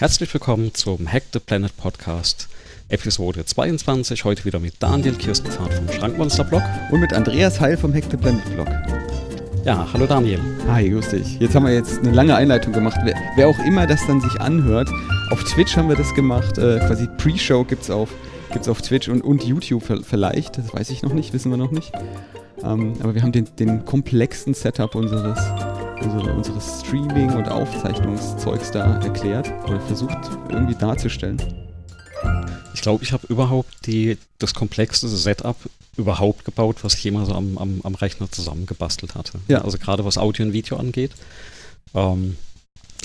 Herzlich willkommen zum Hack the Planet Podcast, Episode 22. Heute wieder mit Daniel Kirstenfahrt vom Schrankmonster Blog. Und mit Andreas Heil vom Hack the Planet Blog. Ja, hallo Daniel. Hi, grüß dich. Jetzt haben wir jetzt eine lange Einleitung gemacht. Wer, wer auch immer das dann sich anhört, auf Twitch haben wir das gemacht. Äh, quasi Pre-Show gibt es auf, gibt's auf Twitch und, und YouTube vielleicht. Das weiß ich noch nicht, wissen wir noch nicht. Ähm, aber wir haben den, den komplexen Setup unseres, unsere, unseres Streaming- und Aufzeichnungszeugs da erklärt oder versucht irgendwie darzustellen. Ich glaube, ich habe überhaupt die, das komplexeste Setup überhaupt gebaut, was ich jemals so am, am, am Rechner zusammengebastelt hatte. Ja. Also gerade was Audio und Video angeht. Ähm,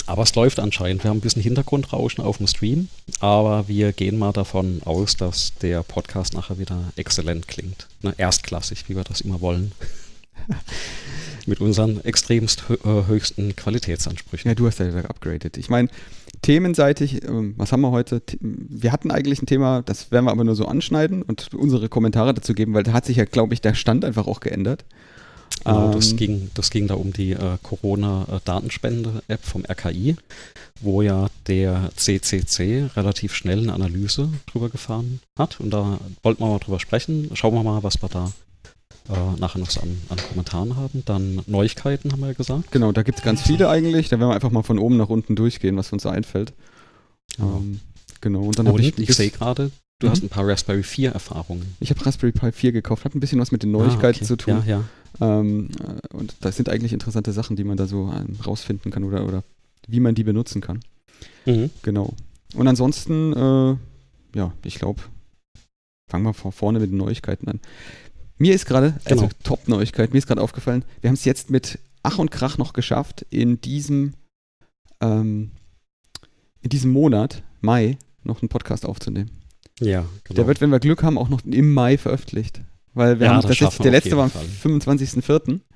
aber es läuft anscheinend. Wir haben ein bisschen Hintergrundrauschen auf dem Stream, aber wir gehen mal davon aus, dass der Podcast nachher wieder exzellent klingt. Ne? Erstklassig, wie wir das immer wollen. Mit unseren extremst äh, höchsten Qualitätsansprüchen. Ja, du hast ja geupgradet. Ich meine, themenseitig, ähm, was haben wir heute? Wir hatten eigentlich ein Thema, das werden wir aber nur so anschneiden und unsere Kommentare dazu geben, weil da hat sich ja, glaube ich, der Stand einfach auch geändert. Genau, das, Ähm, ging, das ging da um die äh, Corona-Datenspende-App vom RKI, wo ja der CCC relativ schnell eine Analyse drüber gefahren hat. Und da wollten wir mal drüber sprechen. Schauen wir mal, was wir da äh, nachher noch so an, an Kommentaren haben. Dann Neuigkeiten, haben wir ja gesagt. Genau, da gibt es ganz viele eigentlich. Da werden wir einfach mal von oben nach unten durchgehen, was uns so einfällt. Genau. Ähm, genau, und dann habe ich, ich, sehe gerade, du Mhm. hast ein paar Raspberry 4 Erfahrungen. ich habe Raspberry Pi 4 gekauft, habe ein bisschen was mit den Neuigkeiten Ah, okay. zu tun. Ja, ja. Ähm, äh, und das sind eigentlich interessante Sachen, die man da so ähm, rausfinden kann oder, oder wie man die benutzen kann. Mhm. Genau. Und ansonsten, äh, ja, ich glaube, fangen wir von vorne mit den Neuigkeiten an. Mir ist gerade, also Genau. Top-Neuigkeit, mir ist gerade aufgefallen, wir haben es jetzt mit Ach und Krach noch geschafft, in diesem, ähm, in diesem Monat, Mai, noch einen Podcast aufzunehmen. Ja, genau. Der wird, wenn wir Glück haben, auch noch im Mai veröffentlicht. Weil wir Ja, haben, wir der letzte war am Fall. 25.04.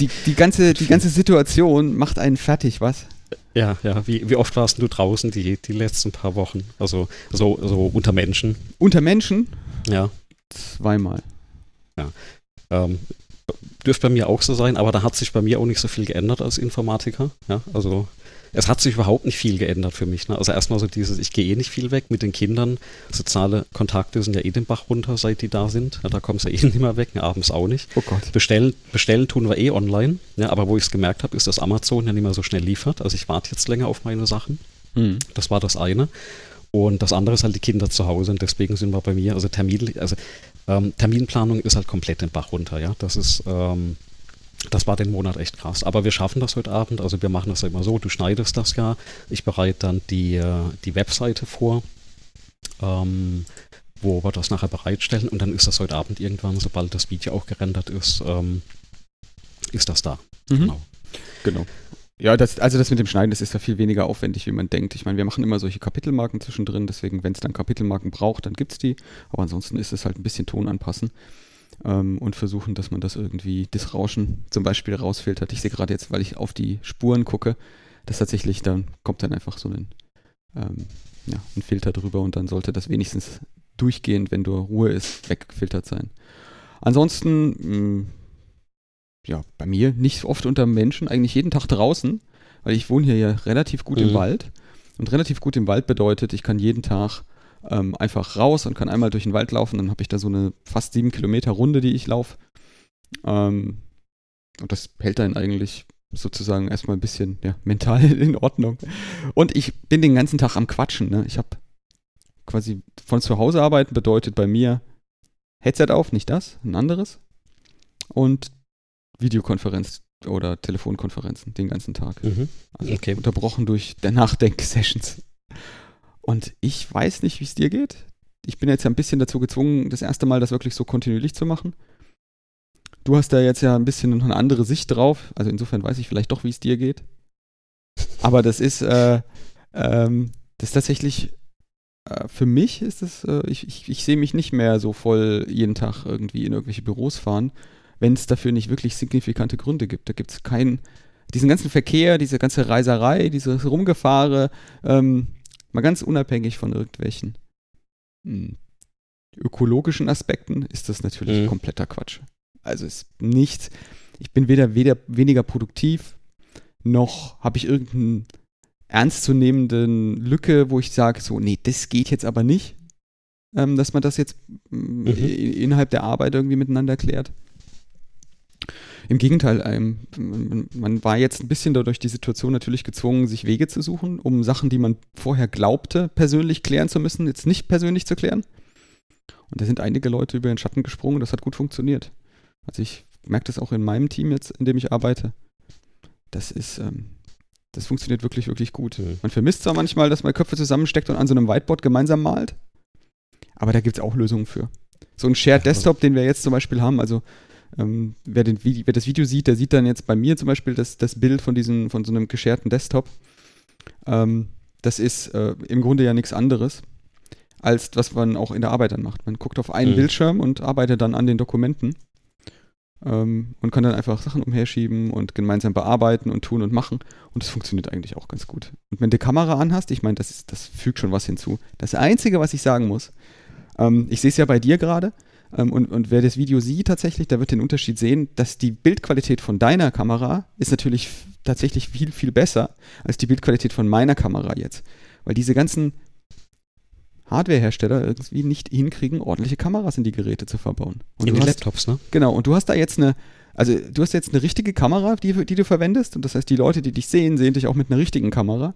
Die, die, ganze, die ganze Situation macht einen fertig, was? ja, ja. Wie, wie oft warst du draußen die, die letzten paar Wochen? Also so, so unter Menschen. Unter Menschen Ja. Zweimal. Ähm, dürfte bei mir auch so sein, aber da hat sich bei mir auch nicht so viel geändert als Informatiker. Ja, also es hat sich überhaupt nicht viel geändert für mich. Ne? Also erstmal so dieses, ich gehe eh nicht viel weg mit den Kindern. Soziale Kontakte sind ja eh den Bach runter, seit die da sind. Ja, da kommst du eh nicht mehr weg, ne, abends auch nicht. Oh Gott. Bestellen, bestellen tun wir eh online. Ja, aber wo ich es gemerkt habe, ist, dass Amazon ja nicht mehr so schnell liefert. Also ich warte jetzt länger auf meine Sachen. Hm. Das war das eine. Und das andere ist halt die Kinder zu Hause und deswegen sind wir bei mir, also Termin, also ähm, Terminplanung ist halt komplett den Bach runter, ja. Das ist, ähm, das war den Monat echt krass. Aber wir schaffen das heute Abend. Also wir machen das ja immer so, du schneidest das ja, ich bereite dann die, äh, die Webseite vor, ähm, wo wir das nachher bereitstellen und dann ist das heute Abend irgendwann, sobald das Video auch gerendert ist, ähm, ist das da. Mhm. Genau. Genau. Ja, das, also das mit dem Schneiden, das ist ja viel weniger aufwendig, wie man denkt. Ich meine, wir machen immer solche Kapitelmarken zwischendrin, deswegen, wenn es dann Kapitelmarken braucht, dann gibt es die. Aber ansonsten ist es halt ein bisschen Ton anpassen ähm, und versuchen, dass man das irgendwie, das Rauschen zum Beispiel rausfiltert. Ich sehe gerade jetzt, weil ich auf die Spuren gucke, dass tatsächlich dann kommt dann einfach so ein, ähm, ja, ein Filter drüber und dann sollte das wenigstens durchgehend, wenn nur Ruhe ist, weggefiltert sein. Ansonsten, mh, ja, bei mir nicht oft unter Menschen, eigentlich jeden Tag draußen, weil ich wohne hier ja relativ gut im Mhm. Wald. Und relativ gut im Wald bedeutet, ich kann jeden Tag ähm, einfach raus und kann einmal durch den Wald laufen. Dann habe ich da so eine fast sieben Kilometer Runde, die ich laufe. Ähm, und das hält dann eigentlich sozusagen erstmal ein bisschen ja, mental in Ordnung. Und ich bin den ganzen Tag am Quatschen. Ne? Ich habe quasi von zu Hause arbeiten bedeutet bei mir Headset auf, nicht das, ein anderes. Und Videokonferenz oder Telefonkonferenzen den ganzen Tag. Mhm. Also Okay. unterbrochen durch der Nachdenk-Sessions. Und ich weiß nicht, wie es dir geht. Ich bin jetzt ja ein bisschen dazu gezwungen, das erste Mal das wirklich so kontinuierlich zu machen. Du hast da jetzt ja ein bisschen noch eine andere Sicht drauf. Also insofern weiß ich vielleicht doch, wie es dir geht. Aber das ist, äh, ähm, das ist tatsächlich, äh, für mich ist es, äh, ich, ich, ich sehe mich nicht mehr so voll jeden Tag irgendwie in irgendwelche Büros fahren, wenn es dafür nicht wirklich signifikante Gründe gibt. Da gibt es keinen, diesen ganzen Verkehr, diese ganze Reiserei, dieses Rumgefahre, ähm, mal ganz unabhängig von irgendwelchen mh, ökologischen Aspekten, ist das natürlich Mhm. kompletter Quatsch. Also ist nichts, ich bin weder, weder weniger produktiv, noch habe ich irgendeinen ernstzunehmenden Lücke, wo ich sage, so, nee, das geht jetzt aber nicht, ähm, dass man das jetzt mm, Mhm. innerhalb der Arbeit irgendwie miteinander klärt. Im Gegenteil, ähm, man, war jetzt ein bisschen dadurch die Situation natürlich gezwungen, sich Wege zu suchen, um Sachen, die man vorher glaubte, persönlich klären zu müssen, jetzt nicht persönlich zu klären. Und da sind einige Leute über den Schatten gesprungen, das hat gut funktioniert. Also ich merke das auch in meinem Team jetzt, in dem ich arbeite. Das ist, ähm, das funktioniert wirklich, wirklich gut. Mhm. Man vermisst zwar manchmal, dass man Köpfe zusammensteckt und an so einem Whiteboard gemeinsam malt, aber da gibt es auch Lösungen für. So ein Shared Desktop, den wir jetzt zum Beispiel haben, also ähm, wer, den, wer das Video sieht, der sieht dann jetzt bei mir zum Beispiel das, das Bild von, diesem, von so einem gescherten Desktop. Ähm, das ist äh, im Grunde ja nichts anderes, als was man auch in der Arbeit dann macht. Man guckt auf einen Mhm. Bildschirm und arbeitet dann an den Dokumenten ähm, und kann dann einfach Sachen umherschieben und gemeinsam bearbeiten und tun und machen. Und das funktioniert eigentlich auch ganz gut. Und wenn du die Kamera anhast, ich meine, das, ist- das fügt schon was hinzu. Das Einzige, was ich sagen muss, ähm, ich sehe es ja bei dir gerade, und, und wer das Video sieht tatsächlich, der wird den Unterschied sehen, dass die Bildqualität von deiner Kamera ist natürlich tatsächlich viel, viel besser als die Bildqualität von meiner Kamera jetzt. Weil diese ganzen Hardwarehersteller irgendwie nicht hinkriegen, ordentliche Kameras in die Geräte zu verbauen. Und In den hast, Laptops, ne? Genau, und du hast da jetzt eine, also du hast jetzt eine richtige Kamera, die, die du verwendest. Und das heißt, die Leute, die dich sehen, sehen dich auch mit einer richtigen Kamera.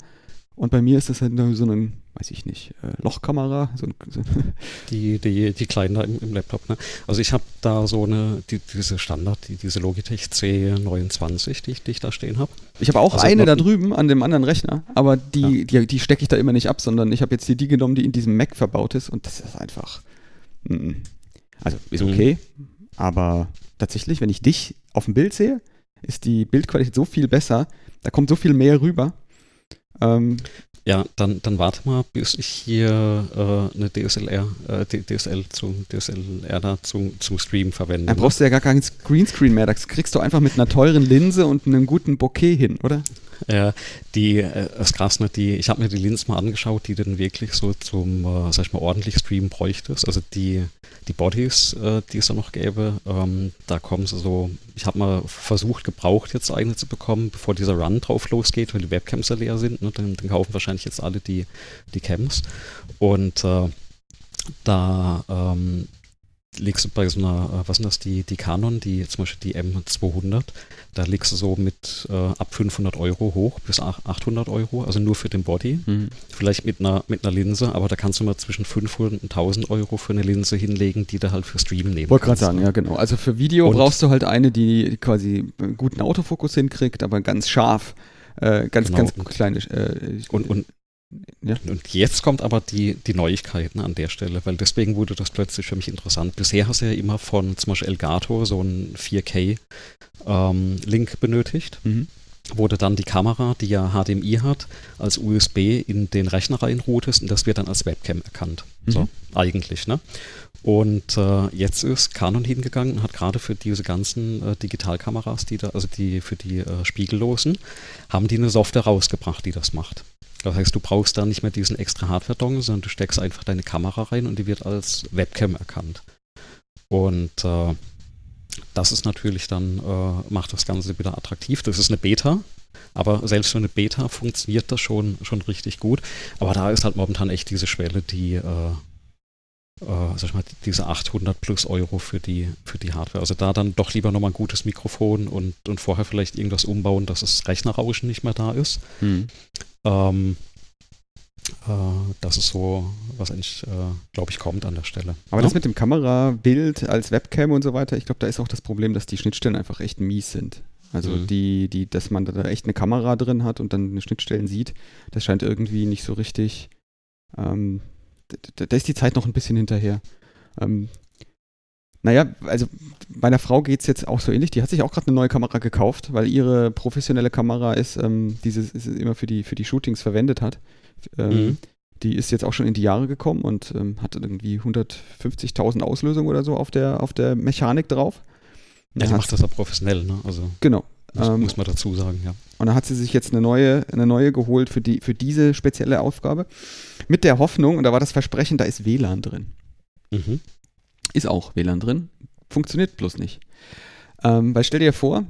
Und bei mir ist das halt nur so ein, weiß ich nicht, äh, Lochkamera. So ein, so, Die, die, die kleinen da im, im Laptop, ne? Also ich habe da so eine, die, diese Standard, die, diese Logitech C29, die ich, die ich da stehen habe. ich habe auch Also eine da drüben an dem anderen Rechner, aber die, die, die stecke ich da immer nicht ab, sondern ich habe jetzt hier die genommen, die in diesem Mac verbaut ist. Und das ist einfach. mm, Also ist Mhm. okay, aber tatsächlich, wenn ich dich auf dem Bild sehe, ist die Bildqualität so viel besser, da kommt so viel mehr rüber. Ähm, Ja, dann, dann warte mal, bis ich hier äh, eine DSLR, äh, DSL zum DSLR da zum, zum Stream verwende. Da brauchst du ja gar keinen Greenscreen mehr. Das kriegst du einfach mit einer teuren Linse und einem guten Bokeh hin, oder? Ja, die, äh, das krass, ne? Die, ich habe mir die Linsen mal angeschaut, die denn wirklich so zum, äh, sag ich mal, ordentlich streamen bräuchtest. Also die, die Bodies, äh, die es da noch gäbe, ähm, da kommen sie so, ich habe mal versucht, gebraucht jetzt eine zu bekommen, bevor dieser Run drauf losgeht, weil die Webcams ja leer sind. Ne? Dann, dann kaufen wahrscheinlich jetzt alle die, die Cams. Und äh, da ähm, liegst du bei so einer, äh, was sind das, die, die Canon, die zum Beispiel die M200, da liegst du so mit äh, ab 500 Euro hoch bis ach- 800 Euro, also nur für den Body. Vielleicht mit einer, mit einer Linse, aber da kannst du mal zwischen 500 und 1000 Euro für eine Linse hinlegen, die du halt für Stream nehmen Wollte gerade sagen, ne? ja, genau. Also für Video Und- brauchst du halt eine, die quasi einen guten Autofokus hinkriegt, aber ganz scharf. Äh, ganz, Genau. ganz kleine. Äh, Und, und, Ja. und jetzt kommt aber die, die Neuigkeit ne, an der Stelle, weil deswegen wurde das plötzlich für mich interessant. Bisher hast du ja immer von zum Beispiel Elgato so einen 4K-Link benötigt, mhm. wo du dann die Kamera, die ja HDMI hat, als USB in den Rechner reinroutest und das wird dann als Webcam erkannt. So, Mhm. eigentlich, ne? Und äh, jetzt ist Canon hingegangen und hat gerade für diese ganzen äh, Digitalkameras, die da, also die für die äh, Spiegellosen, haben die eine Software rausgebracht, die das macht. Das heißt, du brauchst da nicht mehr diesen extra Hardware-Dongle, sondern du steckst einfach deine Kamera rein und die wird als Webcam erkannt. Und äh, das ist natürlich dann, äh, macht das Ganze wieder attraktiv. Das ist eine Beta, aber selbst für eine Beta funktioniert das schon, schon richtig gut. Aber da ist halt momentan echt diese Schwelle, die, äh, äh, sag ich mal, diese 800 plus Euro für die, für die Hardware. Also da dann doch lieber nochmal ein gutes Mikrofon und, und vorher vielleicht irgendwas umbauen, dass das Rechnerrauschen nicht mehr da ist. Mhm. Ähm, äh, das ist so, was eigentlich, äh, glaube ich, kommt an der Stelle. Aber Ja? das mit dem Kamerabild als Webcam und so weiter, ich glaube, da ist auch das Problem, dass die Schnittstellen einfach echt mies sind. Also Mhm. die, die, dass man da echt eine Kamera drin hat und dann eine Schnittstellen sieht, das scheint irgendwie nicht so richtig. Ähm, da, da- ist die Zeit noch ein bisschen hinterher. Ähm, naja, also meiner Frau geht es jetzt auch so ähnlich. Die hat sich auch gerade eine neue Kamera gekauft, weil ihre professionelle Kamera ist, ähm, dieses ist immer für die, für die Shootings verwendet hat. Ähm, Mhm. Die ist jetzt auch schon in die Jahre gekommen und ähm, hat irgendwie 150.000 Auslösungen oder so auf der, auf der Mechanik drauf. Ja, die macht das ja professionell, ne? Also Genau. Muss, Ähm, muss man dazu sagen, ja. und dann hat sie sich jetzt eine neue, eine neue geholt für, die, für diese spezielle Aufgabe. Mit der Hoffnung, und da war das Versprechen, da ist WLAN drin. Mhm. Ist auch WLAN drin. Funktioniert bloß nicht. Ähm, weil stell dir vor,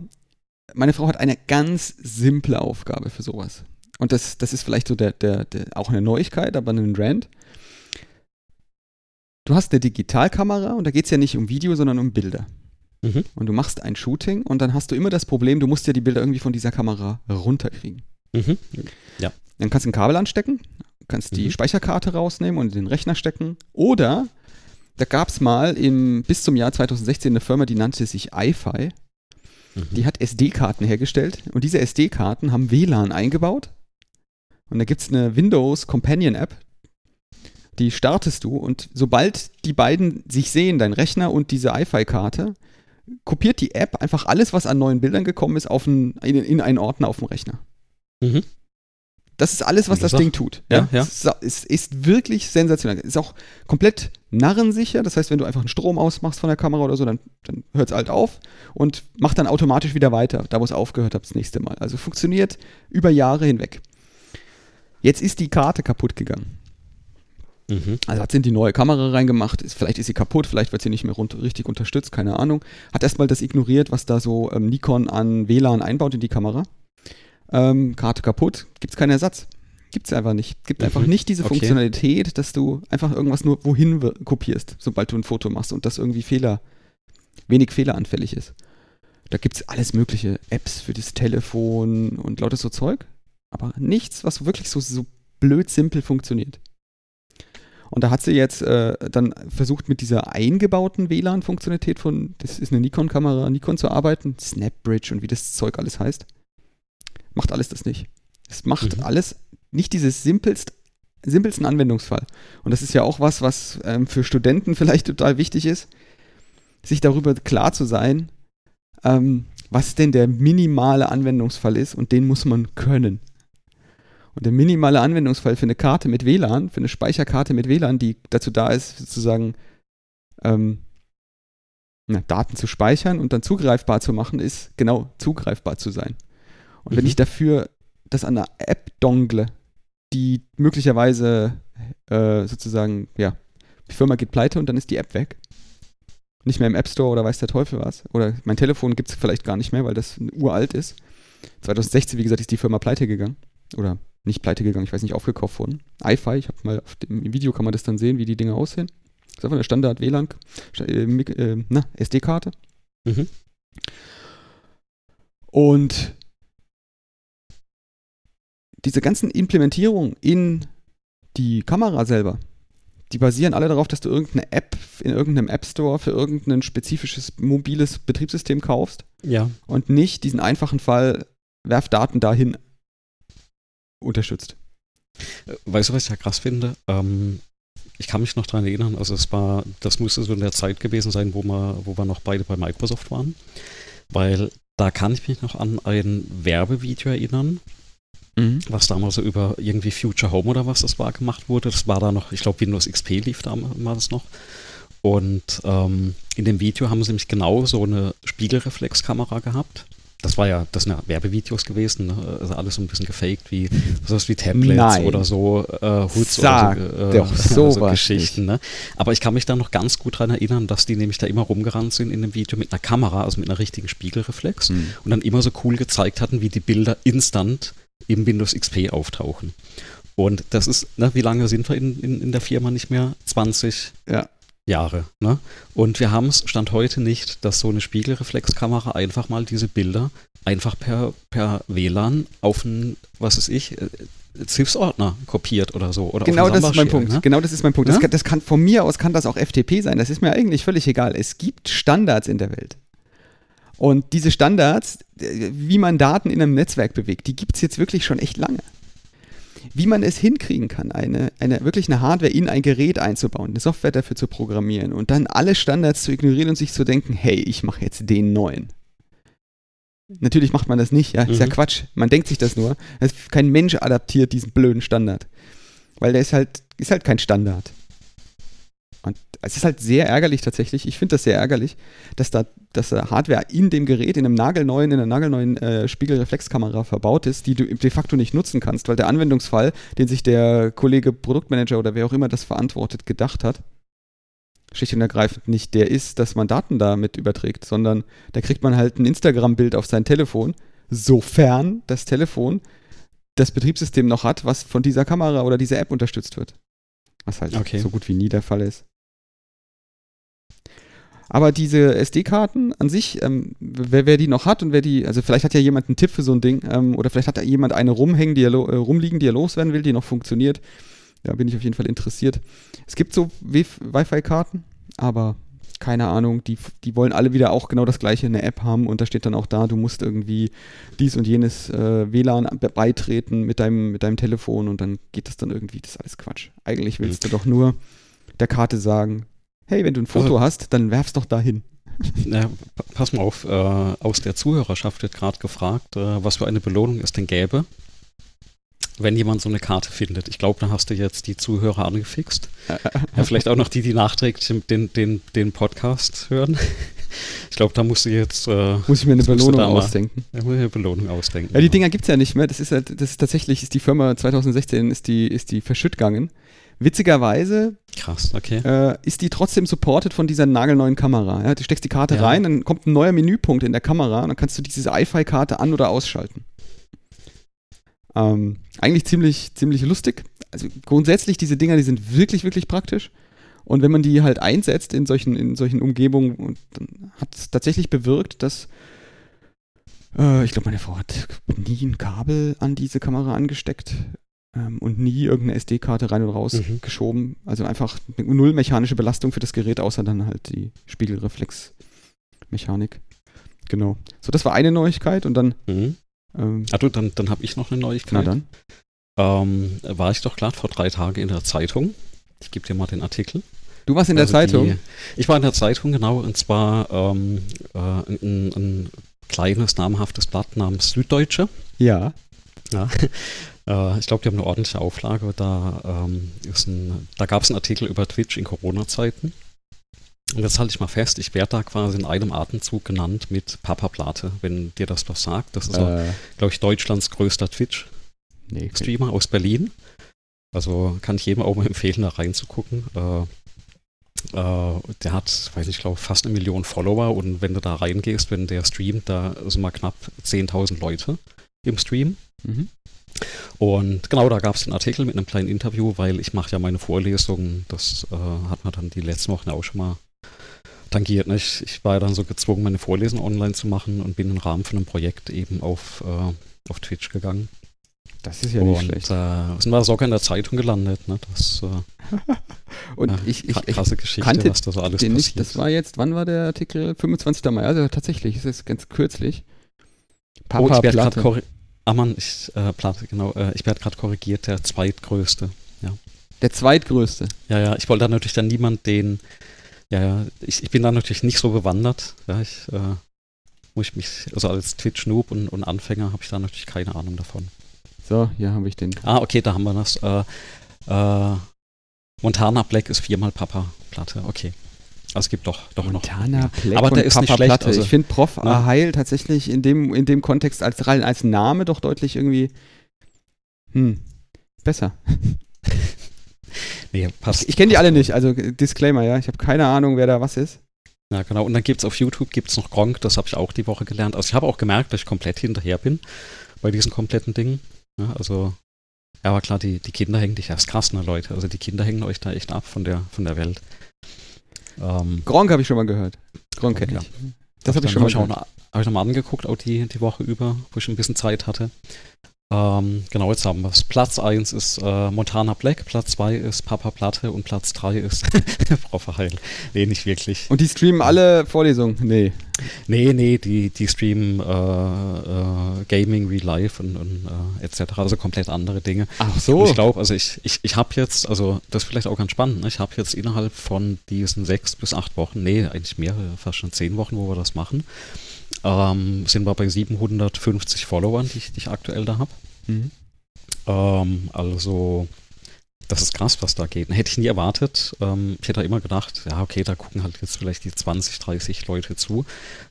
meine Frau hat eine ganz simple Aufgabe für sowas. und das, das ist vielleicht so der, der, der, auch eine Neuigkeit, aber ein Rand. Du hast eine Digitalkamera und da geht es ja nicht um Video, sondern um Bilder. Mhm. Und du machst ein Shooting und dann hast du immer das Problem, du musst ja die Bilder irgendwie von dieser Kamera runterkriegen. Mhm. Ja. Dann kannst du ein Kabel anstecken, kannst die mhm. Speicherkarte rausnehmen und in den Rechner stecken. Oder da gab es mal im, bis zum Jahr 2016 eine Firma, die nannte sich iFi. Mhm. Die hat SD-Karten hergestellt und diese SD-Karten haben WLAN eingebaut. Und da gibt es eine Windows Companion App, die startest du und sobald die beiden sich sehen, dein Rechner und diese iFi-Karte, kopiert die App einfach alles, was an neuen Bildern gekommen ist, auf ein, in, in einen Ordner auf dem Rechner. Mhm. Das ist alles, was das Ding tut. Ja, ja. Es, ist, ist, wirklich sensationell. Ist auch komplett narrensicher. Das heißt, wenn du einfach einen Strom ausmachst von der Kamera oder so, dann, dann hört es halt auf und macht dann automatisch wieder weiter, da wo es aufgehört hat, das nächste Mal. Also funktioniert über Jahre hinweg. Jetzt ist die Karte kaputt gegangen. Mhm. Also hat sie in die neue Kamera reingemacht, ist, vielleicht ist sie kaputt, vielleicht wird sie nicht mehr rund, richtig unterstützt, keine Ahnung. Hat erstmal das ignoriert, was da so ähm, Nikon an WLAN einbaut in die Kamera. Ähm, Karte kaputt, gibt es keinen Ersatz. Gibt es einfach nicht. Gibt mhm. einfach nicht diese okay. Funktionalität, dass du einfach irgendwas nur wohin kopierst, sobald du ein Foto machst und das irgendwie Fehler, wenig fehleranfällig ist. Da gibt es alles mögliche Apps für das Telefon und lauter so Zeug, aber nichts, was wirklich so, so blöd simpel funktioniert. Und da hat sie jetzt äh, dann versucht, mit dieser eingebauten WLAN-Funktionalität von, das ist eine Nikon-Kamera, Nikon zu arbeiten, SnapBridge und wie das Zeug alles heißt. Macht alles das nicht. Es macht mhm. alles nicht dieses simpelst, simpelsten Anwendungsfall. Und das ist ja auch was, was ähm, für Studenten vielleicht total wichtig ist, sich darüber klar zu sein, ähm, was denn der minimale Anwendungsfall ist und den muss man können. Und der minimale Anwendungsfall für eine Karte mit WLAN, für eine Speicherkarte mit WLAN, die dazu da ist, sozusagen ähm, na, Daten zu speichern und dann zugreifbar zu machen, ist genau zugreifbar zu sein. Und mhm. wenn ich dafür das an einer App dongle, die möglicherweise äh, sozusagen, ja, die Firma geht pleite und dann ist die App weg. Nicht mehr im App Store oder weiß der Teufel was. Oder mein Telefon gibt es vielleicht gar nicht mehr, weil das uralt ist. 2016, wie gesagt, ist die Firma pleite gegangen. Oder nicht pleite gegangen, ich weiß nicht, aufgekauft worden. iFi, ich habe mal dem, im Video kann man das dann sehen, wie die Dinge aussehen. Das ist einfach eine Standard WLAN, äh, äh, SD-Karte. Mhm. Und diese ganzen Implementierungen in die Kamera selber, die basieren alle darauf, dass du irgendeine App in irgendeinem App Store für irgendein spezifisches mobiles Betriebssystem kaufst. Ja. Und nicht diesen einfachen Fall, werf Daten dahin unterstützt. Weißt du, was ich ja krass finde? Ähm, ich kann mich noch daran erinnern, also es war, das müsste so in der Zeit gewesen sein, wo wir, wo wir noch beide bei Microsoft waren. Weil da kann ich mich noch an ein Werbevideo erinnern, mhm. was damals so über irgendwie Future Home oder was das war gemacht wurde. Das war da noch, ich glaube, Windows XP lief damals noch. Und ähm, in dem Video haben sie nämlich genau so eine Spiegelreflexkamera gehabt das war ja, das sind ja Werbevideos gewesen, ne? also alles so ein bisschen gefaked, wie sowas wie Tablets Nein. oder so äh, Hoods Sag oder so, äh, so Geschichten. Ne? Aber ich kann mich da noch ganz gut daran erinnern, dass die nämlich da immer rumgerannt sind in dem Video mit einer Kamera, also mit einer richtigen Spiegelreflex mhm. und dann immer so cool gezeigt hatten, wie die Bilder instant im Windows XP auftauchen. Und das ist, ne, wie lange sind wir in, in, in der Firma nicht mehr? 20 ja. Jahre. Ne? Und wir haben es Stand heute nicht, dass so eine Spiegelreflexkamera einfach mal diese Bilder einfach per, per WLAN auf einen, was weiß ich, ZIFS-Ordner äh, kopiert oder so. Oder genau das ist mein Punkt. Ne? Genau das ist mein Punkt. Ja? Das, kann, das kann von mir aus kann das auch FTP sein. Das ist mir eigentlich völlig egal. Es gibt Standards in der Welt. Und diese Standards, äh, wie man Daten in einem Netzwerk bewegt, die gibt es jetzt wirklich schon echt lange wie man es hinkriegen kann, eine, eine, wirklich eine Hardware in ein Gerät einzubauen, eine Software dafür zu programmieren und dann alle Standards zu ignorieren und sich zu denken, hey, ich mache jetzt den neuen. Natürlich macht man das nicht, ja, mhm. ist ja mhm. Quatsch. Man denkt sich das nur. Kein Mensch adaptiert diesen blöden Standard. Weil der ist halt, ist halt kein Standard. Und es ist halt sehr ärgerlich tatsächlich, ich finde das sehr ärgerlich, dass da, dass da Hardware in dem Gerät, in einem nagelneuen, in einer nagelneuen äh, Spiegelreflexkamera verbaut ist, die du de facto nicht nutzen kannst, weil der Anwendungsfall, den sich der Kollege Produktmanager oder wer auch immer das verantwortet, gedacht hat, schlicht und ergreifend nicht der ist, dass man Daten damit überträgt, sondern da kriegt man halt ein Instagram-Bild auf sein Telefon, sofern das Telefon das Betriebssystem noch hat, was von dieser Kamera oder dieser App unterstützt wird. Was halt Okay. so gut wie nie der Fall ist. Aber diese SD-Karten an sich, ähm, wer, wer die noch hat und wer die, also vielleicht hat ja jemand einen Tipp für so ein Ding ähm, oder vielleicht hat da jemand eine rumhängen, die er äh, rumliegen, die er loswerden will, die noch funktioniert. Da bin ich auf jeden Fall interessiert. Es gibt so Wi- Wi-Fi-Karten, aber keine Ahnung, die, die wollen alle wieder auch genau das gleiche in der App haben und da steht dann auch da, du musst irgendwie dies und jenes äh, WLAN be- beitreten mit deinem, mit deinem Telefon und dann geht das dann irgendwie, das ist alles Quatsch. Eigentlich willst du doch nur der Karte sagen, hey, wenn du ein Foto hast, dann werf's doch dahin. Pa- pass mal auf, äh, aus der Zuhörerschaft wird gerade gefragt, äh, was für eine Belohnung es denn gäbe, wenn jemand so eine Karte findet. Ich glaube, da hast du jetzt die Zuhörer angefixt. Ja, vielleicht auch noch die, die nachträglich den, den, den Podcast hören. Ich glaube, da musst du jetzt äh, Muss ich mir eine Belohnung mal- ausdenken. ja, muss ich eine Belohnung ausdenken. Ja, die Dinger gibt's ja nicht mehr. Das ist halt, das ist tatsächlich, ist die Firma 2016 ist die, ist die verschütt gegangen. Witzigerweise Krass, okay. äh, ist die trotzdem supported von dieser nagelneuen Kamera. Ja, du steckst die Karte Ja. rein, dann kommt ein neuer Menüpunkt in der Kamera und dann kannst du diese iFi-Karte an- oder ausschalten. Ähm, eigentlich ziemlich, ziemlich lustig. Also grundsätzlich, diese Dinger, die sind wirklich, wirklich praktisch. Und wenn man die halt einsetzt in solchen, in solchen Umgebungen, dann hat es tatsächlich bewirkt, dass äh, ich glaube, meine Frau hat nie ein Kabel an diese Kamera angesteckt ähm, und nie irgendeine SD-Karte rein und raus Mhm. geschoben. Also einfach null mechanische Belastung für das Gerät, außer dann halt die Spiegelreflexmechanik. Genau. So, das war eine Neuigkeit und dann, Mhm. ähm, Ah, du, dann, dann habe ich noch eine Neuigkeit. na dann. Ähm, war ich doch gerade vor drei Tagen in der Zeitung. Ich gebe dir mal den Artikel. Du warst in der Also Zeitung. Die, ich war in der Zeitung, genau, und zwar ähm, äh, ein, ein kleines, namhaftes Blatt namens Süddeutsche. ja. Ja. Äh, ich glaube, die haben eine ordentliche Auflage. Da, ähm, ein, da gab es einen Artikel über Twitch in Corona-Zeiten. Und jetzt halte ich mal fest, ich werde da quasi in einem Atemzug genannt mit Papa Plate, wenn dir das was sagt. Das ist, Äh, glaube ich, Deutschlands größter Twitch. nee, aus Berlin. Also kann ich jedem auch mal empfehlen, da reinzugucken. Äh, äh, der hat, weiß nicht, ich glaube, fast eine Million Follower und wenn du da reingehst, wenn der streamt, da sind mal knapp 10.000 Leute im Stream. Mhm. Und genau, da gab es einen Artikel mit einem kleinen Interview, weil ich mache ja meine Vorlesungen, das äh, hat man dann die letzten Wochen auch schon mal tangiert. Ne? Ich, ich war ja dann so gezwungen, meine Vorlesungen online zu machen und bin im Rahmen von einem Projekt eben auf, äh, auf Twitch gegangen. Das ist ja nicht und schlecht. äh, sind wir sogar in der Zeitung gelandet. Ne? Das äh, Und ja, ich, ich, kra- ich krasse Geschichte, kannte was da so alles den passiert. nicht. Das war jetzt, wann war der Artikel? 25. Mai, also tatsächlich, es ist ganz kürzlich. oh, ich werde gerade Platte. Korri- Ah Mann, ich, äh, Platte, genau, äh, ich werde gerade korrigiert, der zweitgrößte. Der zweitgrößte. Ja, ja, ich wollte da natürlich dann niemand den, ja, ja, ich, ich bin da natürlich nicht so bewandert. Ja, ich, äh, muss ich mich, also als Twitch-Noob und, und Anfänger habe ich da natürlich keine Ahnung davon. So, hier habe ich den. Ah, okay, da haben wir das. Äh, äh, Montana Black ist viermal Papa-Platte, okay. Also es gibt doch, doch noch. Montana Black Aber der ist nicht Papa schlecht, Platte. also- ich finde Prof. Ne? Heil tatsächlich in dem, in dem Kontext als, rein als Name doch deutlich irgendwie hm, besser. Nee, passt. Ich, ich kenne die alle nicht, also Disclaimer, ja. Ich habe keine Ahnung, wer da was ist. Ja, genau. Und dann gibt es auf YouTube gibt's noch Gronk, das habe ich auch die Woche gelernt. Also ich habe auch gemerkt, dass ich komplett hinterher bin bei diesen kompletten Dingen. Ja, also, ja, aber klar, die, die Kinder hängen dich, ist krass, ne, Leute. Also die Kinder hängen euch da echt ab von der, von der Welt. Ähm, Gronk habe ich schon mal gehört. Gronk kenne Ja. ich. Das habe ich schon mal hab ich, gehört. auch, hab ich noch mal angeguckt, auch die, die Woche über, wo ich ein bisschen Zeit hatte. Ähm, genau, jetzt haben wir es. Platz 1 ist äh, Montana Black, Platz 2 ist Papa Platte und Platz 3 ist Prof. Heil. Nee, nicht wirklich. Und die streamen alle Vorlesungen? Nee. Nee, nee, die, die streamen äh, äh, Gaming, Real Life und, und äh, etc. Also komplett andere Dinge. Ach Und so. ich glaube, also ich, ich, ich habe jetzt, also das ist vielleicht auch ganz spannend, ne? ich habe jetzt innerhalb von diesen sechs bis acht Wochen, nee, eigentlich mehrere, fast schon zehn Wochen, wo wir das machen, ähm, sind wir bei 750 Followern, die ich, die ich aktuell da habe. Mhm. Ähm, also, das ist krass, was da geht. Hätte ich nie erwartet. Ähm, ich hätte immer gedacht, ja, okay, da gucken halt jetzt vielleicht die 20, 30 Leute zu.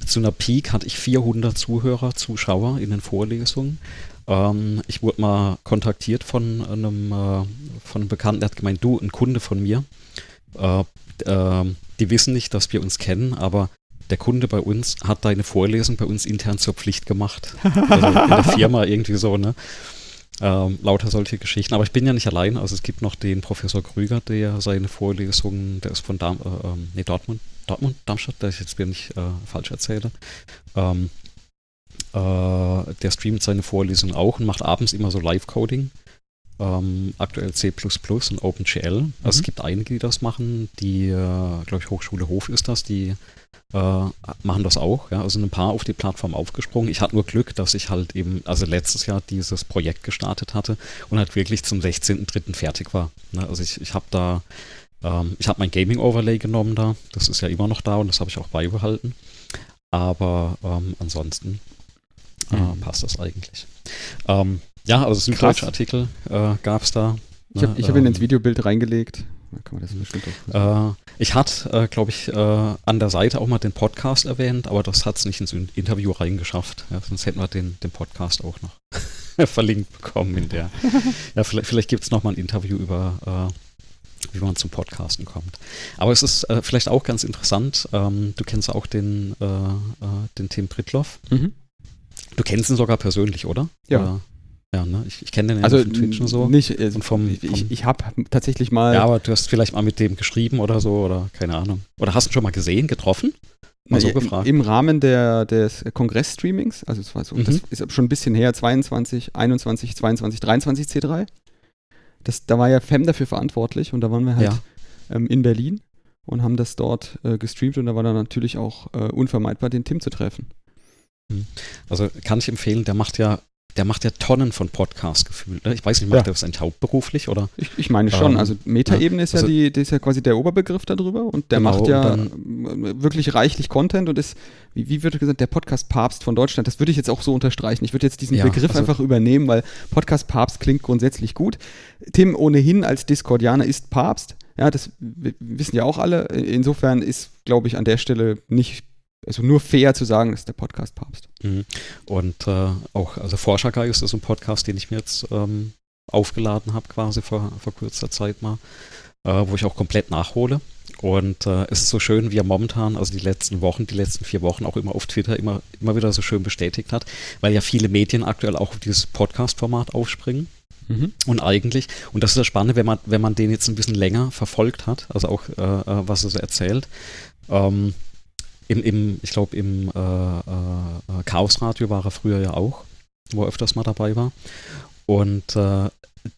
Zu einer Peak hatte ich 400 Zuhörer, Zuschauer in den Vorlesungen. Ähm, ich wurde mal kontaktiert von einem, äh, von einem Bekannten, der hat gemeint, du, ein Kunde von mir, äh, äh, die wissen nicht, dass wir uns kennen, aber der Kunde bei uns hat deine Vorlesung bei uns intern zur Pflicht gemacht. Also in der Firma irgendwie so, ne? Ähm, lauter solche Geschichten. Aber ich bin ja nicht allein. Also es gibt noch den Professor Krüger, der seine Vorlesungen, der ist von Darm, äh, ähm, nee, Dortmund, Dortmund, Darmstadt, dass ich jetzt wieder nicht äh, falsch erzähle. Ähm, äh, der streamt seine Vorlesungen auch und macht abends immer so Live-Coding. Ähm, aktuell C und OpenGL. Also es Mhm. gibt einige, die das machen. Die, äh, glaube ich, Hochschule Hof ist das, die äh, machen das auch. Ja? Also sind ein paar auf die Plattform aufgesprungen. Ich hatte nur Glück, dass ich halt eben, also letztes Jahr dieses Projekt gestartet hatte und halt wirklich zum 16.03. fertig war. Ne? Also ich, ich habe da, ähm, ich habe mein Gaming-Overlay genommen da. Das ist ja immer noch da und das habe ich auch beibehalten. Aber ähm, ansonsten äh, Mhm. passt das eigentlich. Ähm, ja, also süddeutsche Artikel äh, gab es da. Ich habe ne, hab ihn ähm, ins Videobild reingelegt. Äh, ich hatte, äh, glaube ich, äh, an der Seite auch mal den Podcast erwähnt, aber das hat es nicht ins In- Interview reingeschafft. Ja, sonst hätten wir den, den Podcast auch noch verlinkt bekommen in der. ja, vielleicht vielleicht gibt es nochmal ein Interview über, äh, wie man zum Podcasten kommt. Aber es ist äh, vielleicht auch ganz interessant. Ähm, du kennst auch den, äh, äh, den Tim Pritloff. Mhm. Du kennst ihn sogar persönlich, oder? Ja. Ja, ne? Ich, ich kenne den ja Also von Twitch und so. nicht, also Und vom- ich, vom- ich habe tatsächlich mal Ja, aber du hast vielleicht mal mit dem geschrieben oder so, oder keine Ahnung. Oder hast du ihn schon mal gesehen, getroffen? Mal so gefragt. im Rahmen der, des Kongress-Streamings, also es war so, das Mhm. ist schon ein bisschen her, 22, 21, 22, 23 C3. Das, da war ja Fem dafür verantwortlich und da waren wir halt Ja. ähm, in Berlin und haben das dort äh, gestreamt und da war dann natürlich auch äh, unvermeidbar, den Tim zu treffen. Also kann ich empfehlen, der macht ja, der macht ja Tonnen von Podcasts gefühlt. ne? Ich weiß nicht, macht Ja. er das eigentlich hauptberuflich oder? Ich, ich meine schon, Ähm, also Metaebene ist ja also- die, ist ja quasi der Oberbegriff darüber und der Genau, macht ja ähm, wirklich reichlich Content und ist, wie, wie wird gesagt, der Podcast Papst von Deutschland. Das würde ich jetzt auch so unterstreichen. Ich würde jetzt diesen Ja, Begriff also- einfach übernehmen, weil Podcast Papst klingt grundsätzlich gut. Tim ohnehin als Discordianer ist Papst. Ja, das wissen ja auch alle. Insofern ist, glaube ich, an der Stelle nicht, also nur fair zu sagen, das ist der Podcast Papst. Mhm. Und äh, auch, also Forschergeist ist ein Podcast, den ich mir jetzt ähm, aufgeladen habe, quasi vor, vor kurzer Zeit mal, äh, wo ich auch komplett nachhole. Und äh, es ist so schön, wie er momentan, also die letzten Wochen, die letzten vier Wochen auch immer auf Twitter immer, immer wieder so schön bestätigt hat, weil ja viele Medien aktuell auch auf dieses Podcast-Format aufspringen. Und eigentlich, und das ist das Spannende, wenn man, wenn man den jetzt ein bisschen länger verfolgt hat, also auch äh, äh, was er so erzählt, ähm, im, im, ich glaube, im äh, äh, Chaosradio war er früher ja auch, wo er öfters mal dabei war. Und äh,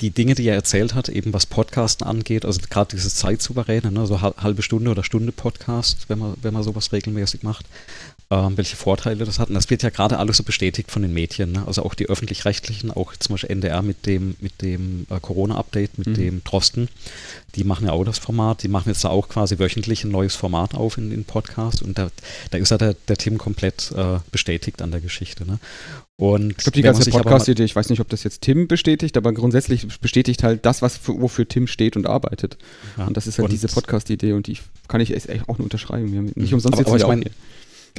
die Dinge, die er erzählt hat, eben was Podcasten angeht, also gerade dieses Zeitsouveräne, ne, so hal- halbe Stunde oder Stunde Podcast, wenn man, wenn man sowas regelmäßig macht, ähm, welche Vorteile das hat. Und das wird ja gerade alles so bestätigt von den Medien, ne? also auch die öffentlich-rechtlichen, auch zum Beispiel NDR mit dem, mit dem äh, Corona-Update, mit Mhm. dem Drosten, die machen ja auch das Format, die machen jetzt da auch quasi wöchentlich ein neues Format auf in den Podcast und da, da ist ja der, der Tim komplett äh, bestätigt an der Geschichte. Ne? Und Ich glaube, die ganze Podcast-Idee, ich weiß nicht, ob das jetzt Tim bestätigt, aber grundsätzlich bestätigt halt das, was für, wofür Tim steht und arbeitet. Ja, Und das ist halt diese Podcast-Idee und die kann ich echt auch nur unterschreiben. Nicht Mhm. umsonst Aber- jetzt aber ich meine.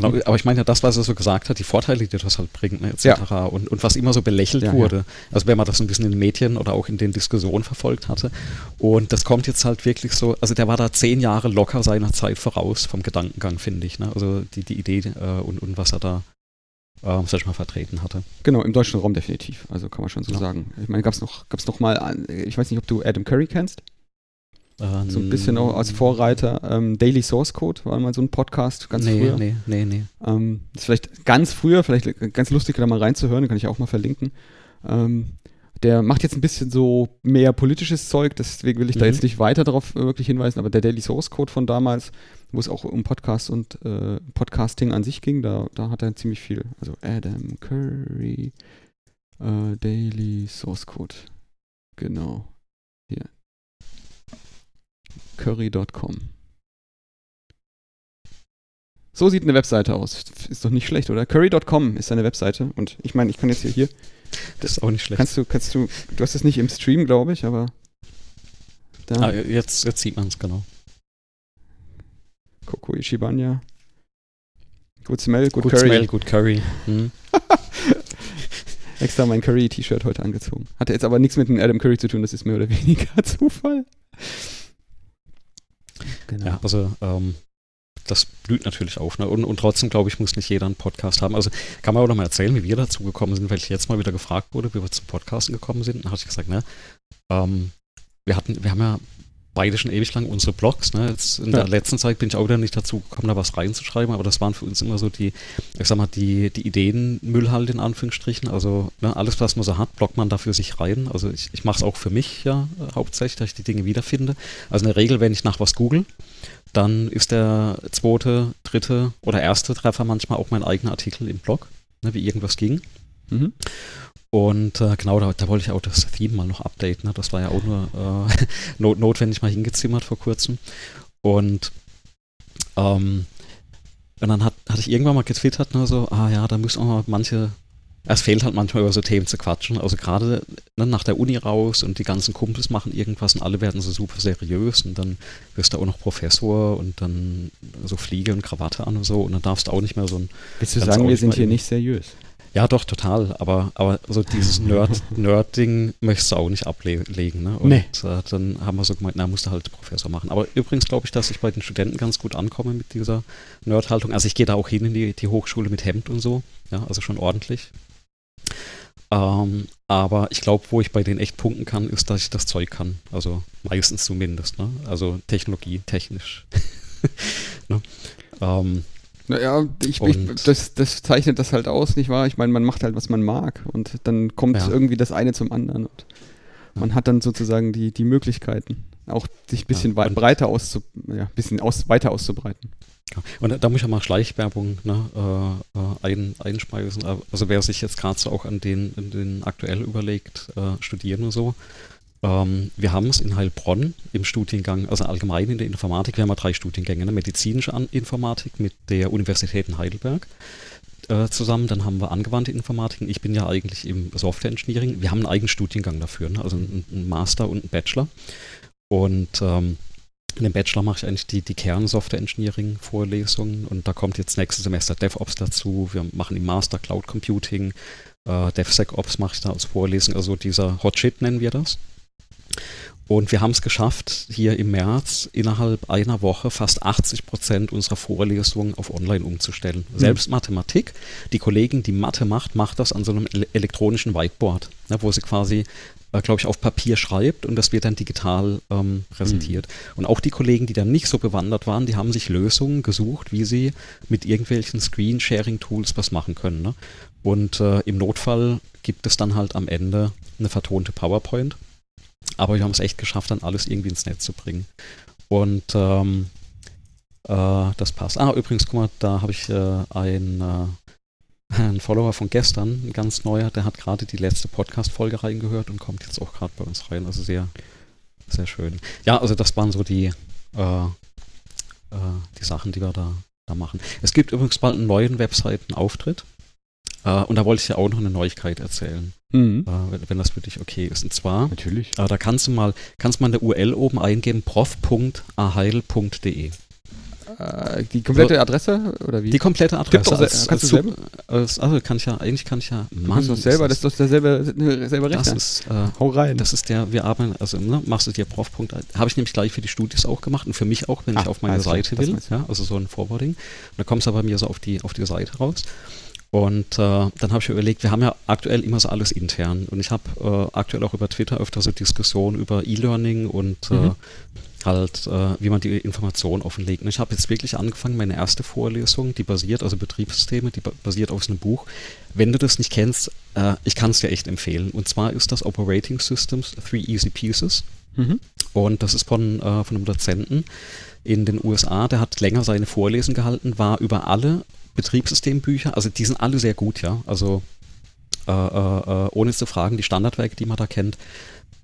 Genau, aber ich meine ja das, was er so gesagt hat, die Vorteile, die das halt bringt, ne, etc. Und, und was immer so belächelt Ja, wurde. Also wenn man das ein bisschen in den Medien oder auch in den Diskussionen verfolgt hatte. Und das kommt jetzt halt wirklich so, also der war da zehn Jahre locker seiner Zeit voraus vom Gedankengang, finde ich. Ne? Also die, die Idee äh, und, und was er da, äh, sag ich mal, vertreten hatte. Genau, im deutschen Raum definitiv. Also kann man schon so Ja. sagen. Ich meine, gab es noch, gab's noch mal, ich weiß nicht, ob du Adam Curry kennst, Ähm, so ein bisschen auch als Vorreiter. Ähm, Daily Source Code war mal so ein Podcast ganz nee, früher. nee, nee, nee. Ähm, ist vielleicht ganz früher, vielleicht ganz lustig, da mal reinzuhören, den kann ich auch mal verlinken. Ähm, der macht jetzt ein bisschen so mehr politisches Zeug, deswegen will ich da Mhm. jetzt nicht weiter darauf äh, wirklich hinweisen, aber der Daily Source Code von damals, wo es auch um Podcast und äh, Podcasting an sich ging, da, da hat er ziemlich viel. Also Adam Curry, äh, Daily Source Code. Genau. Hier. Curry.com. So sieht eine Webseite aus. Ist doch nicht schlecht, oder? Curry.com ist seine Webseite. Und ich meine, ich kann jetzt hier, hier Das ist auch nicht schlecht. kannst du, kannst du, du hast es nicht im Stream, glaube ich, aber Ah, jetzt, jetzt sieht man es, genau. Koko Ishibanya. Good Smell, Good, Good Curry. Smell, good Curry. Hm. Extra mein Curry-T-Shirt heute angezogen. Hatte jetzt aber nichts mit dem Adam Curry zu tun, das ist mehr oder weniger Zufall. Genau. Ja, also ähm, das blüht natürlich auf. Ne? Und, und trotzdem, glaube ich, muss nicht jeder einen Podcast haben. Also kann man auch noch mal erzählen, wie wir dazu gekommen sind, weil ich jetzt mal wieder gefragt wurde, wie wir zum Podcasten gekommen sind. Dann hatte ich gesagt, ne, ähm, wir hatten, wir haben ja beide schon ewig lang unsere Blogs. Ne? Jetzt in ja. der letzten Zeit bin ich auch wieder nicht dazu gekommen, da was reinzuschreiben, aber das waren für uns immer so die, ich sag mal, die, die Ideenmüll halt in Anführungsstrichen. Also ne, alles, was man so hat, blockt man dafür sich rein. Also ich, ich mache es auch für mich ja hauptsächlich, dass ich die Dinge wiederfinde. Also in der Regel, wenn ich nach was google, dann ist der zweite, dritte oder erste Treffer manchmal auch mein eigener Artikel im Blog, ne, wie irgendwas ging. Mhm. Und äh, genau, da, da, wollte ich auch das Theme mal noch updaten. Ne? Das war ja auch nur äh, not notwendig mal hingezimmert vor kurzem. Und, ähm, und dann hat, hatte ich irgendwann mal getwittert, ne, so, ah ja, da müssen auch mal manche, es fehlt halt manchmal über so Themen zu quatschen. Also gerade ne, nach der Uni raus und die ganzen Kumpels machen irgendwas und alle werden so super seriös und dann wirst du auch noch Professor und dann so Fliege und Krawatte an und so und dann darfst du auch nicht mehr so ein. Willst du sagen, wir sind hier nicht seriös? Ja, doch, total. Aber, aber so dieses Nerd, Nerd-Ding möchtest du auch nicht ablegen. Ne? Und nee. äh, dann haben wir so gemeint, na, musst du halt Professor machen. Aber übrigens glaube ich, dass ich bei den Studenten ganz gut ankomme mit dieser Nerdhaltung. Also ich gehe da auch hin in die, die Hochschule mit Hemd und so. Ja, also schon ordentlich. Ähm, aber ich glaube, wo ich bei denen echt punkten kann, ist, dass ich das Zeug kann. Also meistens zumindest. Ne? Also Technologie, technisch. ne? ähm, naja, ich, ich, das, das zeichnet das halt aus, nicht wahr? Ich meine, man macht halt, was man mag und dann kommt ja. irgendwie das eine zum anderen und man hat dann sozusagen die, die Möglichkeiten, auch sich ein bisschen ja, breiter auszu, ja, bisschen aus, weiter auszubreiten. Ja. Und da muss ich ja mal Schleichwerbung ne, äh, äh ein, einspeisen. Also wer sich jetzt gerade so auch an den, den aktuell überlegt, äh, studieren und so, ähm, wir haben es in Heilbronn im Studiengang, also allgemein in der Informatik, wir haben ja drei Studiengänge, ne? medizinische Informatik mit der Universität in Heidelberg äh, zusammen, dann haben wir angewandte Informatik. Ich bin ja eigentlich im Software Engineering. Wir haben einen eigenen Studiengang dafür, ne? also einen Master und einen Bachelor. Und ähm, in dem Bachelor mache ich eigentlich die, die Kern-Software Engineering-Vorlesungen und da kommt jetzt nächstes Semester DevOps dazu. Wir machen im Master Cloud Computing, äh, DevSecOps mache ich da als Vorlesung, also dieser Hot Shit nennen wir das. Und wir haben es geschafft, hier im März innerhalb einer Woche fast 80 Prozent unserer Vorlesungen auf Online umzustellen. Mhm. Selbst Mathematik, die Kollegin, die Mathe macht, macht das an so einem elektronischen Whiteboard, ne, wo sie quasi, äh, glaube ich, auf Papier schreibt und das wird dann digital ähm, präsentiert. Mhm. Und auch die Kollegen, die dann nicht so bewandert waren, die haben sich Lösungen gesucht, wie sie mit irgendwelchen Screen-Sharing-Tools was machen können. Ne? Und äh, im Notfall gibt es dann halt am Ende eine vertonte PowerPoint aber wir haben es echt geschafft, dann alles irgendwie ins Netz zu bringen. Und ähm, äh, das passt. Ah, übrigens, guck mal, da habe ich äh, ein, äh, einen Follower von gestern, ein ganz neuer, der hat gerade die letzte Podcast-Folge reingehört und kommt jetzt auch gerade bei uns rein. Also sehr, sehr schön. Ja, also das waren so die, äh, äh, die Sachen, die wir da, da machen. Es gibt übrigens bald einen neuen Webseitenauftritt. Äh, und da wollte ich ja auch noch eine Neuigkeit erzählen. Mhm. Äh, wenn, wenn, das für dich okay ist. Und zwar, Natürlich. Äh, da kannst du mal, kannst man in der URL oben eingeben, prof.aheil.de. Äh, die komplette Adresse oder wie? Die komplette Adresse. Auch, als, kannst als, du selber? Als, also kann ich ja, eigentlich kann ich ja. Mann, du selber, das ist doch derselbe, selber Rechner. Das ist, äh, Hau rein. Das ist der, wir arbeiten, also ne, machst du dir Prof. Habe ich nämlich gleich für die Studios auch gemacht und für mich auch, wenn ah, ich auf meine Seite klar, will. Ja, also so ein Forwarding. Und da kommst du bei mir so auf die, auf die Seite raus. Und äh, dann habe ich mir überlegt, wir haben ja aktuell immer so alles intern. Und ich habe äh, aktuell auch über Twitter öfter so Diskussionen über E-Learning und äh, mhm. äh, halt, wie man die Informationen offenlegt. Und ich habe jetzt wirklich angefangen, meine erste Vorlesung, die basiert, also Betriebssysteme, die basiert auf einem Buch. Wenn du das nicht kennst, äh, ich kann es dir echt empfehlen. Und zwar ist das Operating Systems Three Easy Pieces. Mhm. Und das ist von, äh, von einem Dozenten in den USA, der hat länger seine Vorlesung gehalten, war über alle Betriebssystembücher, also die sind alle sehr gut, ja. Also äh, äh, äh ohne zu fragen, die Standardwerke, die man da kennt,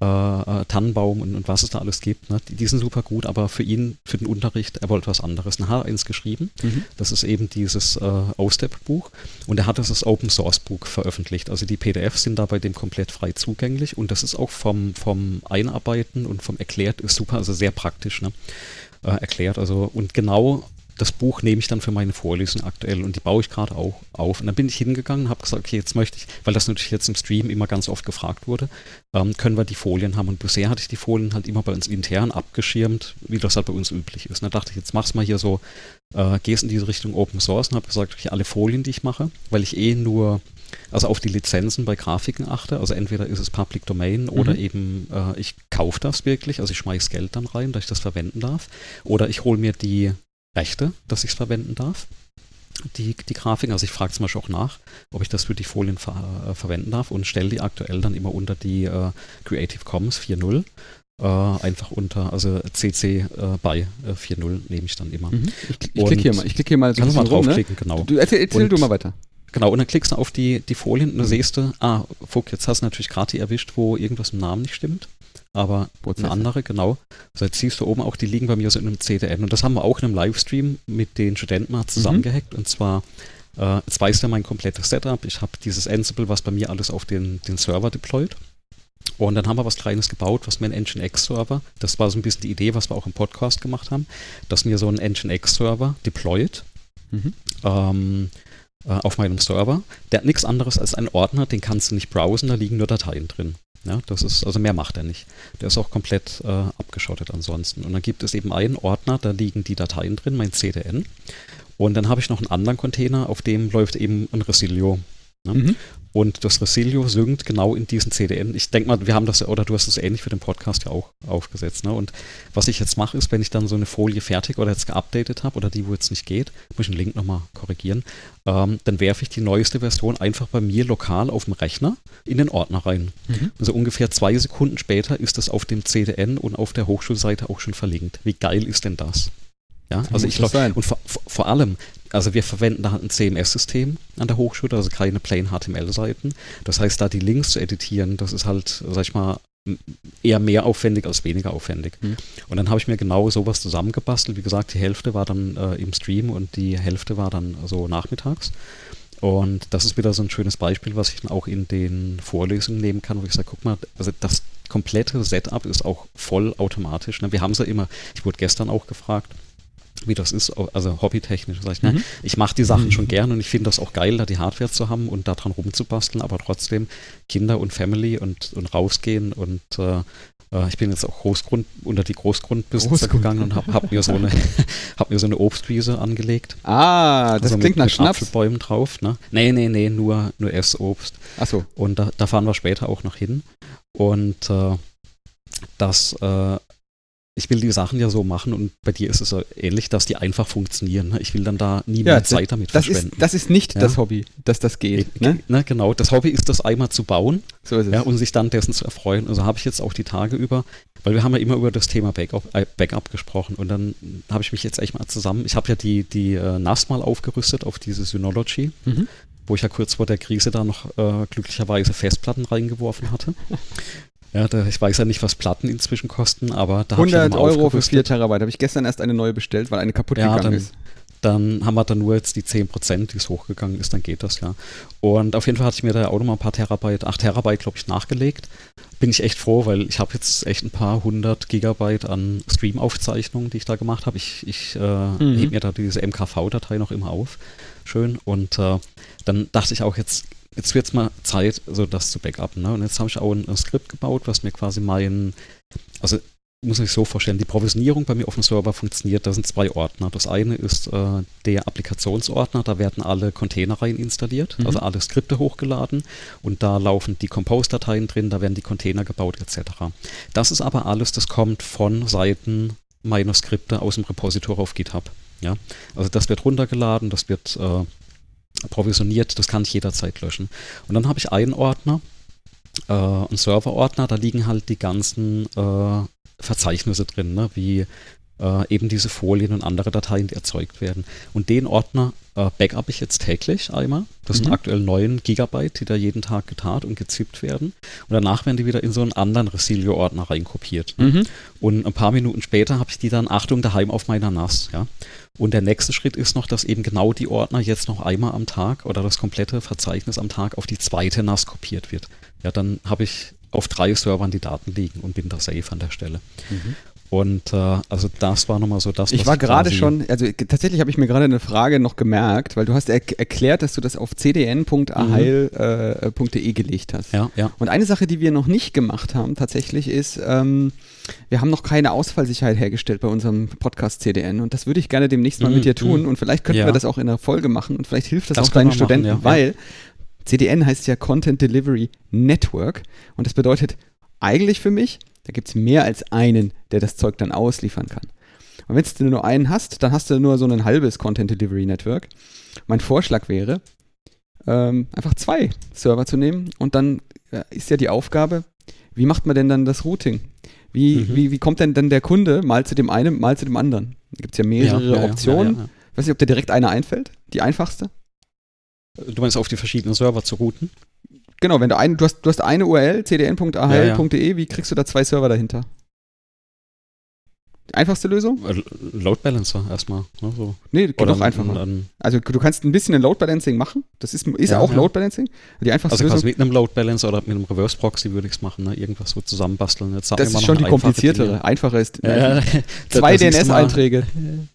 äh, äh, Tannenbaum und, und, was es da alles gibt, ne, die, die, sind super gut, aber für ihn, für den Unterricht, er wollte was anderes. Ein H1 geschrieben, mhm. das ist eben dieses äh, OSTEP-Buch und er hat das als Open Source Buch veröffentlicht. Also die PDFs sind da bei dem komplett frei zugänglich und das ist auch vom, vom Einarbeiten und vom Erklärt ist super, also sehr praktisch ne, erklärt. Also und genau das Buch nehme ich dann für meine Vorlesung aktuell und die baue ich gerade auch auf. Und dann bin ich hingegangen und habe gesagt, okay, jetzt möchte ich, weil das natürlich jetzt im Stream immer ganz oft gefragt wurde, ähm, können wir die Folien haben. Und bisher hatte ich die Folien halt immer bei uns intern abgeschirmt, wie das halt bei uns üblich ist. Und dann dachte ich, jetzt mach's mal hier so, äh, gehst in diese Richtung Open Source und habe gesagt, okay, alle Folien, die ich mache, weil ich eh nur also auf die Lizenzen bei Grafiken achte. Also entweder ist es Public Domain mhm. oder eben äh, ich kaufe das wirklich, also ich schmeiße Geld dann rein, dass ich das verwenden darf. Oder ich hole mir die Rechte, dass ich es verwenden darf. Die, die Grafiken, also ich frage zum Beispiel auch nach, ob ich das für die Folien ver äh, verwenden darf und stelle die aktuell dann immer unter die äh, Creative Commons 4.0. Äh, einfach unter, also CC äh, bei 4.0 nehme ich dann immer. Mhm. Ich, ich klicke hier mal, ich klicke hier mal so kannst mal draufklicken, ne? genau. Du, erzähl, erzähl du mal weiter. Genau, und dann klickst du auf die, die Folien und dann siehst du, ah, fuck, jetzt hast du natürlich gerade die erwischt, wo irgendwas im Namen nicht stimmt. Aber Prozesse. eine andere, genau. Also jetzt siehst du oben auch, die liegen bei mir so in einem CDN. Und das haben wir auch in einem Livestream mit den Studenten mal zusammengehackt. Mhm. Und zwar, äh, jetzt weiß der mein komplettes Setup. Ich habe dieses Ansible, was bei mir alles auf den, den Server deployt. Und dann haben wir was Kleines gebaut, was mir ein Nginx-Server, das war so ein bisschen die Idee, was wir auch im Podcast gemacht haben, dass mir so ein Nginx-Server deployt. Mhm. Ähm, äh, auf meinem Server. Der hat nichts anderes als einen Ordner, den kannst du nicht browsen, da liegen nur Dateien drin. Ja, das ist, also mehr macht er nicht. Der ist auch komplett äh, abgeschottet ansonsten. Und dann gibt es eben einen Ordner, da liegen die Dateien drin, mein CDN. Und dann habe ich noch einen anderen Container, auf dem läuft eben ein Resilio. Ne? Mhm. Und das Resilio synkt genau in diesen CDN. Ich denke mal, wir haben das, oder du hast das ähnlich für den Podcast ja auch aufgesetzt. Ne? Und was ich jetzt mache, ist, wenn ich dann so eine Folie fertig oder jetzt geupdatet habe, oder die, wo jetzt nicht geht, muss ich den Link nochmal korrigieren, ähm, dann werfe ich die neueste Version einfach bei mir lokal auf dem Rechner in den Ordner rein. Mhm. Also ungefähr zwei Sekunden später ist das auf dem CDN und auf der Hochschulseite auch schon verlinkt. Wie geil ist denn das? Ja, also ich glaube, und vor, vor, allem, also wir verwenden da halt ein CMS-System an der Hochschule, also keine plain HTML-Seiten. Das heißt, da die Links zu editieren, das ist halt, sag ich mal, eher mehr aufwendig als weniger aufwendig. Mhm. Und dann habe ich mir genau sowas zusammengebastelt. Wie gesagt, die Hälfte war dann äh, im Stream und die Hälfte war dann so nachmittags. Und das ist wieder so ein schönes Beispiel, was ich dann auch in den Vorlesungen nehmen kann, wo ich sage, guck mal, also das komplette Setup ist auch voll automatisch. Ne? Wir haben es ja immer, ich wurde gestern auch gefragt, wie das ist, also hobbytechnisch. Sag ich, ne? Mhm. ich mache die Sachen mhm. schon gern und ich finde das auch geil, da die Hardware zu haben und daran rumzubasteln, aber trotzdem Kinder und Family und, und rausgehen und äh, äh ich bin jetzt auch Großgrund, unter die Großgrundbesitzer Großgrund. gegangen und habe hab mir, so eine, hab mir so eine Obstwiese angelegt. Ah, das also klingt mit, nach mit Schnaps. Apfelbäumen drauf. Ne? Nee, nee, nee, nur, nur Essobst. Ach so. Und da, da fahren wir später auch noch hin. Und äh, das äh, ich will die Sachen ja so machen und bei dir ist es so ähnlich, dass die einfach funktionieren. Ne? Ich will dann da nie mehr ja, Zeit damit das verschwenden. Ist, das ist nicht ja? das Hobby, dass das geht. Ne? Ne, genau, das Hobby ist das einmal zu bauen so ja, und sich dann dessen zu erfreuen. Also habe ich jetzt auch die Tage über, weil wir haben ja immer über das Thema Backup, äh, Backup gesprochen und dann habe ich mich jetzt echt mal zusammen, ich habe ja die, die äh, NAS mal aufgerüstet auf diese Synology, mhm. wo ich ja kurz vor der Krise da noch äh, glücklicherweise Festplatten reingeworfen hatte. Ja, da, ich weiß ja nicht, was Platten inzwischen kosten, aber da 100 Euro für 4 Terabyte. Habe ich gestern erst eine neue bestellt, weil eine kaputt ja, gegangen dann, ist. Dann haben wir dann nur jetzt die 10 Prozent, die es hochgegangen ist, dann geht das ja. Und auf jeden Fall hatte ich mir da auch noch mal ein paar Terabyte, 8 Terabyte, glaube ich, nachgelegt. Bin ich echt froh, weil ich habe jetzt echt ein paar hundert Gigabyte an Stream-Aufzeichnungen, die ich da gemacht habe. Ich, ich äh, mhm. hebe mir da diese MKV-Datei noch immer auf. Schön. Und äh, dann dachte ich auch jetzt, jetzt wird es mal Zeit, so das zu backuppen. Ne? Und jetzt habe ich auch ein, ein, Skript gebaut, was mir quasi mein, also muss ich so vorstellen, die Provisionierung bei mir auf dem Server funktioniert, da sind zwei Ordner. Das eine ist äh, der Applikationsordner, da werden alle Container rein installiert, mhm. also alle Skripte hochgeladen und da laufen die Compose-Dateien drin, da werden die Container gebaut etc. Das ist aber alles, das kommt von Seiten meiner Skripte aus dem Repository auf GitHub. Ja? Also das wird runtergeladen, das wird äh, provisioniert, das kann ich jederzeit löschen. Und dann habe ich einen Ordner, äh, einen Serverordner, da liegen halt die ganzen äh, Verzeichnisse drin, ne, wie äh, eben diese Folien und andere Dateien, die erzeugt werden. Und den Ordner äh, backup ich jetzt täglich einmal. Das mhm. sind aktuell 9 Gigabyte, die da jeden Tag getarnt und gezippt werden. Und danach werden die wieder in so einen anderen Resilio-Ordner reinkopiert. Ne? Mhm. Und ein paar Minuten später habe ich die dann, Achtung, daheim auf meiner NAS. Ja? Und der nächste Schritt ist noch, dass eben genau die Ordner jetzt noch einmal am Tag oder das komplette Verzeichnis am Tag auf die zweite NAS kopiert wird. Ja, dann habe ich auf drei Servern die Daten liegen und bin da safe an der Stelle. Mhm. Und äh, also das war nochmal so das, Ich war gerade schon, also tatsächlich habe ich mir gerade eine Frage noch gemerkt, weil du hast er erklärt, dass du das auf cdn.aheil.de mhm. äh, gelegt hast. Ja, ja. Und eine Sache, die wir noch nicht gemacht haben tatsächlich ist, ähm, wir haben noch keine Ausfallsicherheit hergestellt bei unserem Podcast CDN und das würde ich gerne demnächst mal mhm, mit dir tun mhm. und vielleicht könnten ja. wir das auch in der Folge machen und vielleicht hilft das, das auch deinen Studenten, machen, ja, weil. CDN heißt ja Content Delivery Network und das bedeutet eigentlich für mich, da gibt es mehr als einen, der das Zeug dann ausliefern kann. Und wenn du nur einen hast, dann hast du nur so ein halbes Content Delivery Network. Mein Vorschlag wäre, ähm, einfach zwei Server zu nehmen und dann äh, ist ja die Aufgabe, wie macht man denn dann das Routing? Wie, mhm. wie, wie kommt denn dann der Kunde mal zu dem einen, mal zu dem anderen? Da gibt es ja mehrere ja, ja, Optionen. Ja, ich weiß nicht, ob dir direkt eine einfällt, die einfachste. Du meinst auf die verschiedenen Server zu routen? Genau, wenn du eine, du hast, du hast eine URL, cdn.ahl.de, ja, ja. wie kriegst du da zwei Server dahinter? Die einfachste Lösung? Äh, Load Balancer erstmal. Ne, so. Nee, geht doch einfacher. Ein, also du kannst ein bisschen ein Load Balancing machen. Das ist, ist ja, auch ja. Load Balancing. Die einfachste also Lösung. mit einem Load Balancer oder mit einem Reverse Proxy würde ich es machen, ne? irgendwas so zusammenbasteln. Jetzt das ist schon die kompliziertere. Einfache ist ja, zwei DNS-Einträge.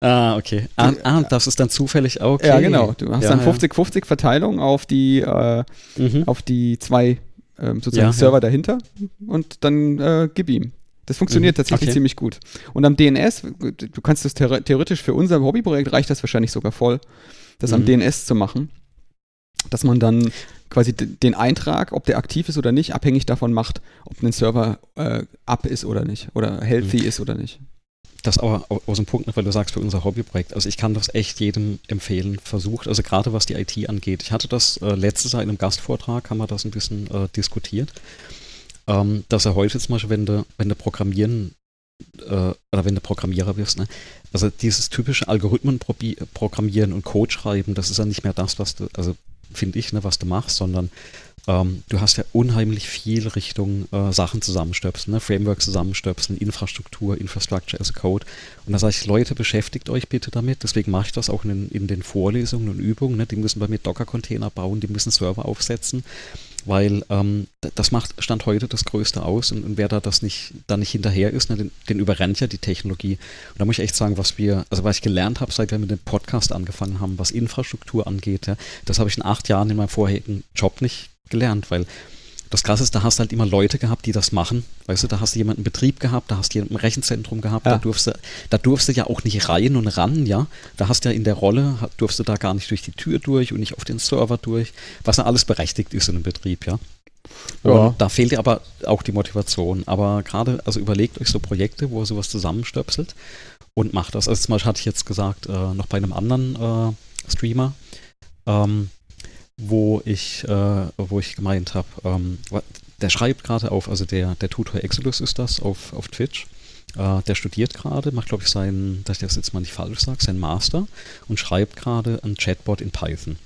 Ah, okay. Ah, ah, das ist dann zufällig auch. Okay. Ja, genau. Du hast ja, dann 50-50 Verteilung auf die, äh, mhm. auf die zwei ähm, sozusagen ja, Server dahinter und dann äh, gib ihm. Das funktioniert mhm. tatsächlich okay. ziemlich gut. Und am DNS, du kannst das theoretisch für unser Hobbyprojekt reicht das wahrscheinlich sogar voll, das mhm. am DNS zu machen, dass man dann quasi den Eintrag, ob der aktiv ist oder nicht, abhängig davon macht, ob ein Server äh, up ist oder nicht oder healthy mhm. ist oder nicht das aber aus dem Punkt, weil du sagst, für unser Hobbyprojekt, also ich kann das echt jedem empfehlen, versucht, also gerade was die IT angeht. Ich hatte das äh, letztes Jahr in einem Gastvortrag, haben wir das ein bisschen äh, diskutiert, ähm, dass er heute zum Beispiel, wenn du, wenn du programmieren äh, oder wenn du Programmierer wirst, ne, also dieses typische Algorithmen programmieren und Code schreiben, das ist ja nicht mehr das, was du, also finde ich, ne, was du machst, sondern ähm, du hast ja unheimlich viel Richtung äh, Sachen zusammenstöpseln, ne? Frameworks zusammenstöpseln, Infrastruktur, Infrastructure as a Code. Und da sage ich, Leute, beschäftigt euch bitte damit. Deswegen mache ich das auch in, in den Vorlesungen und Übungen. Ne? Die müssen bei mir Docker-Container bauen, die müssen Server aufsetzen weil ähm, das macht Stand heute das Größte aus und, und wer da das nicht, da nicht hinterher ist, ne, den, den, überrennt ja die Technologie. Und da muss ich echt sagen, was wir, also was ich gelernt habe, seit wir mit dem Podcast angefangen haben, was Infrastruktur angeht, ja, das habe ich in acht Jahren in meinem vorherigen Job nicht gelernt, weil das Krasse ist, da hast du halt immer Leute gehabt, die das machen. Weißt du, da hast du jemanden im Betrieb gehabt, da hast du jemanden im Rechenzentrum gehabt, ja. da, durfst du, da durfst du ja auch nicht rein und ran, ja. Da hast du ja in der Rolle, durfst du da gar nicht durch die Tür durch und nicht auf den Server durch, was ja alles berechtigt ist in einem Betrieb, ja. Und ja. da fehlt dir aber auch die Motivation. Aber gerade, also überlegt euch so Projekte, wo ihr sowas zusammenstöpselt und macht das. Also zum Beispiel hatte ich jetzt gesagt, äh, noch bei einem anderen äh, Streamer, ähm, wo ich, äh, wo ich gemeint habe, ähm, der schreibt gerade auf, also der, der Tutor Exodus ist das auf, auf Twitch. Äh, der studiert gerade, macht glaube ich seinen, dass ich das jetzt mal nicht falsch sage, seinen Master und schreibt gerade ein Chatbot in Python.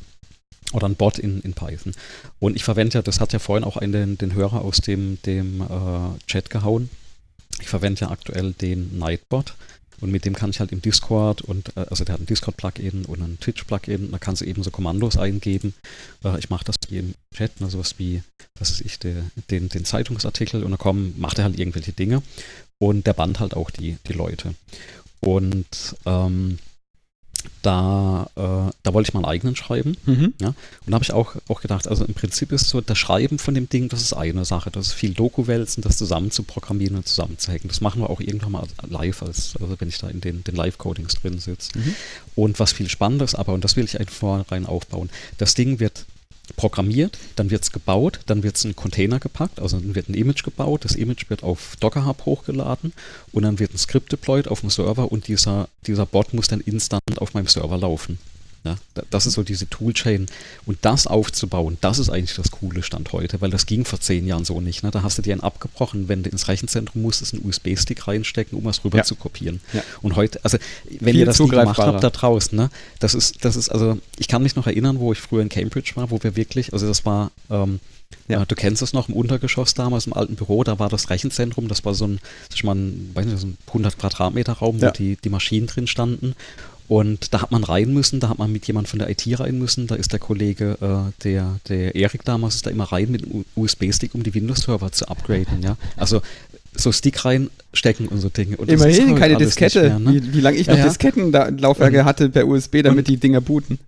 Oder ein Bot in, in Python. Und ich verwende ja, das hat ja vorhin auch einen, den Hörer aus dem, dem äh, Chat gehauen. Ich verwende ja aktuell den Nightbot und mit dem kann ich halt im Discord und, äh, also der hat ein Discord-Plugin und ein Twitch-Plugin, da kannst du eben so Kommandos eingeben. Äh, ich mache das wie im Chat, ne, sowas wie, was ist ich, der, den, den Zeitungsartikel und dann kommen, macht er halt irgendwelche Dinge und der band halt auch die, die Leute. Und ähm, da, äh, da wollte ich mal einen eigenen schreiben. Mhm. Ja? Und da habe ich auch, auch gedacht, also im Prinzip ist so, das Schreiben von dem Ding, das ist eine Sache. Das ist viel Doku-Wälzen, das zusammen zu programmieren und zusammenzuhacken. Das machen wir auch irgendwann mal live, als, also wenn ich da in den, den Live-Codings drin sitze. Mhm. Und was viel Spannendes aber, und das will ich einfach vornherein aufbauen, das Ding wird programmiert, dann wird es gebaut, dann wird es in einen Container gepackt, also dann wird ein Image gebaut, das Image wird auf Docker Hub hochgeladen und dann wird ein Skript deployed auf dem Server und dieser, dieser Bot muss dann instant auf meinem Server laufen. Ja, das ist so diese Toolchain. Und das aufzubauen, das ist eigentlich das coole Stand heute, weil das ging vor zehn Jahren so nicht. Ne? Da hast du dir einen abgebrochen, wenn du ins Rechenzentrum musstest, einen USB-Stick reinstecken, um was rüber ja. zu kopieren. Ja. Und heute, also wenn Viel ihr das nie gemacht habt da draußen, ne? das ist, das ist, also ich kann mich noch erinnern, wo ich früher in Cambridge war, wo wir wirklich, also das war, ähm, ja, du kennst es noch im Untergeschoss damals im alten Büro, da war das Rechenzentrum, das war so ein, ich meine, weiß nicht, so ein 100 Quadratmeter Raum, wo ja. die, die Maschinen drin standen und da hat man rein müssen, da hat man mit jemand von der IT rein müssen. Da ist der Kollege, äh, der, der Erik damals, ist da immer rein mit einem USB-Stick, um die Windows-Server zu upgraden. Ja? Also so Stick reinstecken und so Dinge. Und Immerhin keine Diskette. Mehr, ne? Wie, wie lange ich noch ja, Diskettenlaufwerke hatte per USB, damit die Dinger booten.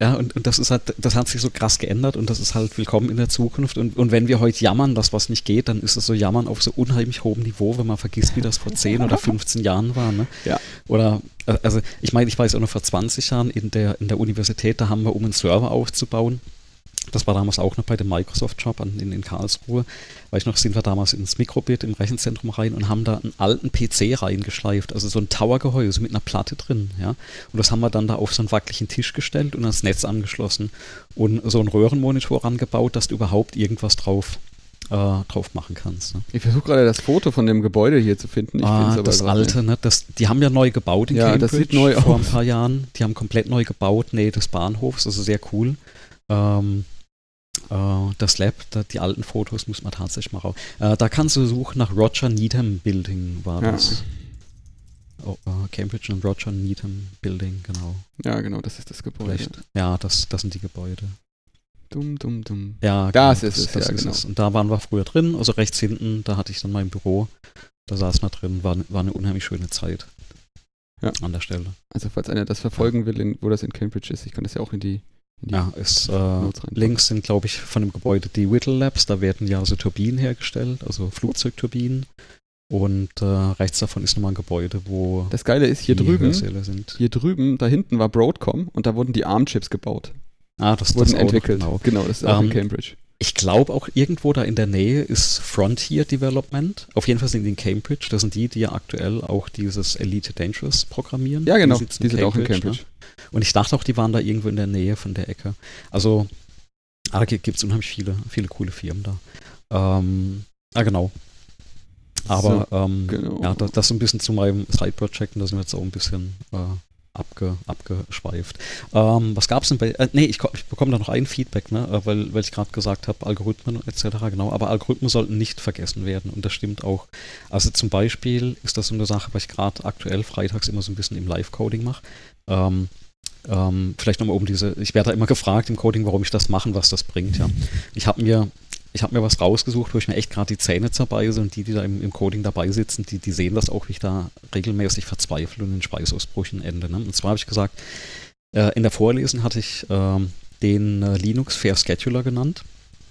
Ja, und, und das ist halt, das hat sich so krass geändert und das ist halt willkommen in der Zukunft. Und, und wenn wir heute jammern, dass was nicht geht, dann ist es so jammern auf so unheimlich hohem Niveau, wenn man vergisst, wie das vor 10 oder 15 Jahren war. Ne? Ja. Oder, also ich meine, ich weiß auch noch vor 20 Jahren in der, in der Universität, da haben wir, um einen Server aufzubauen, das war damals auch noch bei dem Microsoft-Job in, in Karlsruhe. Weil ich noch, sind wir damals ins Mikrobit im Rechenzentrum rein und haben da einen alten PC reingeschleift, also so ein Tower-Gehäuse mit einer Platte drin, ja. Und das haben wir dann da auf so einen wackeligen Tisch gestellt und ans Netz angeschlossen und so einen Röhrenmonitor rangebaut, dass du überhaupt irgendwas drauf äh, drauf machen kannst. Ne? Ich versuche gerade das Foto von dem Gebäude hier zu finden. Ich ah, das alte, ne? das, die haben ja neu gebaut in ja, Cambridge das sieht neu vor aus. ein paar Jahren. Die haben komplett neu gebaut, nee, des Bahnhofs, also sehr cool. Ähm, Uh, das Lab, da, die alten Fotos muss man tatsächlich mal raus. Uh, da kannst du suchen nach Roger Needham Building, war ja. das. Oh, uh, Cambridge und Roger Needham Building, genau. Ja, genau, das ist das Gebäude. Vielleicht. Ja, das, das sind die Gebäude. Dumm, dumm, dumm. Ja, das genau, ist es, das ja, ist genau. Es. Und da waren wir früher drin, also rechts hinten, da hatte ich dann mein Büro. Da saß man drin, war, war eine unheimlich schöne Zeit. Ja. An der Stelle. Also, falls einer das verfolgen will, in, wo das in Cambridge ist, ich kann das ja auch in die ja, ist, äh, links sind, glaube ich, von dem Gebäude die Whittle Labs. Da werden ja so Turbinen hergestellt, also Flugzeugturbinen. Und äh, rechts davon ist nochmal ein Gebäude, wo. Das Geile ist, hier drüben, hier drüben, da hinten war Broadcom und da wurden die ARM-Chips gebaut. Ah, das wurden das entwickelt. Genau. genau, das ist auch um, in ähm, Cambridge. Ich glaube auch irgendwo da in der Nähe ist Frontier Development. Auf jeden Fall sind die in Cambridge. Das sind die, die ja aktuell auch dieses Elite Dangerous programmieren. Ja, genau. Die, die sind auch in Cambridge. Ne? Und ich dachte auch, die waren da irgendwo in der Nähe von der Ecke. Also, ah, da gibt es unheimlich viele, viele coole Firmen da. Ähm, ah, genau. Aber so, ähm, genau. ja, das, das so ein bisschen zu meinem Side-Project und da sind wir jetzt auch ein bisschen äh, abge, abgeschweift. Ähm, was gab es denn bei, äh, nee, ich, ich, bekomme da noch ein Feedback, ne, äh, weil, weil ich gerade gesagt habe, Algorithmen etc., genau, aber Algorithmen sollten nicht vergessen werden und das stimmt auch. Also zum Beispiel ist das so eine Sache, was ich gerade aktuell freitags immer so ein bisschen im Live-Coding mache. Ähm, ähm, vielleicht nochmal um diese, ich werde da immer gefragt im Coding, warum ich das mache was das bringt, ja. Ich habe mir ich mir was rausgesucht, wo ich mir echt gerade die Zähne zerbeiße und die, die da im, im, Coding dabei sitzen, die, die sehen das auch, wie ich da regelmäßig verzweifle und in Speisausbrüchen ende. Ne? Und zwar habe ich gesagt, äh, in der Vorlesung hatte ich äh, den äh, Linux Fair Scheduler genannt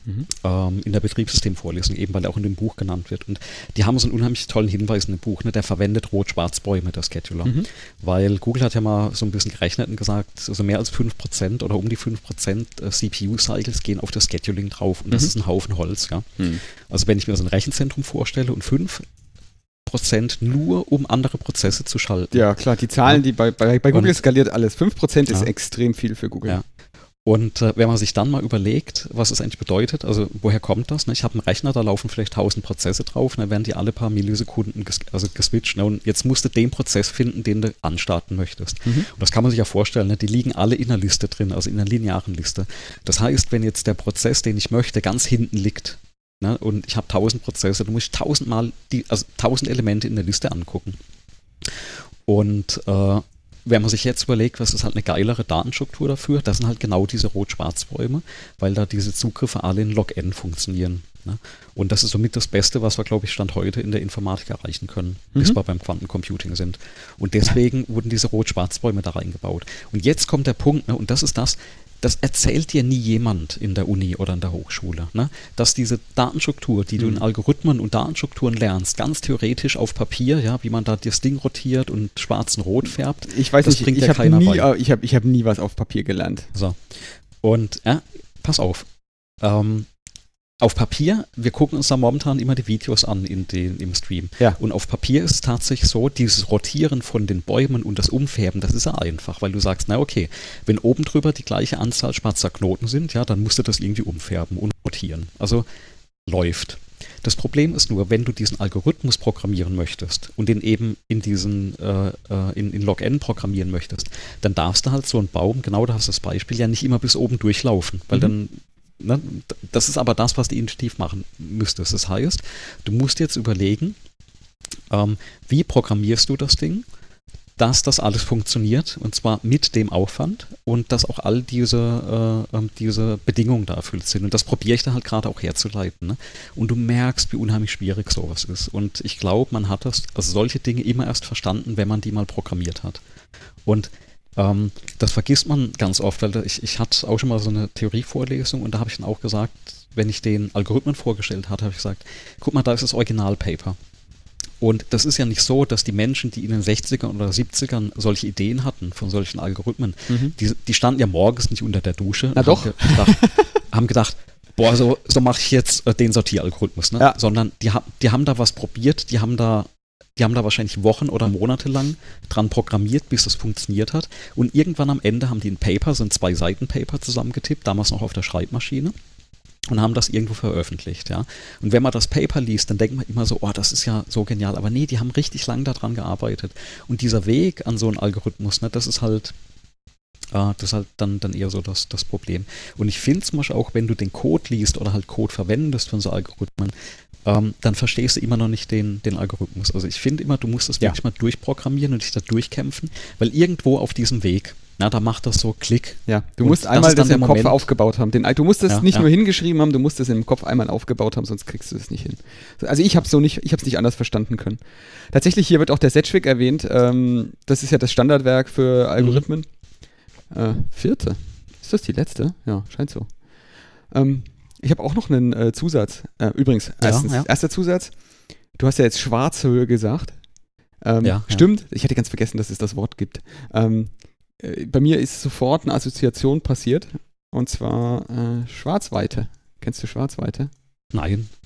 mhm. ähm, in der Betriebssystemvorlesung, eben weil er auch in dem Buch genannt wird. Und die haben so einen unheimlich tollen Hinweis in dem Buch, ne? der verwendet Rot-Schwarz-Bäume, der Scheduler. Mhm. Weil Google hat ja mal so ein bisschen gerechnet und gesagt, also mehr als 5% oder um die 5% äh, CPU-Cycles gehen auf das Scheduling drauf und das mhm. ist ein Haufen Holz. Ja? Mhm. Also wenn ich mir so ein Rechenzentrum vorstelle und 5 Prozent nur, um andere Prozesse zu schalten. Ja, klar, die Zahlen, die bei, bei, bei Google und, skaliert alles. 5% ist ja. extrem viel für Google. Ja. Und äh, wenn man sich dann mal überlegt, was es eigentlich bedeutet, also woher kommt das? Ne? Ich habe einen Rechner, da laufen vielleicht 1000 Prozesse drauf, dann werden die alle paar Millisekunden ges also geswitcht. Ne? Und jetzt musst du den Prozess finden, den du anstarten möchtest. Mhm. Und das kann man sich ja vorstellen, ne? die liegen alle in einer Liste drin, also in einer linearen Liste. Das heißt, wenn jetzt der Prozess, den ich möchte, ganz hinten liegt, ne? und ich habe 1000 Prozesse, dann muss ich 1000 Mal die, also 1000 Elemente in der Liste angucken. Und äh, wenn man sich jetzt überlegt, was ist halt eine geilere Datenstruktur dafür, das sind halt genau diese Rot-Schwarz-Bäume, weil da diese Zugriffe alle in Log-N funktionieren. Ne? Und das ist somit das Beste, was wir, glaube ich, Stand heute in der Informatik erreichen können, mhm. bis wir beim Quantencomputing sind. Und deswegen wurden diese Rot-Schwarz-Bäume da reingebaut. Und jetzt kommt der Punkt, ne, und das ist das, das erzählt dir nie jemand in der Uni oder in der Hochschule, ne? dass diese Datenstruktur, die du in mhm. Algorithmen und Datenstrukturen lernst, ganz theoretisch auf Papier, ja, wie man da das Ding rotiert und schwarz und rot färbt, ich weiß das nicht, bringt ich, ich keiner nie, bei. Ich habe ich hab nie was auf Papier gelernt. So. Und ja, pass auf. Ähm, auf Papier, wir gucken uns da momentan immer die Videos an in den, im Stream. Ja. Und auf Papier ist es tatsächlich so, dieses Rotieren von den Bäumen und das Umfärben, das ist ja einfach, weil du sagst, na okay, wenn oben drüber die gleiche Anzahl schwarzer Knoten sind, ja, dann musst du das irgendwie umfärben und rotieren. Also läuft. Das Problem ist nur, wenn du diesen Algorithmus programmieren möchtest und den eben in diesen äh, äh in, in Log-N programmieren möchtest, dann darfst du halt so einen Baum, genau da hast du das Beispiel, ja nicht immer bis oben durchlaufen, weil mhm. dann Ne? Das ist aber das, was du intuitiv machen müsstest. Das heißt, du musst jetzt überlegen, ähm, wie programmierst du das Ding, dass das alles funktioniert und zwar mit dem Aufwand und dass auch all diese, äh, ähm, diese Bedingungen da erfüllt sind. Und das probiere ich da halt gerade auch herzuleiten. Ne? Und du merkst, wie unheimlich schwierig sowas ist. Und ich glaube, man hat das, also solche Dinge immer erst verstanden, wenn man die mal programmiert hat. Und ähm, das vergisst man ganz oft, weil ich, ich hatte auch schon mal so eine Theorievorlesung und da habe ich dann auch gesagt, wenn ich den Algorithmen vorgestellt hatte, habe ich gesagt, guck mal, da ist das Originalpaper. Und das ist ja nicht so, dass die Menschen, die in den 60ern oder 70ern solche Ideen hatten von solchen Algorithmen, mhm. die, die, standen ja morgens nicht unter der Dusche. Na doch. Haben gedacht, haben gedacht boah, so, so mache ich jetzt äh, den Sortieralgorithmus. Ne? Ja. Sondern die, die haben da was probiert, die haben da die haben da wahrscheinlich Wochen oder Monate lang dran programmiert, bis das funktioniert hat. Und irgendwann am Ende haben die ein Paper, so ein Zwei-Seiten-Paper zusammengetippt, damals noch auf der Schreibmaschine und haben das irgendwo veröffentlicht, ja. Und wenn man das Paper liest, dann denkt man immer so, oh, das ist ja so genial. Aber nee, die haben richtig lang daran gearbeitet. Und dieser Weg an so einen Algorithmus, ne, das ist halt, äh, das ist halt dann, dann eher so das, das Problem. Und ich finde zum Beispiel auch, wenn du den Code liest oder halt Code verwendest von so Algorithmen, ähm, dann verstehst du immer noch nicht den, den Algorithmus. Also ich finde immer, du musst das ja. wirklich mal durchprogrammieren und dich da durchkämpfen, weil irgendwo auf diesem Weg na, da macht das so Klick. Ja, du musst und einmal das, das im Kopf Moment. aufgebaut haben. Den, du musst das ja, nicht ja. nur hingeschrieben haben, du musst es im Kopf einmal aufgebaut haben, sonst kriegst du es nicht hin. Also ich habe es so nicht, ich habe es nicht anders verstanden können. Tatsächlich hier wird auch der Setchwig erwähnt. Ähm, das ist ja das Standardwerk für Algorithmen. Mhm. Äh, vierte. Ist das die letzte? Ja, scheint so. Ähm, ich habe auch noch einen äh, Zusatz. Äh, übrigens, erstens, ja, erster Zusatz. Du hast ja jetzt Schwarzhöhe gesagt. Ähm, ja, stimmt. Ich hätte ganz vergessen, dass es das Wort gibt. Ähm, äh, bei mir ist sofort eine Assoziation passiert. Und zwar äh, Schwarzweite. Kennst du Schwarzweite? Nein.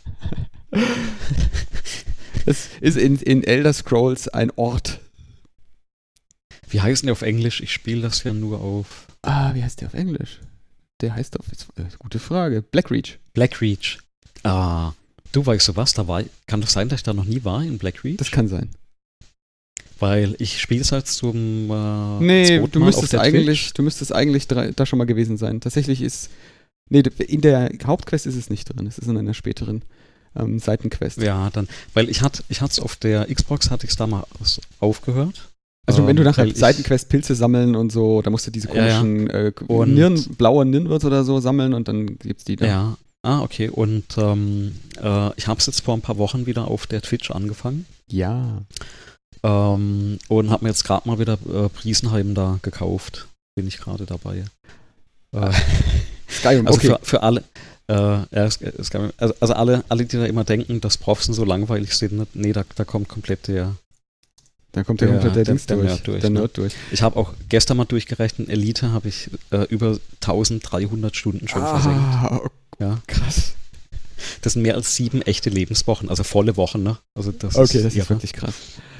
Es ist in, in Elder Scrolls ein Ort. Wie heißt der auf Englisch? Ich spiele das ja nur auf. Ah, wie heißt der auf Englisch? Der heißt auf. Äh, gute Frage. Blackreach. Blackreach. Ah, du weißt du was? Da war, kann doch sein, dass ich da noch nie war in Blackreach? Das kann sein. Weil ich spiele es halt zum äh, Nee, du müsstest, eigentlich, du müsstest eigentlich da schon mal gewesen sein. Tatsächlich ist. Nee, in der Hauptquest ist es nicht drin. Es ist in einer späteren ähm, Seitenquest. Ja, dann. Weil ich hatte ich es auf der Xbox, hatte ich es damals aufgehört. Also wenn du ähm, nachher Seitenquest Pilze sammeln und so, da musst du diese komischen ja, ja. Äh, Nirn, blaue Nirnwürze oder so sammeln und dann gibt's die da. Ja, ah, okay. Und ähm, äh, ich habe es jetzt vor ein paar Wochen wieder auf der Twitch angefangen. Ja. Ähm, und habe mir jetzt gerade mal wieder äh, Priesenheim da gekauft. Bin ich gerade dabei. Äh, Skyrim, also okay. für, für alle, äh, ja, also, also, alle, alle, die da immer denken, dass Profs so langweilig sind, nee, da, da kommt komplett der. Da kommt der, der komplett der, der, der, durch, durch, der ne? Nerd durch. Ich habe auch gestern mal durchgerechnet, Elite habe ich äh, über 1300 Stunden schon ah, versenkt. Ja. Krass. Das sind mehr als sieben echte Lebenswochen, also volle Wochen, ne? Also das okay, ist das ist wirklich krass.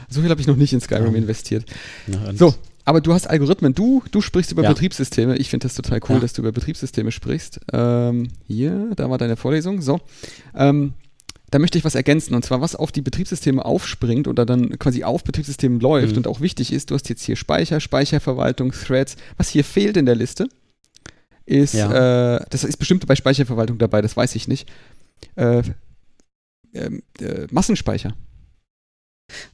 So viel habe ich noch nicht in Skyrim ja. investiert. Ja, so, aber du hast Algorithmen. Du, du sprichst über ja. Betriebssysteme. Ich finde das total cool, dass du über Betriebssysteme sprichst. Ähm, hier, da war deine Vorlesung. So. Ähm, da möchte ich was ergänzen. Und zwar, was auf die Betriebssysteme aufspringt oder dann quasi auf Betriebssystemen läuft mhm. und auch wichtig ist, du hast jetzt hier Speicher, Speicherverwaltung, Threads. Was hier fehlt in der Liste, ist, ja. äh, das ist bestimmt bei Speicherverwaltung dabei, das weiß ich nicht. Äh, ähm, äh, Massenspeicher.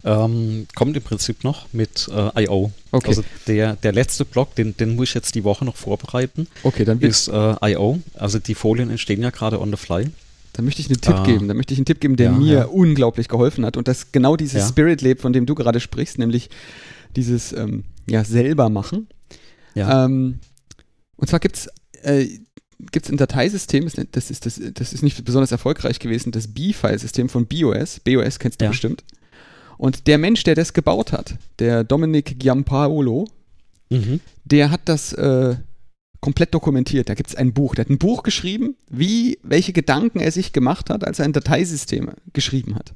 Ähm, kommt im Prinzip noch mit äh, I.O. Okay. Also der, der letzte Block, den, den muss ich jetzt die Woche noch vorbereiten. Okay, dann ist äh, I.O. Also die Folien entstehen ja gerade on the fly. Da möchte ich einen Tipp ah. geben. Da möchte ich einen Tipp geben, der ja, mir ja. unglaublich geholfen hat. Und das genau dieses ja. Spirit lebt, von dem du gerade sprichst, nämlich dieses ähm, ja, selber machen. Ähm, und zwar gibt es äh, ein Dateisystem, das ist, das, das ist nicht besonders erfolgreich gewesen, das B-File-System von BOS. BOS kennst du bestimmt. Und der Mensch, der das gebaut hat, der Dominic Giampaolo, mhm. der hat das äh, komplett dokumentiert. Da gibt es ein Buch. Der hat ein Buch geschrieben, wie, welche Gedanken er sich gemacht hat, als er ein Dateisystem geschrieben hat.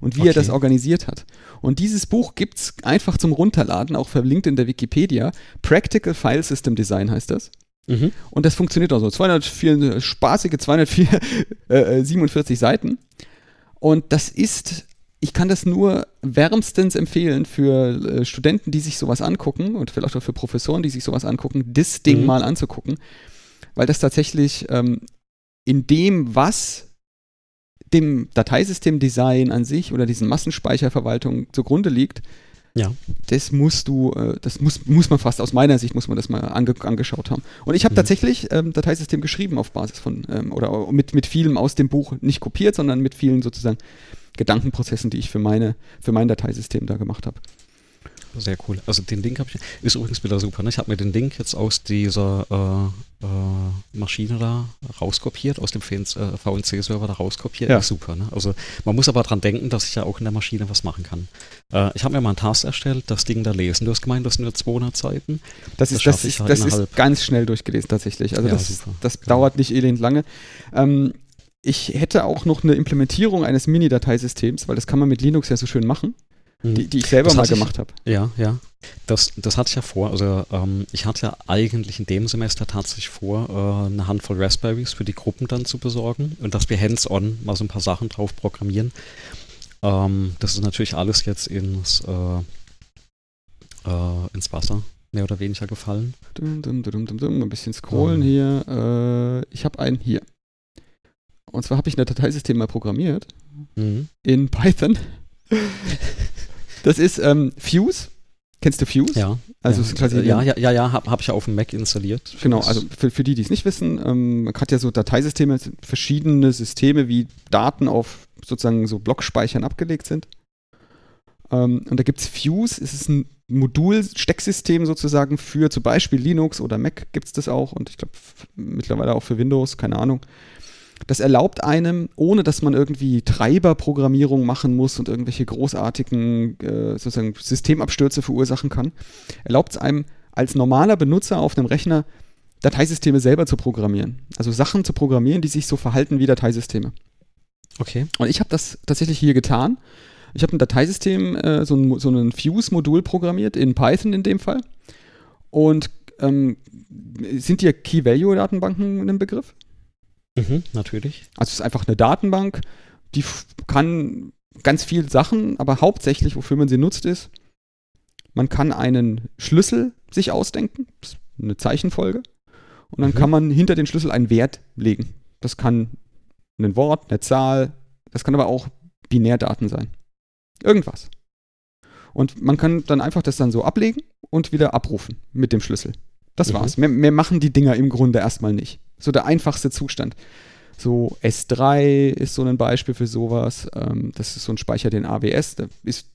Und wie okay. er das organisiert hat. Und dieses Buch gibt es einfach zum Runterladen, auch verlinkt in der Wikipedia. Practical File System Design heißt das. Mhm. Und das funktioniert auch so. 204, spaßige 247 äh, Seiten. Und das ist ich kann das nur wärmstens empfehlen für äh, Studenten, die sich sowas angucken und vielleicht auch für Professoren, die sich sowas angucken, das Ding mhm. mal anzugucken, weil das tatsächlich ähm, in dem, was dem Dateisystemdesign an sich oder diesen Massenspeicherverwaltung zugrunde liegt, Ja. Das musst du, äh, das muss, muss man fast, aus meiner Sicht muss man das mal ange, angeschaut haben. Und ich habe Mhm. tatsächlich ähm, Dateisystem geschrieben auf Basis von, ähm, oder mit, mit vielem aus dem Buch nicht kopiert, sondern mit vielen sozusagen Gedankenprozessen, die ich für meine, für mein Dateisystem da gemacht habe. Sehr cool. Also den Link habe ich. Ist übrigens wieder super. Ne? Ich habe mir den Link jetzt aus dieser äh, äh, Maschine da rauskopiert, aus dem äh, VNC-Server da rauskopiert. Ja. Ist super. Ne? Also man muss aber dran denken, dass ich ja auch in der Maschine was machen kann. Äh, ich habe mir mal einen Task erstellt, das Ding da lesen. Du hast gemeint, das sind nur 200 Seiten. Das, Das ist, das, ist, halt das ist ganz schnell durchgelesen tatsächlich. Also Ja, das, das Genau. dauert nicht elend lange. Ähm, ich hätte auch noch eine Implementierung eines Mini-Dateisystems, weil das kann man mit Linux ja so schön machen, Mhm. die, die ich selber Das mal ich- gemacht habe. Ja, ja. Das, das hatte ich ja vor. Also ähm, ich hatte ja eigentlich in dem Semester tatsächlich vor, äh, eine Handvoll Raspberries für die Gruppen dann zu besorgen und dass wir hands-on mal so ein paar Sachen drauf programmieren. Ähm, das ist natürlich alles jetzt ins, äh, äh, ins Wasser mehr oder weniger gefallen. Dum, dum, dum, ein bisschen scrollen Ähm. hier. Äh, ich habe einen hier. Und zwar habe ich ein Dateisystem mal programmiert Mhm. in Python. Das ist ähm, Fuse. Kennst du Fuse? Ja. Also ja. quasi ja, ja, ja, ja, habe hab ich ja auf dem Mac installiert. Genau, also für, für die, die es nicht wissen, ähm, man hat ja so Dateisysteme, verschiedene Systeme, wie Daten auf sozusagen so Blockspeichern abgelegt sind. Ähm, und da gibt es Fuse, es ist ein Modul-Stecksystem sozusagen für zum Beispiel Linux oder Mac gibt es das auch und ich glaube mittlerweile auch für Windows, keine Ahnung. Das erlaubt einem, ohne dass man irgendwie Treiberprogrammierung machen muss und irgendwelche großartigen äh, sozusagen Systemabstürze verursachen kann, erlaubt es einem als normaler Benutzer auf einem Rechner Dateisysteme selber zu programmieren. Also Sachen zu programmieren, die sich so verhalten wie Dateisysteme. Okay. Und ich habe das tatsächlich hier getan. Ich habe ein Dateisystem, äh, so ein, so ein Fuse-Modul programmiert, in Python in dem Fall. Und ähm, sind dir Key-Value-Datenbanken ein Begriff? Mhm, natürlich. Also es ist einfach eine Datenbank, die kann ganz viel Sachen, aber hauptsächlich, wofür man sie nutzt, ist, man kann einen Schlüssel sich ausdenken, eine Zeichenfolge, und dann Mhm. kann man hinter den Schlüssel einen Wert legen. Das kann ein Wort, eine Zahl, das kann aber auch Binärdaten sein. Irgendwas. Und man kann dann einfach das dann so ablegen und wieder abrufen mit dem Schlüssel. Das Mhm. war's. Mehr, mehr machen die Dinger im Grunde erstmal nicht. So der einfachste Zustand. So S3 ist so ein Beispiel für sowas. Ähm, das ist so ein Speicher, den AWS, da ist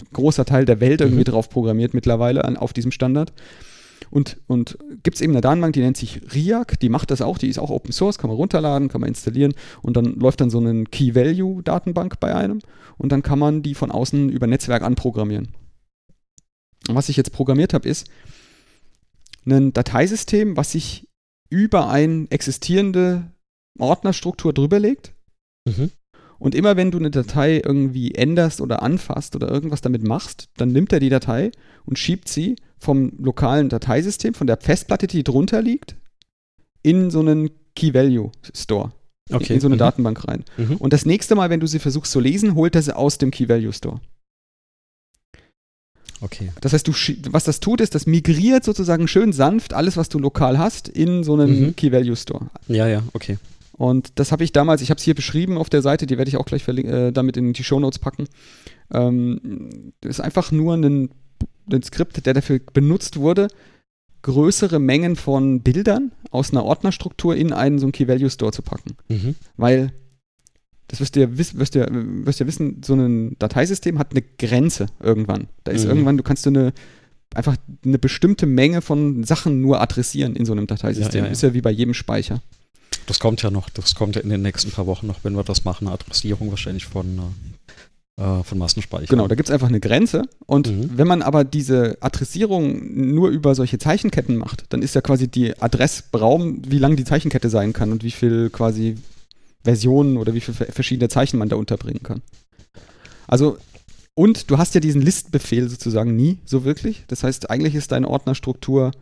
ein großer Teil der Welt irgendwie Mhm. drauf programmiert mittlerweile an, auf diesem Standard. Und, und gibt es eben eine Datenbank, die nennt sich RIAC, die macht das auch, die ist auch Open Source, kann man runterladen, kann man installieren und dann läuft dann so eine Key-Value-Datenbank bei einem und dann kann man die von außen über Netzwerk anprogrammieren. Und was ich jetzt programmiert habe, ist ein Dateisystem, was sich über eine existierende Ordnerstruktur drüber legt Mhm. und immer wenn du eine Datei irgendwie änderst oder anfasst oder irgendwas damit machst, dann nimmt er die Datei und schiebt sie vom lokalen Dateisystem, von der Festplatte, die drunter liegt, in so einen Key-Value-Store, Okay. in so eine mhm. Datenbank rein. Mhm. Und das nächste Mal, wenn du sie versuchst zu lesen, holt er sie aus dem Key-Value-Store. Okay. Das heißt, du, was das tut, ist, das migriert sozusagen schön sanft alles, was du lokal hast, in so einen Mhm. Key-Value-Store. Ja, ja, okay. Und das habe ich damals, ich habe es hier beschrieben auf der Seite, die werde ich auch gleich äh, damit in die Shownotes packen. Ähm, das ist einfach nur ein, ein Skript, der dafür benutzt wurde, größere Mengen von Bildern aus einer Ordnerstruktur in einen so einen Key-Value-Store zu packen. Mhm. Weil, das wirst du ja, wiss, wirst du ja, wirst du ja wissen, so ein Dateisystem hat eine Grenze irgendwann. Da ist Mhm. irgendwann, du kannst du eine einfach eine bestimmte Menge von Sachen nur adressieren in so einem Dateisystem. Ja, ja. Ist ja wie bei jedem Speicher. Das kommt ja noch, das kommt ja in den nächsten paar Wochen noch, wenn wir das machen, eine Adressierung wahrscheinlich von, äh, äh, von Massenspeicher. Genau, da gibt es einfach eine Grenze. Und Mhm. wenn man aber diese Adressierung nur über solche Zeichenketten macht, dann ist ja quasi die Adressraum, wie lang die Zeichenkette sein kann und wie viel quasi Versionen oder wie viele verschiedene Zeichen man da unterbringen kann. Also, und du hast ja diesen Listbefehl sozusagen nie so wirklich. Das heißt, eigentlich ist deine Ordnerstruktur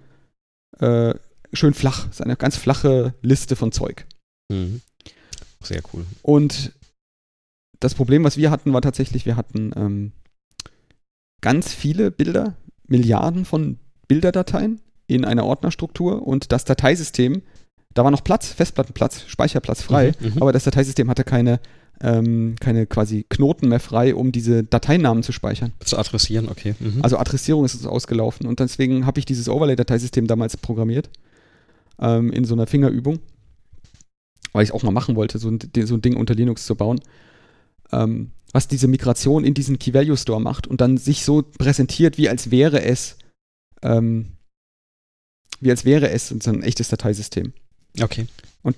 äh, schön flach. Es ist eine ganz flache Liste von Zeug. Mhm. Sehr cool. Und das Problem, was wir hatten, war tatsächlich, wir hatten ähm, ganz viele Bilder, Milliarden von Bilderdateien in einer Ordnerstruktur und das Dateisystem, da war noch Platz, Festplattenplatz, Speicherplatz frei, Mhm, mhm. aber das Dateisystem hatte keine ähm, keine quasi Knoten mehr frei, um diese Dateinamen zu speichern. Zu adressieren, okay. Mhm. Also Adressierung ist ausgelaufen und deswegen habe ich dieses Overlay-Dateisystem damals programmiert ähm, in so einer Fingerübung, weil ich es auch mal machen wollte, so ein, so ein Ding unter Linux zu bauen. Ähm, was diese Migration in diesen Key Value Store macht und dann sich so präsentiert, wie als wäre es ähm, wie als wäre es ein echtes Dateisystem. Okay. Und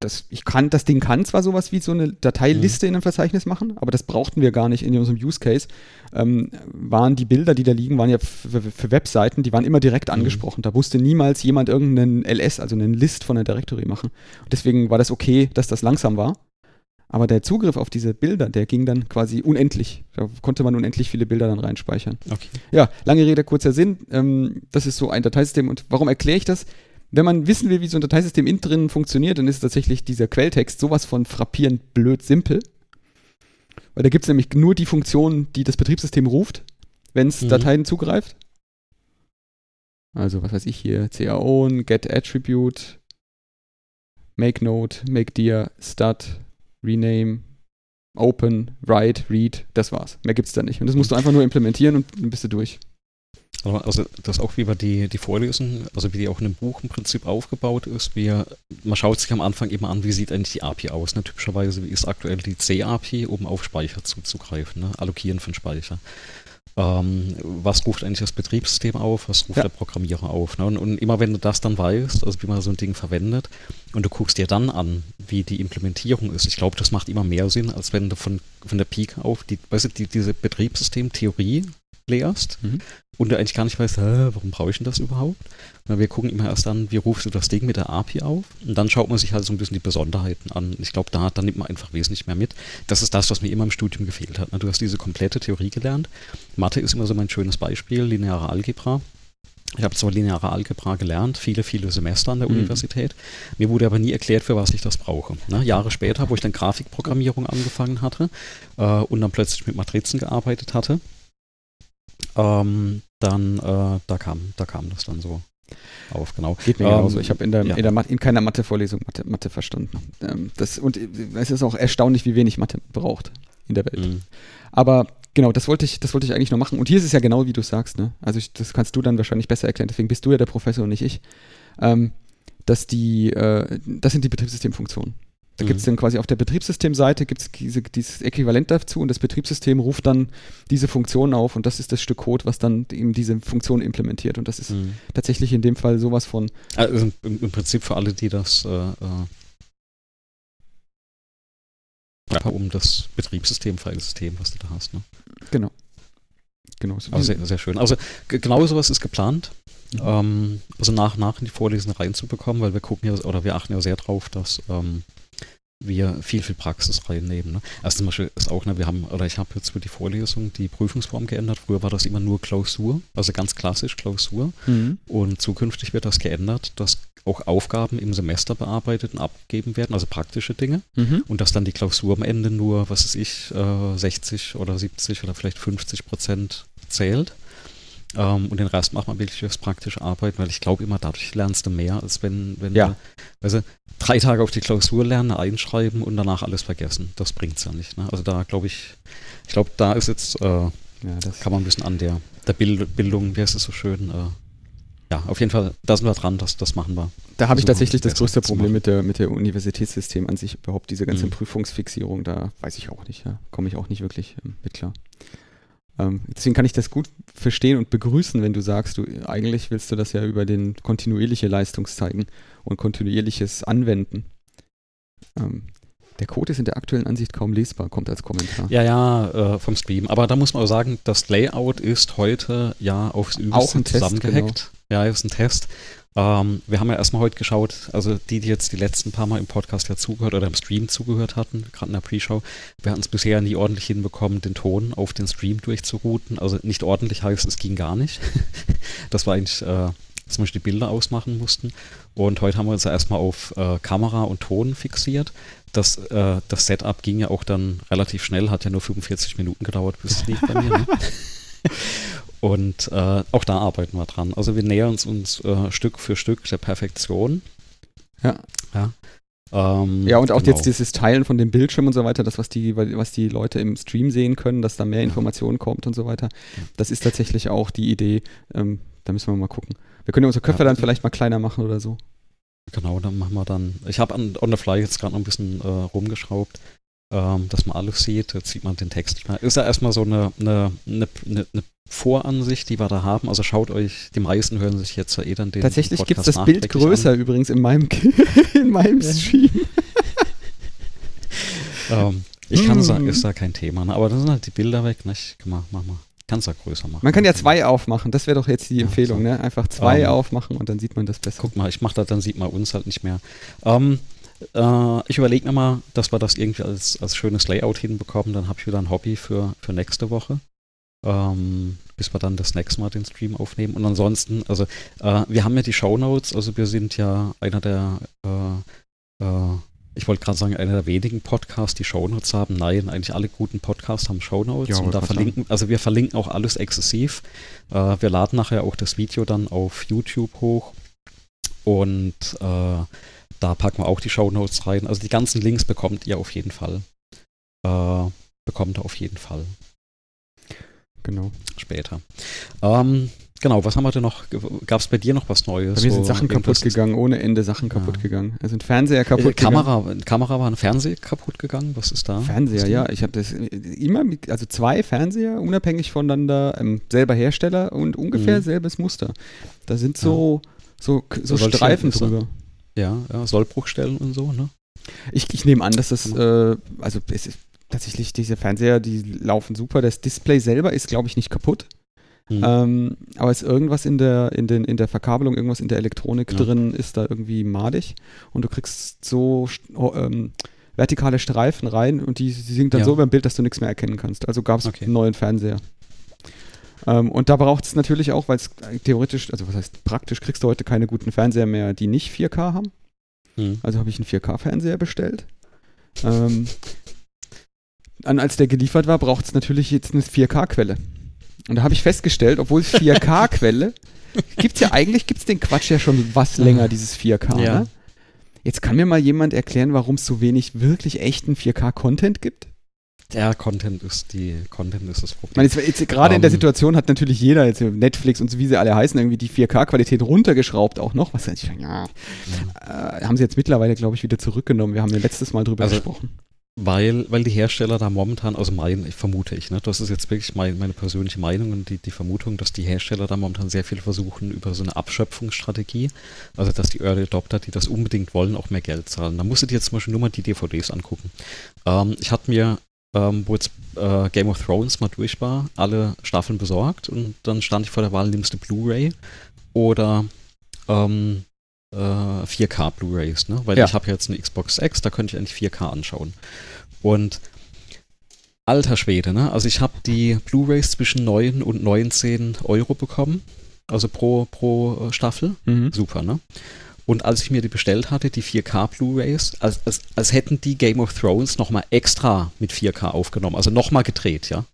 das, ich kann, das Ding kann zwar sowas wie so eine Dateiliste mhm. in einem Verzeichnis machen, aber das brauchten wir gar nicht in unserem Use Case. Ähm, waren die Bilder, die da liegen, waren ja für, für Webseiten, die waren immer direkt mhm. angesprochen. Da wusste niemals jemand irgendeinen LS, also einen List von einer Directory machen. Und deswegen war das okay, dass das langsam war. Aber der Zugriff auf diese Bilder, der ging dann quasi unendlich. Da konnte man unendlich viele Bilder dann reinspeichern. Okay. Ja, lange Rede, kurzer Sinn. Ähm, das ist so ein Dateisystem. Und warum erkläre ich das? Wenn man wissen will, wie so ein Dateisystem innen drin funktioniert, dann ist tatsächlich dieser Quelltext sowas von frappierend blöd simpel. Weil da gibt es nämlich nur die Funktion, die das Betriebssystem ruft, wenn es mhm. Dateien zugreift. Also, was weiß ich hier, caown, get attribute, make note, make dir, stat, rename, open, write, read, das war's. Mehr gibt's da nicht. Und das musst du einfach nur implementieren und dann bist du durch. Also das auch wie bei die, die Vorlesung, also wie die auch in einem Buch im Prinzip aufgebaut ist. Wir, man schaut sich am Anfang immer an, wie sieht eigentlich die API aus. Ne? Typischerweise wie ist aktuell die C-API, um auf Speicher zuzugreifen, ne? Allokieren von Speicher. Ähm, was ruft eigentlich das Betriebssystem auf, was ruft ja. der Programmierer auf. Ne? Und, und, immer wenn du das dann weißt, also wie man so ein Ding verwendet, und du guckst dir dann an, wie die Implementierung ist, ich glaube, das macht immer mehr Sinn, als wenn du von, von der Peak auf die, weißt du, die, diese Betriebssystem-Theorie leerst mhm. und du eigentlich gar nicht weißt, warum brauche ich denn das überhaupt? Na, wir gucken immer erst an, wie rufst du das Ding mit der API auf und dann schaut man sich halt so ein bisschen die Besonderheiten an. Ich glaube, da, da nimmt man einfach wesentlich mehr mit. Das ist das, was mir immer im Studium gefehlt hat. Na, du hast diese komplette Theorie gelernt. Mathe ist immer so mein schönes Beispiel, lineare Algebra. Ich habe zwar lineare Algebra gelernt, viele, viele Semester an der mhm. Universität. Mir wurde aber nie erklärt, für was ich das brauche. Ne? Jahre später, wo ich dann Grafikprogrammierung angefangen hatte äh, und dann plötzlich mit Matrizen gearbeitet hatte, ähm, dann äh, da kam, da kam das dann so auf, genau. Geht mir ähm, genauso. Ich habe in, der, ja. in, der in keiner Mathe-Vorlesung Mathe, Mathe verstanden. Ähm, das, und es ist auch erstaunlich, wie wenig Mathe braucht in der Welt. Mhm. Aber genau, das wollte ich, das wollte ich eigentlich noch machen. Und hier ist es ja genau, wie du sagst. Ne? Also ich, das kannst du dann wahrscheinlich besser erklären. Deswegen bist du ja der Professor und nicht ich. Ähm, dass die, äh, das sind die Betriebssystemfunktionen. Da mhm. gibt es dann quasi auf der Betriebssystemseite gibt's diese, dieses Äquivalent dazu und das Betriebssystem ruft dann diese Funktion auf und das ist das Stück Code, was dann eben diese Funktion implementiert. Und das ist mhm. tatsächlich in dem Fall sowas von. Also im, im Prinzip für alle, die das äh, äh um das Betriebssystem, Filesystem, was du da hast. Ne? Genau. Genau. So sehr, sehr schön. Also genau sowas ist geplant. Mhm. Ähm, also nach nach in die Vorlesungen reinzubekommen, weil wir gucken ja oder wir achten ja sehr drauf, dass ähm, wir viel, viel Praxis reinnehmen. Ne? Also zum Beispiel ist auch, ne, wir haben, oder ich habe jetzt für die Vorlesung die Prüfungsform geändert. Früher war das immer nur Klausur, also ganz klassisch Klausur. Mhm. Und zukünftig wird das geändert, dass auch Aufgaben im Semester bearbeitet und abgegeben werden, also praktische Dinge. Mhm. Und dass dann die Klausur am Ende nur, was weiß ich, äh, 60 oder 70 oder vielleicht 50 Prozent zählt. Ähm, und den Rest macht man wirklich als praktische Arbeit, weil ich glaube immer, dadurch lernst du mehr, als wenn, wenn ja. du, also drei Tage auf die Klausur lernen, einschreiben und danach alles vergessen. Das bringt es ja nicht. Ne? Also da glaube ich, ich glaube, da ist jetzt, äh, ja, das kann man ein bisschen an der, der Bild, Bildung, wie heißt es so schön, äh, ja, auf jeden Fall, da sind wir dran, das, das machen wir. Da habe ich tatsächlich das größte Problem mit der, mit der Universitätssystem an sich, überhaupt diese ganze mhm. Prüfungsfixierung, da weiß ich auch nicht, ja, komme ich auch nicht wirklich ähm, mit klar. Ähm, deswegen kann ich das gut verstehen und begrüßen, wenn du sagst, du eigentlich willst du das ja über den kontinuierliche Leistung zeigen und kontinuierliches Anwenden. Ähm, der Code ist in der aktuellen Ansicht kaum lesbar, kommt als Kommentar. Ja, ja, äh, vom Stream. Aber da muss man auch sagen, das Layout ist heute ja aufs Übelste zusammengehackt. Genau. Ja, ist ein Test. Ähm, wir haben ja erstmal heute geschaut, also die, die jetzt die letzten paar Mal im Podcast ja zugehört oder im Stream zugehört hatten, gerade in der Pre-Show, wir hatten es bisher nie ordentlich hinbekommen, den Ton auf den Stream durchzurouten. Also nicht ordentlich heißt, es ging gar nicht. das war eigentlich, äh, dass wir die Bilder ausmachen mussten. Und heute haben wir uns ja erstmal auf äh, Kamera und Ton fixiert. Das, äh, das Setup ging ja auch dann relativ schnell, hat ja nur 45 Minuten gedauert, bis es lief bei mir. Ne? Und äh, auch da arbeiten wir dran. Also wir nähern uns, uns äh, Stück für Stück der Perfektion. Ja. ja. Ähm, Ja, und auch genau. jetzt dieses Teilen von dem Bildschirm und so weiter, das, was die, was die Leute im Stream sehen können, dass da mehr Ja. Informationen kommt und so weiter. Das ist tatsächlich auch die Idee. Ähm, da müssen wir mal gucken. Wir können ja unsere Köpfe Ja. dann vielleicht mal kleiner machen oder so. Genau, dann machen wir dann. Ich habe an on the fly jetzt gerade noch ein bisschen äh, rumgeschraubt, ähm, dass man alles sieht. Jetzt sieht man den Text nicht mehr. Ist ja erstmal so eine, eine, eine, eine Voransicht, die wir da haben. Also schaut euch, die meisten hören sich jetzt ja eh dann den Tatsächlich gibt es das Bild größer übrigens in meinem, in meinem Ja. Stream. An. Ähm, ich kann Hm. sagen, ist da kein Thema. Ne? Aber dann sind halt die Bilder weg. Nicht? Mach, mach mal. Kannst ja größer machen. Man kann ja zwei aufmachen, das wäre doch jetzt die Ja, Empfehlung, so. ne? Einfach zwei Ähm, aufmachen und dann sieht man das besser. Guck mal, ich mache das, dann sieht man uns halt nicht mehr. Ähm, äh, ich überlege mir mal, dass wir das irgendwie als, als schönes Layout hinbekommen. Dann habe ich wieder ein Hobby für, für nächste Woche. Ähm, bis wir dann das nächste Mal den Stream aufnehmen. Und ansonsten, also äh, wir haben ja die Shownotes, also wir sind ja einer der, äh, äh, ich wollte gerade sagen, einer der wenigen Podcasts, die Shownotes haben. Nein, eigentlich alle guten Podcasts haben Shownotes. Ja, und da verlinken, also wir verlinken auch alles exzessiv. Äh, wir laden nachher auch das Video dann auf YouTube hoch. Und äh, da packen wir auch die Shownotes rein. Also die ganzen Links bekommt ihr auf jeden Fall. Äh, bekommt ihr auf jeden Fall Genau. später. Ähm, genau, was haben wir denn noch? Gab es bei dir noch was Neues? Bei mir sind So Sachen kaputt gegangen, ohne Ende Sachen kaputt Ja. gegangen. Also ein Fernseher kaputt Äh, gegangen. Kamera, Kamera war ein Fernseher kaputt gegangen. Was ist da? Fernseher, Was ja. Ich habe das äh, immer, mit, also zwei Fernseher unabhängig voneinander, ähm, selber Hersteller und ungefähr Mhm. selbes Muster. Da sind so, so, so Solche- Streifen so- drüber. Ja, ja, Sollbruchstellen und so, ne? Ich, ich nehme an, dass das, äh, also es ist tatsächlich diese Fernseher, die laufen super. Das Display selber ist, glaube ich, nicht kaputt. Hm. Ähm, aber ist irgendwas in der, in, den, in der Verkabelung, irgendwas in der Elektronik Ja. drin, ist da irgendwie madig. Und du kriegst so oh, ähm, vertikale Streifen rein und die, die sind dann Ja. so beim Bild, dass du nichts mehr erkennen kannst. Also gab es Okay. einen neuen Fernseher. Ähm, und da braucht es natürlich auch, weil es theoretisch, also was heißt praktisch, kriegst du heute keine guten Fernseher mehr, die nicht 4K haben. Hm. Also habe ich einen 4K-Fernseher bestellt. Ähm, und als der geliefert war, braucht es natürlich jetzt eine 4K-Quelle. Und da habe ich festgestellt, obwohl es 4K-Quelle, gibt es ja eigentlich, gibt es den Quatsch ja schon was länger, dieses 4K. Ja. Ne? Jetzt kann mir mal jemand erklären, warum es so wenig wirklich echten 4K-Content gibt? Der Content ist die Content ist das Problem. jetzt, jetzt, gerade in der Ähm. Situation hat natürlich jeder, jetzt Netflix und so wie sie alle heißen, irgendwie die 4K-Qualität runtergeschraubt auch noch. Was ich, ja, äh, haben sie jetzt mittlerweile, glaube ich, wieder zurückgenommen. Wir haben ja letztes Mal drüber Also, gesprochen. Weil, weil die Hersteller da momentan, also mein, vermute ich, ne, das ist jetzt wirklich mein, meine persönliche Meinung und die, die Vermutung, dass die Hersteller da momentan sehr viel versuchen über so eine Abschöpfungsstrategie, also dass die Early Adopter, die das unbedingt wollen, auch mehr Geld zahlen. Da musst du dir jetzt zum Beispiel nur mal die DVDs angucken. Ähm, ich hatte mir, ähm, wo jetzt äh, Game of Thrones mal durch war, alle Staffeln besorgt und dann stand ich vor der Wahl, nimmst du Blu-ray oder ähm, äh, 4K Blu-rays, ne? Weil Ja. ich habe jetzt eine Xbox X, da könnte ich eigentlich 4K anschauen. Und alter Schwede, ne? Also ich habe die Blu-rays zwischen 9 und 19 Euro bekommen, also pro, pro äh, Staffel. Mhm. Super, ne? Und als ich mir die bestellt hatte, die 4K Blu-rays, als, als, als hätten die Game of Thrones nochmal extra mit 4K aufgenommen, also nochmal gedreht, ja?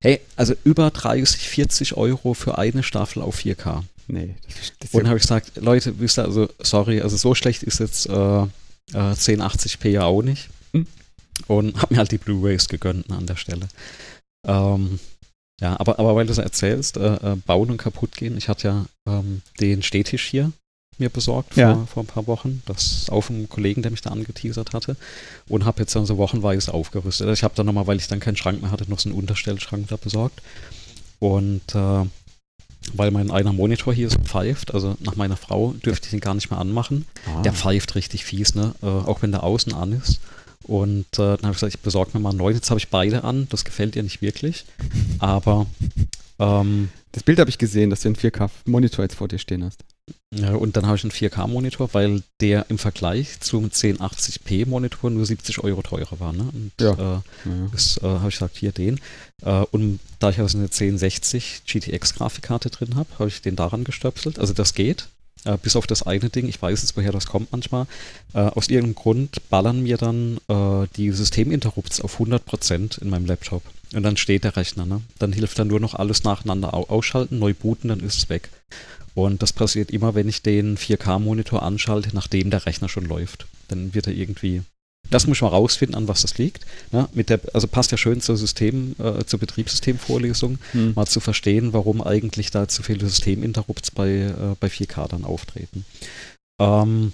Hey, also über 30, 40 Euro für eine Staffel auf 4K. Nee, das, Und ja, habe ich gesagt, Leute, wisst ihr, also sorry, also so schlecht ist jetzt äh, äh, 1080p ja auch nicht. Hm. Und habe mir halt die Blu-rays gegönnt ne, an der Stelle. Ähm, ja, aber, aber weil du es erzählst, äh, äh, bauen und kaputt gehen, ich hatte ja ähm, den Stehtisch hier mir besorgt vor, Ja. vor ein paar Wochen. Das auf einen Kollegen, der mich da angeteasert hatte. Und habe jetzt dann so wochenweise aufgerüstet. Also ich habe dann nochmal, weil ich dann keinen Schrank mehr hatte, noch so einen Unterstellschrank da besorgt. Und äh, weil mein einer Monitor hier so pfeift, also nach meiner Frau dürfte ich den gar nicht mehr anmachen. ah, Der pfeift richtig fies, ne? Äh, auch wenn der außen an ist. Und äh, dann habe ich gesagt, ich besorge mir mal einen neuen. Jetzt habe ich beide an. Das gefällt ihr nicht wirklich. Aber ähm, das Bild habe ich gesehen, dass du einen 4K-Monitor jetzt vor dir stehen hast. Ja, und dann habe ich einen 4K-Monitor, weil der im Vergleich zum 1080p-Monitor nur 70 Euro teurer war. Ne? Und Ja. äh, Ja. Das äh, habe ich gesagt, hier den. Äh, und da ich also eine 1060 GTX-Grafikkarte drin habe, habe ich den daran gestöpselt. Also das geht. Äh, bis auf das eine Ding, ich weiß jetzt, woher das kommt manchmal. Äh, aus irgendeinem Grund ballern mir dann äh, die Systeminterrupts auf 100% in meinem Laptop. Und dann steht der Rechner. Ne? Dann hilft dann nur noch alles nacheinander ausschalten, neu booten, dann ist es weg. Und das passiert immer, wenn ich den 4K-Monitor anschalte, nachdem der Rechner schon läuft. Dann wird er irgendwie. Das muss man rausfinden, an was das liegt. Ne? Mit der, also passt ja schön zur System, äh, zur Betriebssystemvorlesung, hm. mal zu verstehen, warum eigentlich da zu viele Systeminterrupts bei, äh, bei 4K dann auftreten. Ähm,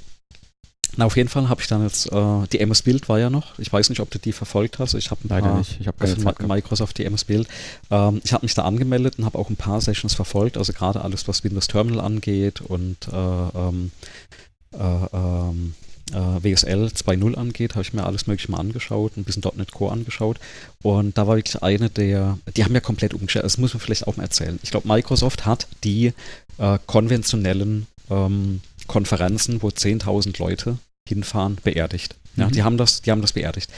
na, auf jeden Fall habe ich dann jetzt, äh, die MS Build war ja noch, ich weiß nicht, ob du die verfolgt hast, ich habe Leider paar, nicht, ich habe also Zeit Microsoft, die MS Build, ähm, ich habe mich da angemeldet und habe auch ein paar Sessions verfolgt, also gerade alles, was Windows Terminal angeht und äh, ähm, äh, ähm, äh, WSL 2.0 angeht, habe ich mir alles mögliche mal angeschaut, ein bisschen .NET Core angeschaut. Und da war wirklich eine der, die haben ja komplett umgestellt, das muss man vielleicht auch mal erzählen. Ich glaube, Microsoft hat die äh, konventionellen ähm, Konferenzen, wo 10.000 Leute hinfahren, beerdigt. Ja, mhm. die, haben das, die haben das beerdigt.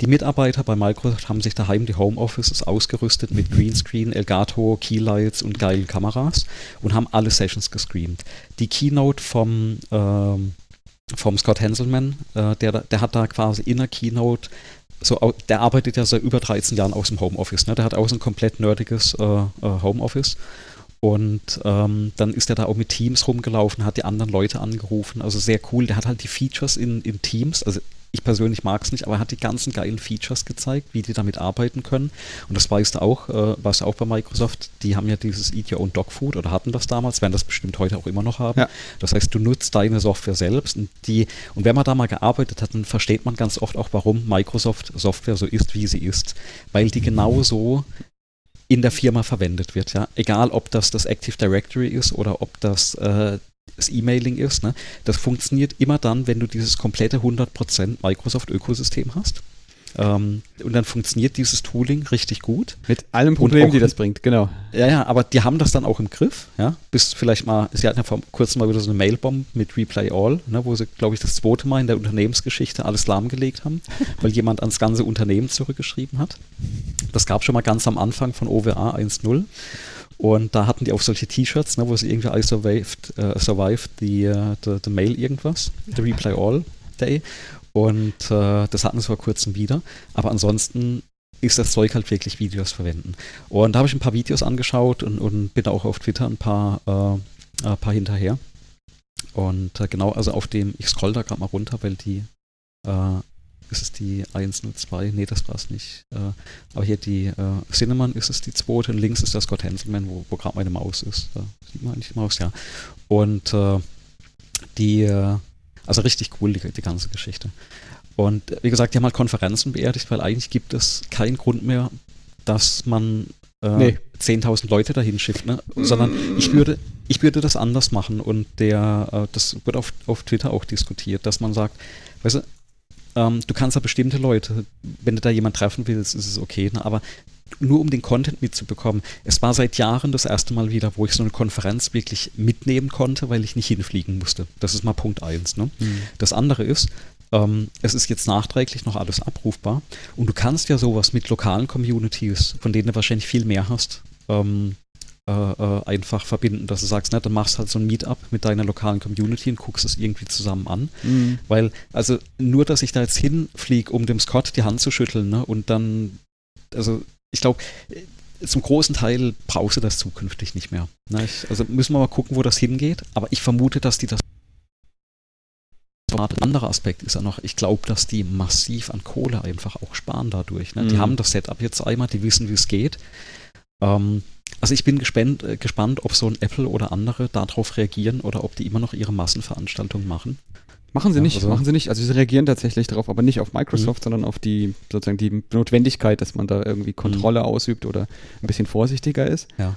Die Mitarbeiter bei Microsoft haben sich daheim die Homeoffices ausgerüstet mit Greenscreen, Elgato, Keylights und geilen Kameras und haben alle Sessions gestreamt. Die Keynote vom, ähm, vom Scott Henselman, äh, der, der hat da quasi in der Keynote so, der arbeitet ja seit über 13 Jahren aus dem Homeoffice. Ne? Der hat auch so ein komplett nerdiges äh, äh Homeoffice und ähm, dann ist er da auch mit Teams rumgelaufen, hat die anderen Leute angerufen. Also sehr cool. Der hat halt die Features in, in Teams. Also ich persönlich mag es nicht, aber er hat die ganzen geilen Features gezeigt, wie die damit arbeiten können. Und das weißt du auch, äh, weißt du auch bei Microsoft, die haben ja dieses Eat Your Own Dog Food oder hatten das damals, werden das bestimmt heute auch immer noch haben. Ja. Das heißt, du nutzt deine Software selbst und die, und wenn man da mal gearbeitet hat, dann versteht man ganz oft auch, warum Microsoft Software so ist, wie sie ist. Weil die genauso in der Firma verwendet wird. Ja? Egal, ob das das Active Directory ist oder ob das äh, das E-Mailing ist. Ne? Das funktioniert immer dann, wenn du dieses komplette 100% Microsoft-Ökosystem hast. Ähm, und dann funktioniert dieses Tooling richtig gut. Mit allen Problemen, die das bringt, genau. Ja, ja, aber die haben das dann auch im Griff, ja. Bis vielleicht mal, sie hatten ja vor kurzem mal wieder so eine Mailbomb mit Replay All, ne, wo sie, glaube ich, das zweite Mal in der Unternehmensgeschichte alles lahmgelegt haben, weil jemand ans ganze Unternehmen zurückgeschrieben hat. Das gab schon mal ganz am Anfang von OWA 1.0. Und da hatten die auch solche T-Shirts, ne, wo sie irgendwie I survived, uh, survived the, uh, the, the mail irgendwas, the Replay All Day. Und äh, das hatten sie vor kurzem wieder. Aber ansonsten ist das Zeug halt wirklich Videos verwenden. Und da habe ich ein paar Videos angeschaut und, und bin auch auf Twitter ein paar, äh, ein paar hinterher. Und äh, genau, also auf dem, ich scroll da gerade mal runter, weil die, äh, ist es die 102? Nee, das war es nicht. Äh, aber hier die äh, Cinnamon ist es die zweite und links ist das Scott Hanselman, wo, wo gerade meine Maus ist. Da sieht man eigentlich die Maus, ja. Und äh, die, äh, also richtig cool, die, die ganze Geschichte. Und wie gesagt, die haben halt Konferenzen beerdigt, weil eigentlich gibt es keinen Grund mehr, dass man äh, nee. 10.000 Leute dahin schickt, ne? sondern ich würde, ich würde das anders machen und der, äh, das wird auf, auf Twitter auch diskutiert, dass man sagt, weißt du, ähm, du kannst ja bestimmte Leute, wenn du da jemanden treffen willst, ist es okay, ne? aber nur um den Content mitzubekommen. Es war seit Jahren das erste Mal wieder, wo ich so eine Konferenz wirklich mitnehmen konnte, weil ich nicht hinfliegen musste. Das ist mal Punkt eins. Ne? Mhm. Das andere ist, ähm, es ist jetzt nachträglich noch alles abrufbar und du kannst ja sowas mit lokalen Communities, von denen du wahrscheinlich viel mehr hast, ähm, äh, äh, einfach verbinden, dass du sagst, ne, dann machst halt so ein Meetup mit deiner lokalen Community und guckst es irgendwie zusammen an. Mhm. Weil, also nur, dass ich da jetzt hinfliege, um dem Scott die Hand zu schütteln ne, und dann, also ich glaube, zum großen Teil brauchst du das zukünftig nicht mehr. Ne? Ich, also müssen wir mal gucken, wo das hingeht. Aber ich vermute, dass die das. Ein anderer Aspekt ist ja noch, ich glaube, dass die massiv an Kohle einfach auch sparen dadurch. Ne? Mhm. Die haben das Setup jetzt einmal, die wissen, wie es geht. Ähm, also ich bin gespannt, äh, gespannt, ob so ein Apple oder andere darauf reagieren oder ob die immer noch ihre Massenveranstaltungen machen. Machen sie ja, nicht, also machen sie nicht. Also sie reagieren tatsächlich darauf, aber nicht auf Microsoft, mhm. sondern auf die sozusagen die Notwendigkeit, dass man da irgendwie Kontrolle mhm. ausübt oder ein bisschen vorsichtiger ist. Ja.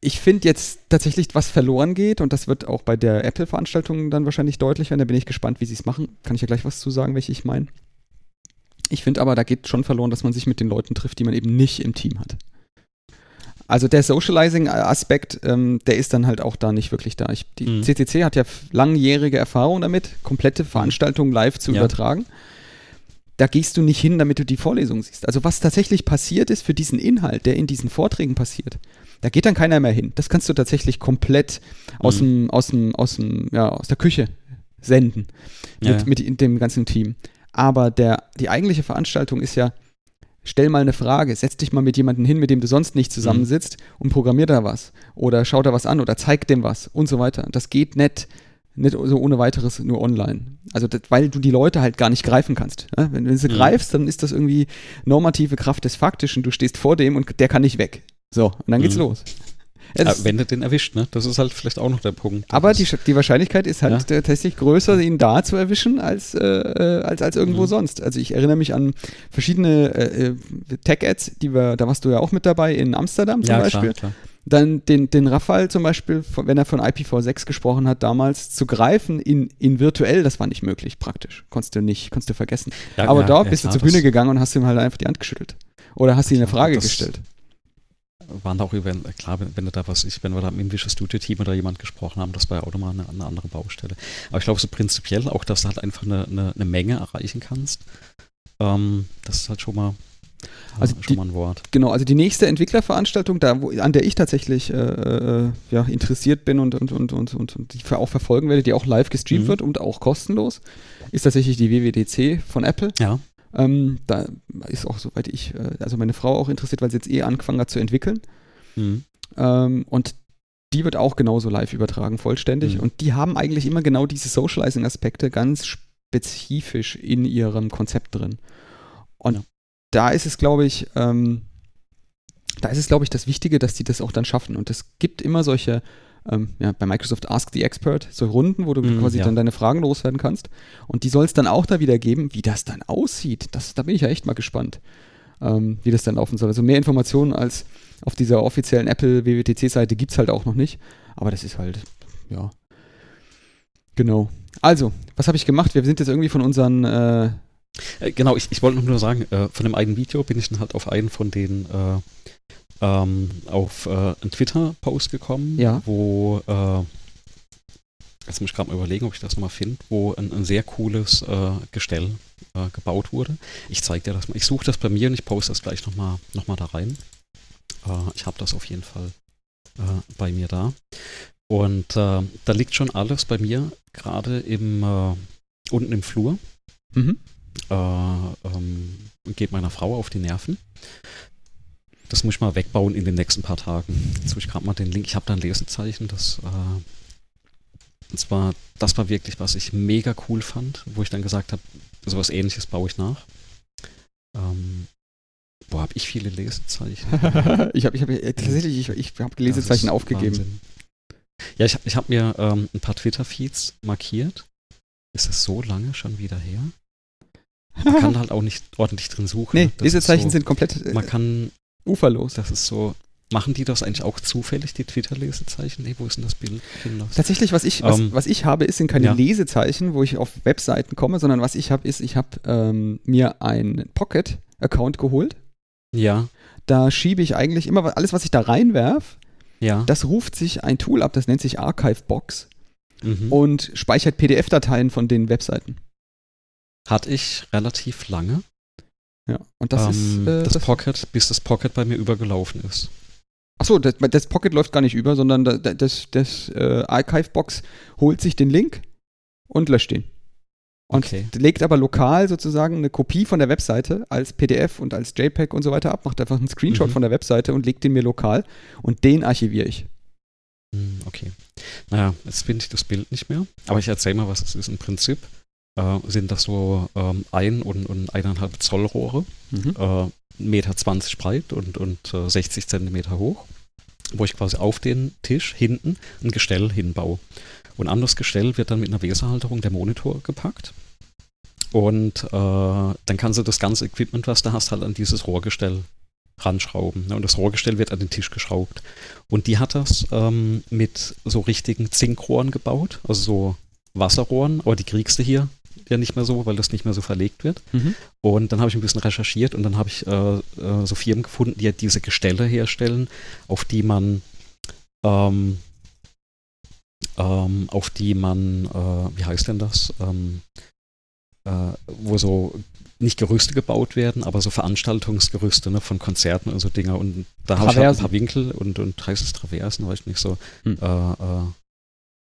Ich finde jetzt tatsächlich, was verloren geht, und das wird auch bei der Apple-Veranstaltung dann wahrscheinlich deutlich werden. Da bin ich gespannt, wie sie es machen. Kann ich ja gleich was zu sagen, welche ich meine. Ich finde aber, da geht schon verloren, dass man sich mit den Leuten trifft, die man eben nicht im Team hat. Also der Socializing-Aspekt, ähm, der ist dann halt auch da nicht wirklich da. Ich, die mhm. CCC hat ja langjährige Erfahrung damit, komplette Veranstaltungen live zu ja. übertragen. Da gehst du nicht hin, damit du die Vorlesung siehst. Also was tatsächlich passiert ist für diesen Inhalt, der in diesen Vorträgen passiert, da geht dann keiner mehr hin. Das kannst du tatsächlich komplett aus, mhm. dem, aus, dem, aus, dem, ja, aus der Küche senden ja. mit, mit dem ganzen Team. Aber der, die eigentliche Veranstaltung ist ja Stell mal eine Frage, setz dich mal mit jemandem hin, mit dem du sonst nicht zusammensitzt und programmier da was. Oder schau da was an oder zeig dem was und so weiter. Das geht nicht, nicht so ohne weiteres nur online. Also, das, weil du die Leute halt gar nicht greifen kannst. Ja? Wenn, wenn du sie Mhm. greifst, dann ist das irgendwie normative Kraft des Faktischen. Du stehst vor dem und der kann nicht weg. So, und dann geht's Mhm. los. Äh, ist- wenn du den erwischt, ne? Das ist halt vielleicht auch noch der Punkt. aber die, die Wahrscheinlichkeit ist halt äh, tatsächlich größer, ihn da zu erwischen, als, äh, äh, als, als irgendwo Mhm. sonst. Also ich erinnere mich an verschiedene äh, äh, Tech-Ads, die wir, da warst du ja auch mit dabei in Amsterdam zum ja, Beispiel. klar, klar. Dann den, den Rafal zum Beispiel, wenn er von IPv6 gesprochen hat, damals zu greifen in, in virtuell, das war nicht möglich praktisch. Konntest du nicht, konntest du vergessen. Ja, Aber ja, dort ja, bist du zur Bühne gegangen und hast ihm halt einfach die Hand geschüttelt. Oder hast ihm eine Frage das- gestellt. Waren da auch über, klar, wenn, wenn du da was, ich, wenn wir da im Visual Studio Team oder jemand gesprochen haben, das war ja auch nochmal eine, eine andere Baustelle. Aber ich glaube, so prinzipiell auch, dass du halt einfach eine, eine, eine Menge erreichen kannst, ähm, das ist halt schon mal, Also äh, die- schon mal ein Wort. Genau, also die nächste Entwicklerveranstaltung, da, wo, an der ich tatsächlich äh, äh, ja, interessiert bin und, und, und, und, und, und die auch verfolgen werde, die auch live gestreamt Mhm. wird und auch kostenlos, ist tatsächlich die WWDC von Apple. Ja, Ähm, da ist auch, soweit ich, äh, also meine Frau auch interessiert, weil sie jetzt eh angefangen hat zu entwickeln. mhm. Ähm, und die wird auch genauso live übertragen, vollständig. Mhm. Und die haben eigentlich immer genau diese Socializing-Aspekte ganz spezifisch in ihrem Konzept drin. Und Ja. da ist es, glaube ich, ähm, da ist es, glaube ich, das Wichtige, dass die das auch dann schaffen. Und es gibt immer solche, ähm, ja, bei Microsoft Ask the Expert, so Runden, wo du Mhm, quasi ja. dann deine Fragen loswerden kannst. Und die soll es dann auch da wieder geben, wie das dann aussieht. Das, da bin ich ja echt mal gespannt, ähm, wie das dann laufen soll. Also mehr Informationen als auf dieser offiziellen Apple WWTC-Seite gibt es halt auch noch nicht. Aber das ist halt, ja. Genau. Also, was habe ich gemacht? Wir sind jetzt irgendwie von unseren äh, Äh, Genau, ich, ich wollte noch nur sagen, äh, von dem einen Video bin ich dann halt auf einen von den äh, ähm, auf äh, einen Twitter-Post gekommen, Ja. wo äh, jetzt muss ich gerade mal überlegen, ob ich das nochmal finde, wo ein, ein sehr cooles äh, Gestell äh, gebaut wurde. Ich zeige dir das mal. Ich suche das bei mir und ich poste das gleich nochmal noch mal da rein. Äh, ich habe das auf jeden Fall äh, bei mir da. Und da liegt schon alles bei mir gerade im unten im Flur mhm. äh, ähm, geht meiner Frau auf die Nerven. Das muss ich mal wegbauen in den nächsten paar Tagen. Jetzt suche ich gerade mal den Link. Ich habe da ein Lesezeichen, das äh, und zwar, das war wirklich, was ich mega cool fand, wo ich dann gesagt habe, sowas ähnliches baue ich nach. Ähm, wo habe ich viele Lesezeichen? ich habe ich hab, äh, tatsächlich, ich, ich habe Lesezeichen aufgegeben. Wahnsinn. Ja, ich, ich habe mir ähm, ein paar Twitter-Feeds markiert. Ist das so lange schon wieder her? Man kann halt auch nicht ordentlich drin suchen. nee, ne? Lesezeichen so, sind komplett äh, Man kann, uferlos. das ist so, machen die das eigentlich auch zufällig, die Twitter-Lesezeichen? Nee, wo ist denn das Bild? Kinder? Tatsächlich, was ich, was, Ähm, was ich habe, ist sind keine ja. Lesezeichen, wo ich auf Webseiten komme, sondern was ich habe, ist, ich habe ähm, mir einen Pocket-Account geholt. Ja, Da schiebe ich eigentlich immer alles, was ich da reinwerf, ja. das ruft sich ein Tool ab, das nennt sich Archivebox mhm. und speichert PDF-Dateien von den Webseiten. Hatte ich relativ lange. Ja, und das ähm, ist äh, das, das, Pocket, bis das Pocket bei mir übergelaufen ist. Achso, das, das Pocket läuft gar nicht über, sondern da- da- das, das äh, Archivebox holt sich den Link und löscht den. Und Okay. legt aber lokal sozusagen eine Kopie von der Webseite als PDF und als JPEG und so weiter ab, macht einfach einen Screenshot Mhm. von der Webseite und legt den mir lokal und den archiviere ich. Hm, Okay. Naja, jetzt finde ich das Bild nicht mehr. Aber ich erzähle mal, was es ist. Im Prinzip äh, sind das so ähm, ein und, und eineinhalb Zoll Rohre, Mhm. äh, 1,20 Meter breit und, und äh, 60 Zentimeter hoch, wo ich quasi auf den Tisch hinten ein Gestell hinbaue. Und an das Gestell wird dann mit einer Weserhalterung der Monitor gepackt. Und äh, dann kannst du das ganze Equipment, was du hast, halt an dieses Rohrgestell ranschrauben. Ne? Und das Rohrgestell wird an den Tisch geschraubt. Und die hat das ähm, mit so richtigen Zinkrohren gebaut, also so Wasserrohren, aber die kriegst du hier ja nicht mehr so, weil das nicht mehr so verlegt wird. Mhm. Und dann habe ich ein bisschen recherchiert und dann habe ich äh, äh, so Firmen gefunden, die ja diese Gestelle herstellen, auf die man ähm, ähm, auf die man, äh, wie heißt denn das, ähm, äh, wo so nicht Gerüste gebaut werden, aber so Veranstaltungsgerüste ne, von Konzerten und so Dinger. Und da habe ich halt ein paar Winkel und, und heißt es Traversen, weiß ich nicht so. Hm. Äh, äh,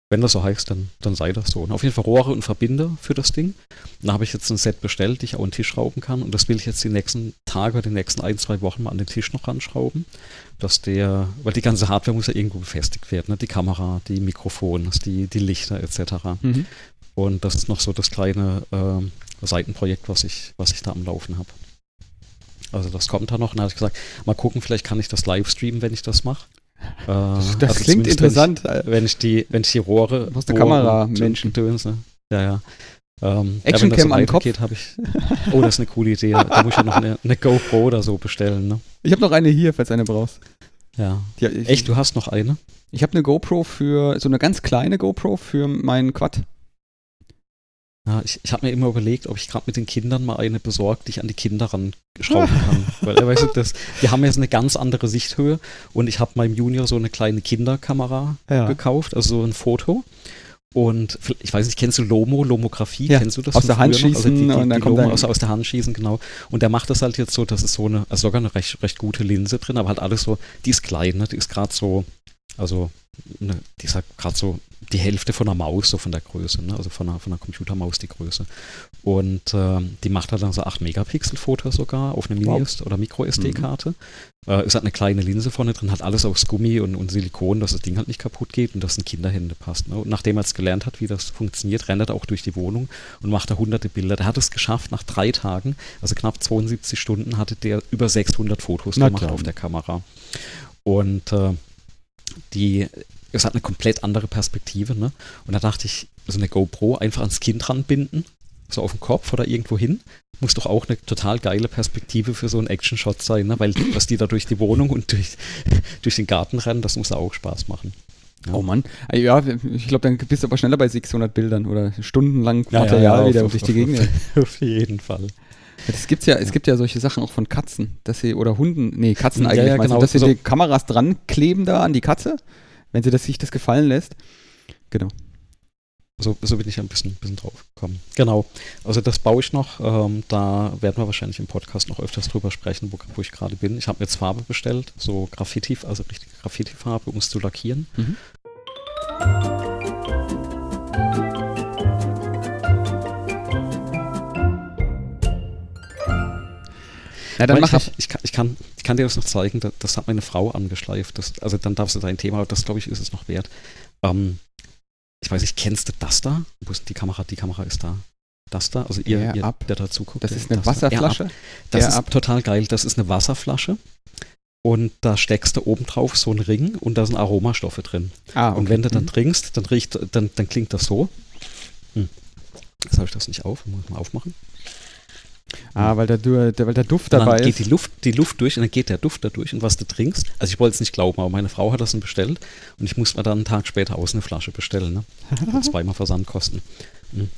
wenn das so heißt, dann, dann sei das so. Und auf jeden Fall Rohre und Verbinder für das Ding. Da habe ich jetzt ein Set bestellt, die ich auch an den Tisch schrauben kann. Und das will ich jetzt die nächsten Tage, die nächsten ein, zwei Wochen mal an den Tisch noch ranschrauben. Dass der, weil die ganze Hardware muss ja irgendwo befestigt werden. Ne? Die Kamera, die Mikrofone, die, die Lichter etc. Mhm. Und das ist noch so das kleine äh, Seitenprojekt, was ich, was ich da am Laufen habe. Also das kommt da noch. Und da habe ich gesagt, mal gucken, vielleicht kann ich das live streamen, wenn ich das mache. Äh, Das, das also klingt interessant. Wenn ich, wenn ich die, wenn ich die Rohre. Du eine Rohre Kamera, Menschen. Gedöns, ne? Ja, ja. Ähm, Actioncam ja, das am Kopf. habe ich. Oh, das ist eine coole Idee. Da muss ich ja noch eine, eine GoPro oder so bestellen, ne? Ich habe noch eine hier, falls eine brauchst. Ja. Ja, ich, Echt, du hast noch eine? Ich habe eine GoPro für, so eine ganz kleine GoPro für meinen Quad. Ja, ich, ich habe mir immer überlegt, ob ich gerade mit den Kindern mal eine besorgt, die ich an die Kinder ranschrauben kann. Weil, weißt du, das, die haben jetzt eine ganz andere Sichthöhe und ich habe meinem Junior so eine kleine Kinderkamera Ja. gekauft, also so ein Foto. Und ich weiß nicht, kennst du Lomo, Lomographie? Ja, Kennst du das? aus der Hand? Also schießen die, die, und dann kommt Lomo aus, aus der Hand schießen, genau. Und der macht das halt jetzt so, das ist so eine, also sogar eine recht, recht gute Linse drin, aber halt alles so, die ist klein, ne? die ist gerade so, also ne, die ist halt gerade so die Hälfte von einer Maus, so von der Größe, ne? also von einer, von einer Computermaus die Größe. Und ähm, die macht halt dann so 8 Megapixel Fotos sogar auf eine Mini- Wow. oder Micro-SD-Karte. Äh, ist halt eine kleine Linse vorne drin, hat alles aus Gummi und, und Silikon, dass das Ding halt nicht kaputt geht und dass in Kinderhände passt. Ne? Und nachdem er jetzt gelernt hat, wie das funktioniert, rennt er auch durch die Wohnung und macht da hunderte Bilder. Der hat es geschafft, nach drei Tagen, also knapp 72 Stunden, hatte der über 600 Fotos Na gemacht dann. auf der Kamera. Und äh, die, es hat eine komplett andere Perspektive. Ne? Und da dachte ich, so eine GoPro einfach ans Kind ranbinden, so auf den Kopf oder irgendwo hin, muss doch auch eine total geile Perspektive für so einen Action-Shot sein, ne? weil was die da durch die Wohnung und durch, durch den Garten rennen, das muss auch Spaß machen. Ja. Oh Mann. Ah, Ja, ich glaube, dann bist du aber schneller bei 600 Bildern oder stundenlang Ja, ja, Material ja, wieder auf- durch auf- die Gegend. Auf jeden Fall. Es gibt ja, es gibt ja solche Sachen auch von Katzen, dass sie, oder Hunden, nee, Katzen Ja, eigentlich, ja, du, genau. dass sie So- die Kameras dran kleben da an die Katze, wenn sie das, sich das gefallen lässt. Genau. So, so bin ich ein bisschen, bisschen drauf gekommen. Genau. Also das baue ich noch. Ähm, da werden wir wahrscheinlich im Podcast noch öfters drüber sprechen, wo, wo ich gerade bin. Ich habe mir jetzt Farbe bestellt, so Graffiti, also richtige Graffiti-Farbe, um es zu lackieren. Mhm. Ja, dann mach ich, ich. kann, ich, kann, ich kann dir das noch zeigen, das, das hat meine Frau angeschleift. Das, also dann darfst du dein Thema, aber das glaube ich ist es noch wert. Ähm, ich weiß nicht, kennst du das da? Wo ist die Kamera? Die Kamera ist da. Das da, also ihr, ihr der dazu guckt. Das ist eine das da. Wasserflasche. Das Air ist Up. total geil. Das ist eine Wasserflasche und da steckst du oben drauf so einen Ring und da sind Aromastoffe drin. Ah, Und wenn du dann Mhm. trinkst, dann riecht, dann, dann klingt das so. Hm. Jetzt habe ich das nicht auf, muss ich mal aufmachen. Ah, weil der, Du- der, weil der Duft Und dann dabei geht ist. die Luft, die Luft durch und dann geht der Duft da durch und was du trinkst. Also ich wollte es nicht glauben, aber meine Frau hat das dann bestellt und ich musste mir dann einen Tag später aus eine Flasche bestellen. Ne? Zweimal Versandkosten. Mhm.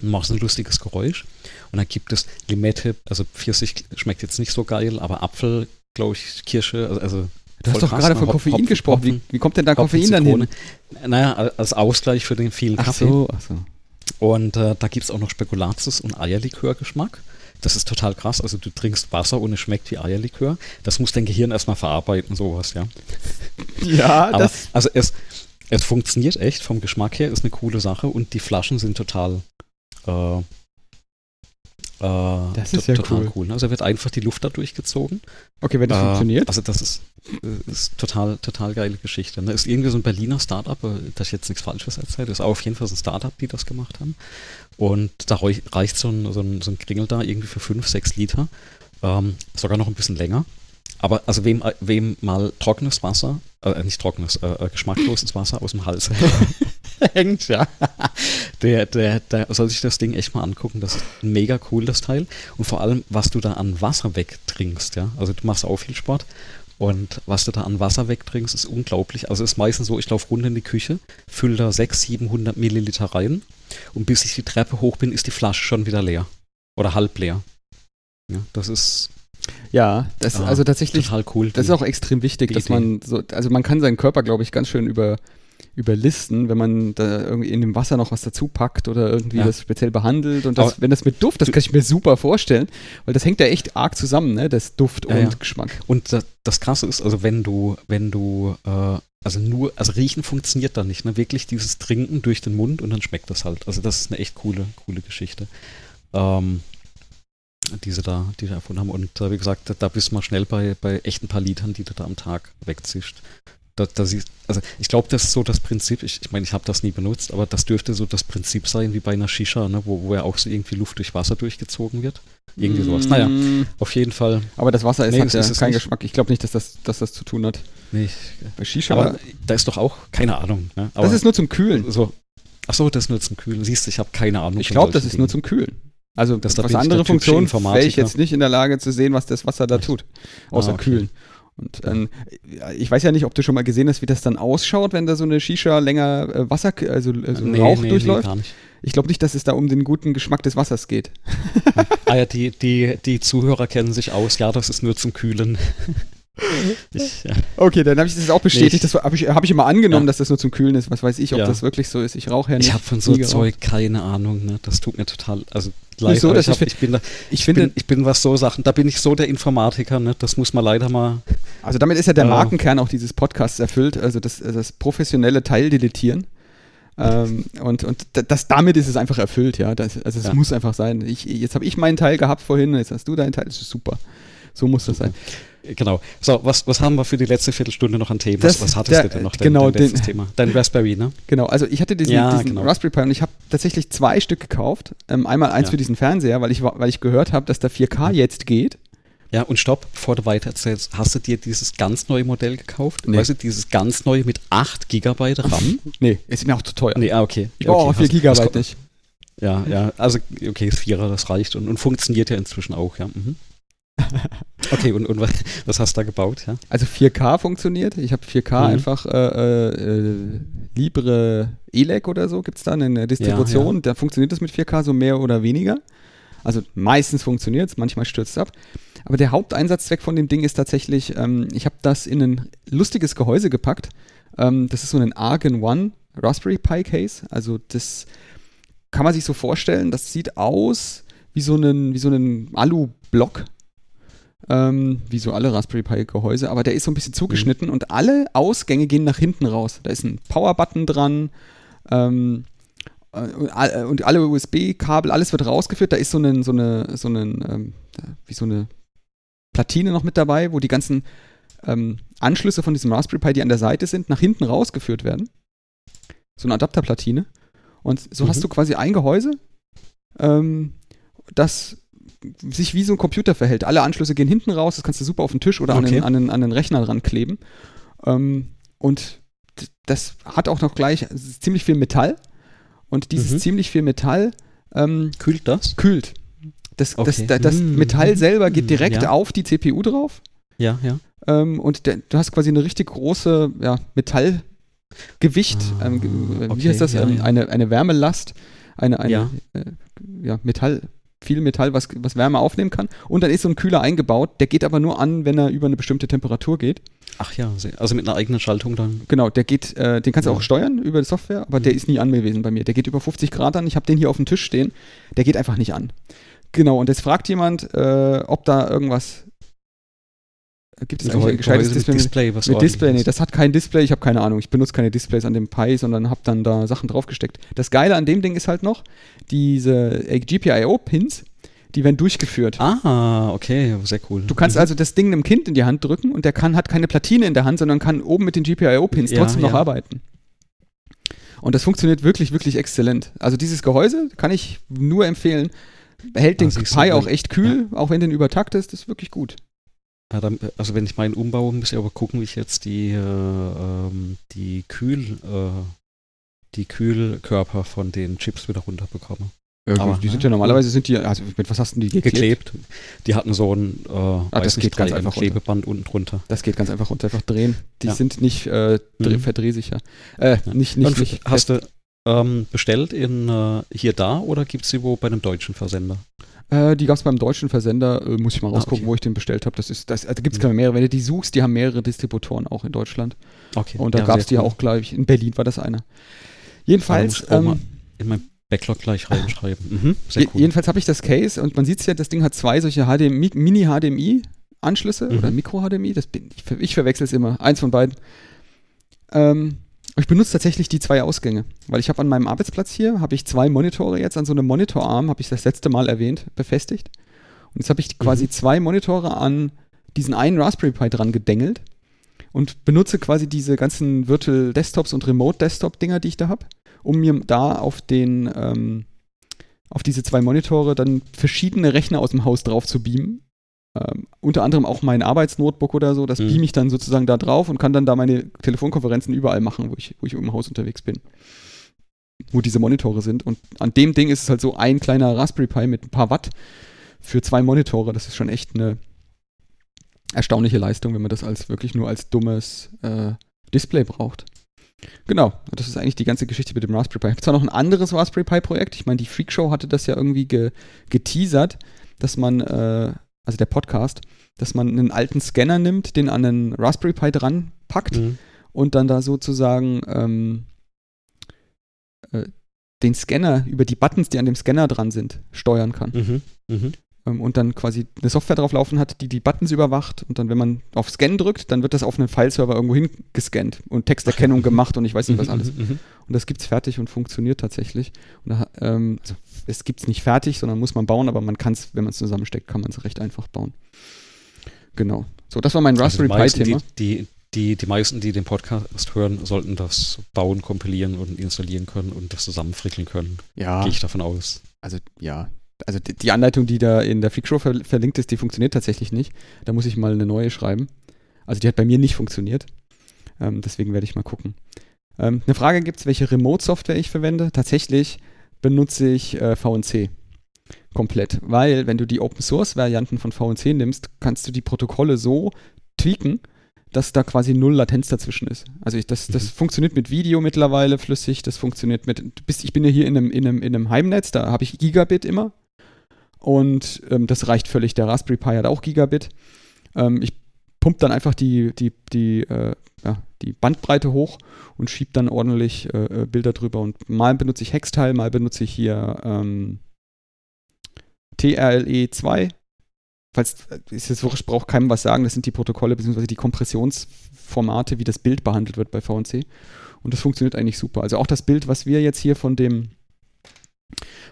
Dann machst du ein lustiges Geräusch und dann gibt es Limette, also Pfirsich schmeckt jetzt nicht so geil, aber Apfel, glaube ich, Kirsche, also, also Du hast doch krass, gerade ne? von Koffein Hopfen- gesprochen. Wie, Hopfen- wie kommt denn da Hopfen, Koffein dann hin? Zitrone. Naja, als Ausgleich für den vielen Ach Kaffee. so, ach so. Und äh, da gibt es auch noch Spekulatius und Eierlikörgeschmack. Das ist total krass. Also du trinkst Wasser und es schmeckt wie Eierlikör. Das muss dein Gehirn erstmal verarbeiten, sowas, ja. Ja, Aber das. also es, es funktioniert echt vom Geschmack her, ist eine coole Sache und die Flaschen sind total äh, äh, Das to- ist ja total cool. cool. Also wird einfach die Luft da durchgezogen. Okay, wenn das Äh, funktioniert. Also das ist, äh, ist total, total geile Geschichte. Ne? Ist irgendwie so ein Berliner Startup, äh, dass ich jetzt nichts Falsches erzähle, ist auch auf jeden Fall so ein Startup, die das gemacht haben. Und da reicht so ein, so ein, so ein Kringel da irgendwie für 5, 6 Liter. Ähm, sogar noch ein bisschen länger. Aber also wem, äh, wem mal trockenes Wasser, äh, nicht trockenes, äh, äh, geschmackloses Wasser aus dem Hals hängt, ja, der, der, der soll sich das Ding echt mal angucken. Das ist mega cool, das Teil. Und vor allem, was du da an Wasser wegtrinkst, ja. Also du machst auch viel Sport. Und was du da an Wasser wegtrinkst, ist unglaublich. Also es ist meistens so, ich laufe runter in die Küche, fülle da 600, 700 Milliliter rein und bis ich die Treppe hoch bin, ist die Flasche schon wieder leer. Oder halb leer. Ja, das ist Ja, das Ah, also tatsächlich, total cool. das ist auch extrem wichtig, dass man so, also man kann seinen Körper, glaube ich, ganz schön über überlisten, wenn man da irgendwie in dem Wasser noch was dazu packt oder irgendwie Ja. das speziell behandelt und das, Aber- wenn das mit Duft, das kann ich mir super vorstellen, weil das hängt ja echt arg zusammen, ne, das Duft Ja, und ja. Geschmack. Und das, das Krasse ist, also wenn du, wenn du äh, also nur, also riechen funktioniert da nicht, ne? Wirklich dieses Trinken durch den Mund und dann schmeckt das halt. Also das ist eine echt coole, coole Geschichte. Ähm, die sie da, die da erfunden haben. Und äh, wie gesagt, da, bist du mal schnell bei, bei echt ein paar Litern, die du da am Tag wegzischst. Da, da siehst, also ich glaube, das ist so das Prinzip, ich, ich meine, ich habe das nie benutzt, aber das dürfte so das Prinzip sein wie bei einer Shisha, ne, wo, wo ja auch so irgendwie Luft durch Wasser durchgezogen wird. Irgendwie sowas. Naja, Mm, auf jeden Fall. Aber das Wasser ist, Nee, hat ja keinen. Geschmack. Ich glaube nicht, dass das, dass das zu tun hat. Nee, Bei Shisha, aber da ist doch auch, keine Ahnung. Ne? Aber das ist nur zum Kühlen. so. Ach so, das ist nur zum Kühlen. Siehst du, ich habe keine Ahnung. Ich glaube, das ist nur Dingen. zum Kühlen. Also Das- da was andere Funktionen wäre ich jetzt nicht in der Lage zu sehen, was das Wasser da tut. Außer Ah, okay. kühlen. Und ähm, ich weiß ja nicht, ob du schon mal gesehen hast, wie das dann ausschaut, wenn da so eine Shisha länger äh, Wasser, also, also Nee, Rauch nee, durchläuft. Nee. Ich glaube nicht, dass es da um den guten Geschmack des Wassers geht. Ah ja, die, die, die Zuhörer kennen sich aus. Ja, das ist nur zum Kühlen. ich, ja. Okay, dann habe ich das auch bestätigt. Nee, das habe ich, hab ich immer angenommen, Ja. dass das nur zum Kühlen ist. Was weiß ich, ob Ja. das wirklich so ist. Ich rauche ja nicht. ich habe von so. Zeug keine Ahnung. Ne? Das tut mir total, also leid. so, ich, hab, ich, bin da, Ich finde, bin, ich bin was so Sachen, da bin ich so der Informatiker. Ne? Das muss man leider mal. also damit ist ja der Markenkern auch dieses Podcasts erfüllt. Also das, das professionelle Teildeletieren. Ähm, und und das, damit ist es einfach erfüllt, ja. Das, also es muss einfach sein. Jetzt habe ich meinen Teil gehabt vorhin, jetzt hast du deinen Teil. Das ist super. So muss das sein. Genau. So, was, was haben wir für die letzte Viertelstunde noch an Themen? Das- was, was hattest der- du denn noch? Dein, genau, dein letztes den- Thema. Dein Raspberry, ne? Genau, also ich hatte diesen, Ja, diesen genau. Raspberry Pi und ich habe tatsächlich zwei Stück gekauft. Ähm, einmal eins Ja. für diesen Fernseher, weil ich, weil ich gehört habe, dass da 4K jetzt geht. Ja, und stopp, bevor du weiter erzählst, hast du dir dieses ganz neue Modell gekauft? Nee. Weißt du, dieses ganz neue mit 8 GB RAM? Nee, ist mir auch zu teuer. nee, ah, okay. Ich brauche okay, auch 4 hast- Gigabyte hast- nicht. Ja, ja, also okay, das Vierer, das reicht und, und funktioniert ja inzwischen auch, ja. Mhm. Okay, und, und was, was hast du da gebaut, ja? Also 4K funktioniert. Ich habe 4K Mhm. einfach äh, äh, Libre Elec oder so gibt es da eine Distribution. Ja, Da funktioniert das mit 4K so mehr oder weniger. Also meistens funktioniert es, manchmal stürzt es ab. Aber der Haupteinsatzzweck von dem Ding ist tatsächlich, ähm, ich habe das in ein lustiges Gehäuse gepackt. Ähm, das ist so ein Argon One Raspberry Pi Case. Also das kann man sich so vorstellen, das sieht aus wie so ein, wie so ein Alu-Block. Ähm, wie so alle Raspberry Pi Gehäuse, aber der ist so ein bisschen zugeschnitten und alle Ausgänge gehen nach hinten raus. Da ist ein Power-Button dran ähm, äh, und, all- und alle USB-Kabel, alles wird rausgeführt. Da ist so, ein, so eine, so einen, ähm, wie so eine Platine noch mit dabei, wo die ganzen ähm, Anschlüsse von diesem Raspberry Pi, die an der Seite sind, nach hinten rausgeführt werden. So eine Adapterplatine. Und so Mhm. hast du quasi ein Gehäuse, ähm, das sich wie so ein Computer verhält. Alle Anschlüsse gehen hinten raus, das kannst du super auf den Tisch oder an, Okay. den, an, den, an den Rechner dran kleben. Ähm, und das hat auch noch gleich ziemlich viel Metall. Und dieses Mhm. ziemlich viel Metall ähm, Kühlt das? kühlt. Das, das, Okay. da- das Mm. Metall selber geht direkt Ja. auf die CPU drauf. Ja, ja. Ähm, und der, du hast quasi eine richtig große ja, Metallgewicht. Ah, ähm, ge- wie okay, heißt das? ja, ähm, ja. Eine, eine Wärmelast. Eine, eine Ja. Äh, ja, Metall, viel Metall, was, was Wärme aufnehmen kann. Und dann ist so ein Kühler eingebaut. Der geht aber nur an, wenn er über eine bestimmte Temperatur geht. Ach ja, also mit einer eigenen Schaltung dann. Genau, der geht, äh, den kannst du Ja. auch steuern über die Software, aber der Mhm. ist nie an gewesen bei mir. Der geht über 50 Grad an. Ich habe den hier auf dem Tisch stehen. Der geht einfach nicht an. Genau, und jetzt fragt jemand, äh, ob da irgendwas. Gibt es eigentlich ein gescheites Display? mit Display, was Mit ordentlich Display, nee, ist. das hat kein Display, ich habe keine Ahnung. Ich benutze keine Displays an dem Pi, sondern habe dann da Sachen draufgesteckt. Das Geile an dem Ding ist halt noch, diese äh, GPIO-Pins, die werden durchgeführt. Ah, okay, sehr cool. Du kannst Mhm. also das Ding einem Kind in die Hand drücken und der kann, hat keine Platine in der Hand, sondern kann oben mit den GPIO-Pins Ja, trotzdem noch ja. arbeiten. Und das funktioniert wirklich, wirklich exzellent. Also dieses Gehäuse kann ich nur empfehlen. Hält den Ah, siehst du, Pi auch echt kühl, auch wenn den übertaktest, ist wirklich gut. Ja, äh, also wenn ich meinen umbaue, muss ich aber gucken, wie ich jetzt die, äh, ähm, die Kühl, äh, die Kühlkörper von den Chips wieder runterbekomme. Aber, die ne, sind ja normalerweise sind die, also mit was hast du die geklebt? Geklebt. Die hatten so ein, äh, Ah, das nicht, geht ganz einfach Klebeband unten drunter. Das geht ganz einfach runter, einfach drehen. Die Ja. sind nicht äh, Mhm. verdrehsicher. Äh, Ja. nicht, nicht, nicht. hast du ähm, bestellt in äh, hier da oder gibt es sie wo bei einem deutschen Versender? Äh, die gab es beim deutschen Versender, äh, muss ich mal Ah, rausgucken, okay. wo ich den bestellt habe. Das ist, das, also gibt es Mhm. mehrere. Wenn du die suchst, die haben mehrere Distributoren auch in Deutschland. Okay. Und da ja, gab es die cool. auch, glaube ich, in Berlin war das einer. Jedenfalls, ich ähm, in mein Backlog gleich reinschreiben. Mhm, cool. jedenfalls habe ich das Case und man sieht es ja, das Ding hat zwei solche HDMI, Mini-HDMI-Anschlüsse Mhm. oder bin, ich, ich verwechsel es immer. Eins von beiden. Ähm, ich benutze tatsächlich die zwei Ausgänge, weil ich habe an meinem Arbeitsplatz hier, habe ich zwei Monitore jetzt an so einem Monitorarm, habe ich das letzte Mal erwähnt, befestigt. Und jetzt habe ich quasi Mhm. zwei Monitore an diesen einen Raspberry Pi dran gedengelt und benutze quasi diese ganzen Virtual Desktops und Remote Desktop Dinger, die ich da habe, um mir da auf den ähm, auf diese zwei Monitore dann verschiedene Rechner aus dem Haus drauf zu beamen. Ähm, unter anderem auch mein Arbeitsnotebook oder so, das Mhm. beam ich dann sozusagen da drauf und kann dann da meine Telefonkonferenzen überall machen, wo ich, wo ich im Haus unterwegs bin. Wo diese Monitore sind. Und an dem Ding ist es halt so ein kleiner Raspberry Pi mit ein paar Watt für zwei Monitore. Das ist schon echt eine erstaunliche Leistung, wenn man das als wirklich nur als dummes äh, Display braucht. Genau, das ist eigentlich die ganze Geschichte mit dem Raspberry Pi. Ich habe zwar noch ein anderes Raspberry Pi Projekt. Ich meine, die Freak Show hatte das ja irgendwie ge geteasert, dass man, äh, also der Podcast, dass man einen alten Scanner nimmt, den an einen Raspberry Pi dran packt Mhm. und dann da sozusagen ähm, äh, den Scanner über die Buttons, die an dem Scanner dran sind, steuern kann. Mhm. Mhm. Ähm, und dann quasi eine Software drauf laufen hat, die die Buttons überwacht und dann, wenn man auf Scan drückt, dann wird das auf einen Fileserver irgendwo hingescannt und Texterkennung gemacht und ich weiß nicht was alles. Mhm. Mhm. Und das gibt's fertig und funktioniert tatsächlich. Und da, ähm, also es gibt's nicht fertig, sondern muss man bauen, aber man kann es, wenn man es zusammensteckt, kann man es recht einfach bauen. Genau. So, das war mein Also Raspberry die Pi meisten, Thema. Die, die, die, die meisten, die den Podcast hören, sollten das bauen, kompilieren und installieren können und das zusammenfrickeln können. Ja, Gehe ich davon aus. also ja. Also die, die Anleitung, die da in der Freakshow ver verlinkt ist, die funktioniert tatsächlich nicht. Da muss ich mal eine neue schreiben. Also die hat bei mir nicht funktioniert. Ähm, deswegen werde ich mal gucken. Ähm, eine Frage gibt es, welche Remote-Software ich verwende. Tatsächlich benutze ich äh, VNC komplett, weil wenn du die Open-Source-Varianten von VNC nimmst, kannst du die Protokolle so tweaken, dass da quasi null Latenz dazwischen ist. Also ich, das, das Mhm. funktioniert mit Video mittlerweile flüssig, das funktioniert mit, bist, ich bin ja hier in einem, in einem, in einem Heimnetz, da habe ich Gigabit immer und ähm, das reicht völlig. Der Raspberry Pi hat auch Gigabit. Ähm, ich pump dann einfach die, die, die, äh, ja, die Bandbreite hoch und schieb dann ordentlich äh, äh, Bilder drüber. Und mal benutze ich Hextile, mal benutze ich hier ähm, TRLE2. Falls äh, ist jetzt wurscht, braucht keinem was sagen, das sind die Protokolle bzw. die Kompressionsformate, wie das Bild behandelt wird bei VNC. Und das funktioniert eigentlich super. Also auch das Bild, was wir jetzt hier von dem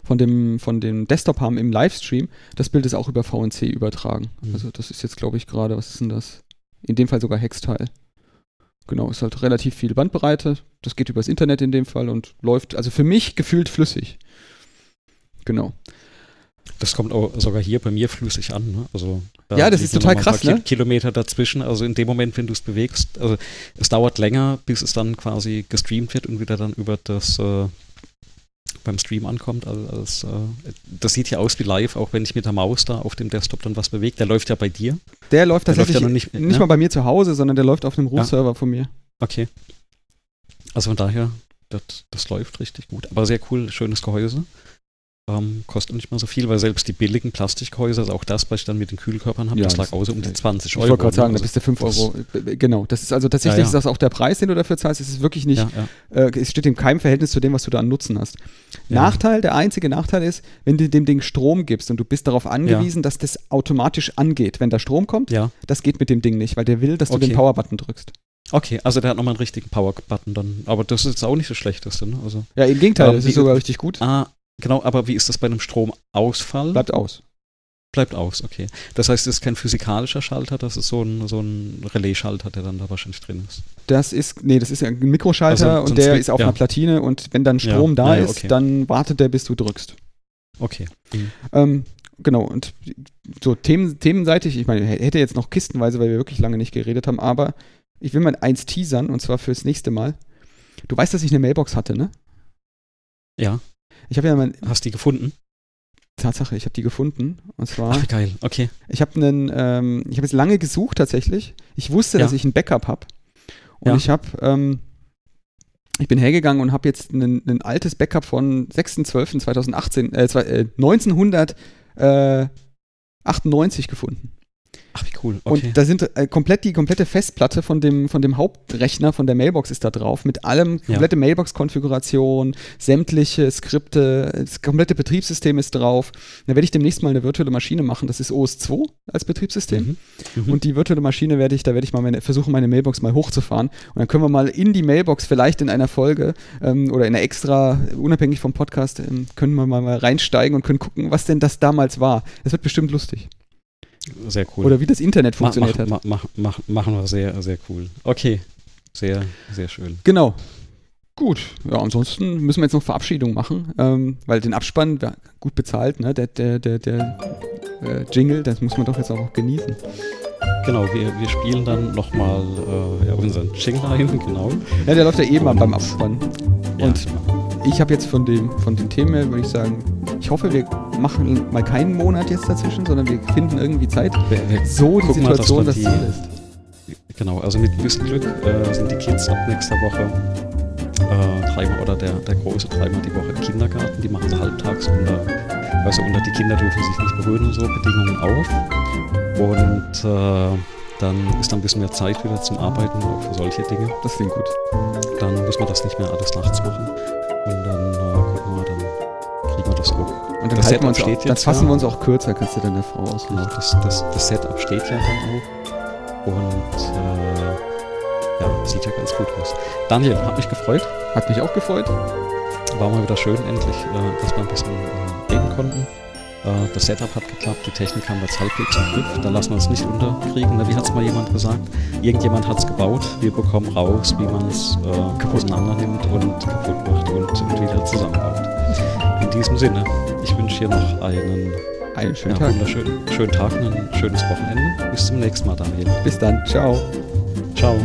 von dem, von dem Desktop haben im Livestream, das Bild ist auch über VNC übertragen. Mhm. Also das ist jetzt, glaube ich, gerade, was ist denn das? In dem Fall sogar Hextile. Genau, ist halt relativ viel Bandbreite. Das geht übers Internet in dem Fall und läuft, also für mich gefühlt flüssig. Genau. Das kommt auch sogar hier bei mir flüssig an. Ne? Also, da Ja, das ist total krass, ne? Ki- Kilometer dazwischen. Also in dem Moment, wenn du es bewegst, also es dauert länger, bis es dann quasi gestreamt wird und wieder dann über das äh, beim Stream ankommt. Als, als, äh, das sieht ja aus wie live, auch wenn ich mit der Maus da auf dem Desktop dann was bewege. Der läuft ja bei dir. Der läuft Der läuft tatsächlich ja noch nicht, nicht- ja. mal bei mir zu Hause, sondern der läuft auf einem Ja. Root-Server von mir. Okay. Also von daher, das, das läuft richtig gut. Aber sehr cool, schönes Gehäuse. Ähm, kostet nicht mal so viel, weil selbst die billigen Plastikgehäuse, also auch das, was ich dann mit den Kühlkörpern habe, Ja, das lag das- auch so um die 20 Ich Euro. wollte gerade sagen, ne? da bist du 5 das- Euro. äh, Genau, das ist also tatsächlich Ja, ja. ist das auch der Preis, den du dafür zahlst. Es ist wirklich nicht, äh, es steht in keinem Verhältnis zu dem, was du da an Nutzen hast. Nachteil, der einzige Nachteil ist, wenn du dem Ding Strom gibst und du bist darauf angewiesen, dass das automatisch angeht. Wenn da Strom kommt, das geht mit dem Ding nicht, weil der will, dass du Okay. den Power-Button drückst. Okay, also der hat nochmal einen richtigen Power-Button dann. Aber das ist jetzt auch nicht das Schlechteste, ne? Also, Ja, im Gegenteil, Ähm, das ist sogar richtig gut. ah, genau, aber wie ist das bei einem Stromausfall? Bleibt aus. Bleibt aus, okay. Das heißt, es ist kein physikalischer Schalter, das ist so ein, so ein Relais-Schalter, der dann da wahrscheinlich drin ist. Das ist, nee, das ist ein Mikroschalter Also, so und der ist auf ja. einer Platine und wenn dann Ja, Strom da ja, ja, ist, okay. dann wartet der, bis du drückst. Okay. Mhm. Ähm, genau, und so Themen, themenseitig, ich meine, hätte jetzt noch kistenweise, weil wir wirklich lange nicht geredet haben, aber ich will mal eins teasern und zwar fürs nächste Mal. Du weißt, dass ich eine Mailbox hatte, ne? Ja, Ich habe ja mal, hast die gefunden? Tatsache, ich habe die gefunden. Und zwar, Ach, geil, okay. ich habe einen, ähm, ich habe jetzt lange gesucht tatsächlich. Ich wusste, Ja. dass ich ein Backup habe. Und Ja. ich habe, ähm, ich bin hergegangen und habe jetzt ein, altes Backup von 6.12.2018, äh, zwei- äh, 1998 gefunden. Ach, wie cool. Okay. Und da sind äh, komplett die komplette Festplatte von dem, von dem Hauptrechner, von der Mailbox ist da drauf, mit allem, Ja. komplette Mailbox-Konfiguration, sämtliche Skripte, das komplette Betriebssystem ist drauf. Da werde ich demnächst mal eine virtuelle Maschine machen, das ist OS2 als Betriebssystem. Mhm. Mhm. Und die virtuelle Maschine werde ich, da werde ich mal meine, versuchen, meine Mailbox mal hochzufahren. Und dann können wir mal in die Mailbox vielleicht in einer Folge ähm, oder in einer extra, unabhängig vom Podcast, ähm, können wir mal, mal reinsteigen und können gucken, was denn das damals war. Das wird bestimmt lustig. Sehr cool. Oder wie das Internet funktioniert mach, hat. mach, mach, mach, machen wir sehr, sehr cool. Okay. Sehr, sehr schön. Genau. Gut, ja, ansonsten müssen wir jetzt noch Verabschiedung machen, ähm, weil den Abspann, ja, gut bezahlt, ne, der, der, der, der äh, Jingle, das muss man doch jetzt auch genießen. Genau, wir, wir spielen dann nochmal äh, ja, unseren Jingle ein, genau. Ja, der läuft ja eben Und- beim Abspann. Ja, Und ich habe jetzt von dem, von den Themen her, würde ich sagen, ich hoffe, wir machen mal keinen Monat jetzt dazwischen, sondern wir finden irgendwie Zeit, wir, wir so die dass Situation wir das Ziel ist. Genau, also mit bisschen Glück äh, sind die Kids ab nächster Woche äh, dreimal oder der, der Große dreimal die Woche im Kindergarten. Die machen sie halbtags unter, also unter die Kinder dürfen sich nicht berühren und so Bedingungen auf. Und äh, dann ist dann ein bisschen mehr Zeit wieder zum Arbeiten, auch für solche Dinge. Das klingt gut. Dann muss man das nicht mehr alles nachts machen. Und dann äh, gucken wir, dann kriegen wir das auch. Und dann, Das halten wir uns auch, steht dann jetzt, fassen ja. wir uns auch kürzer, kannst du dann der Frau ausrichten. Genau, das, das, das Setup steht ja dann auch. Und äh, ja, sieht ja ganz gut aus. Daniel, hat mich gefreut. Hat mich auch gefreut. War mal wieder schön, endlich, äh, dass wir ein bisschen äh, reden konnten. Äh, das Setup hat geklappt, die Technik haben wir jetzt halbwegs im Griff. Da lassen wir uns nicht unterkriegen. Na, Wie hat es mal jemand gesagt? Irgendjemand hat es gebaut. Wir bekommen raus, wie man es äh, auseinander nimmt und kaputt macht und, und wieder zusammenbaut. In diesem Sinne, ich wünsche dir noch einen Einen schönen ja, Tag. wunderschönen schönen Tag und ein schönes Wochenende. Bis zum nächsten Mal, Daniel. Bis dann. Ciao. Ciao.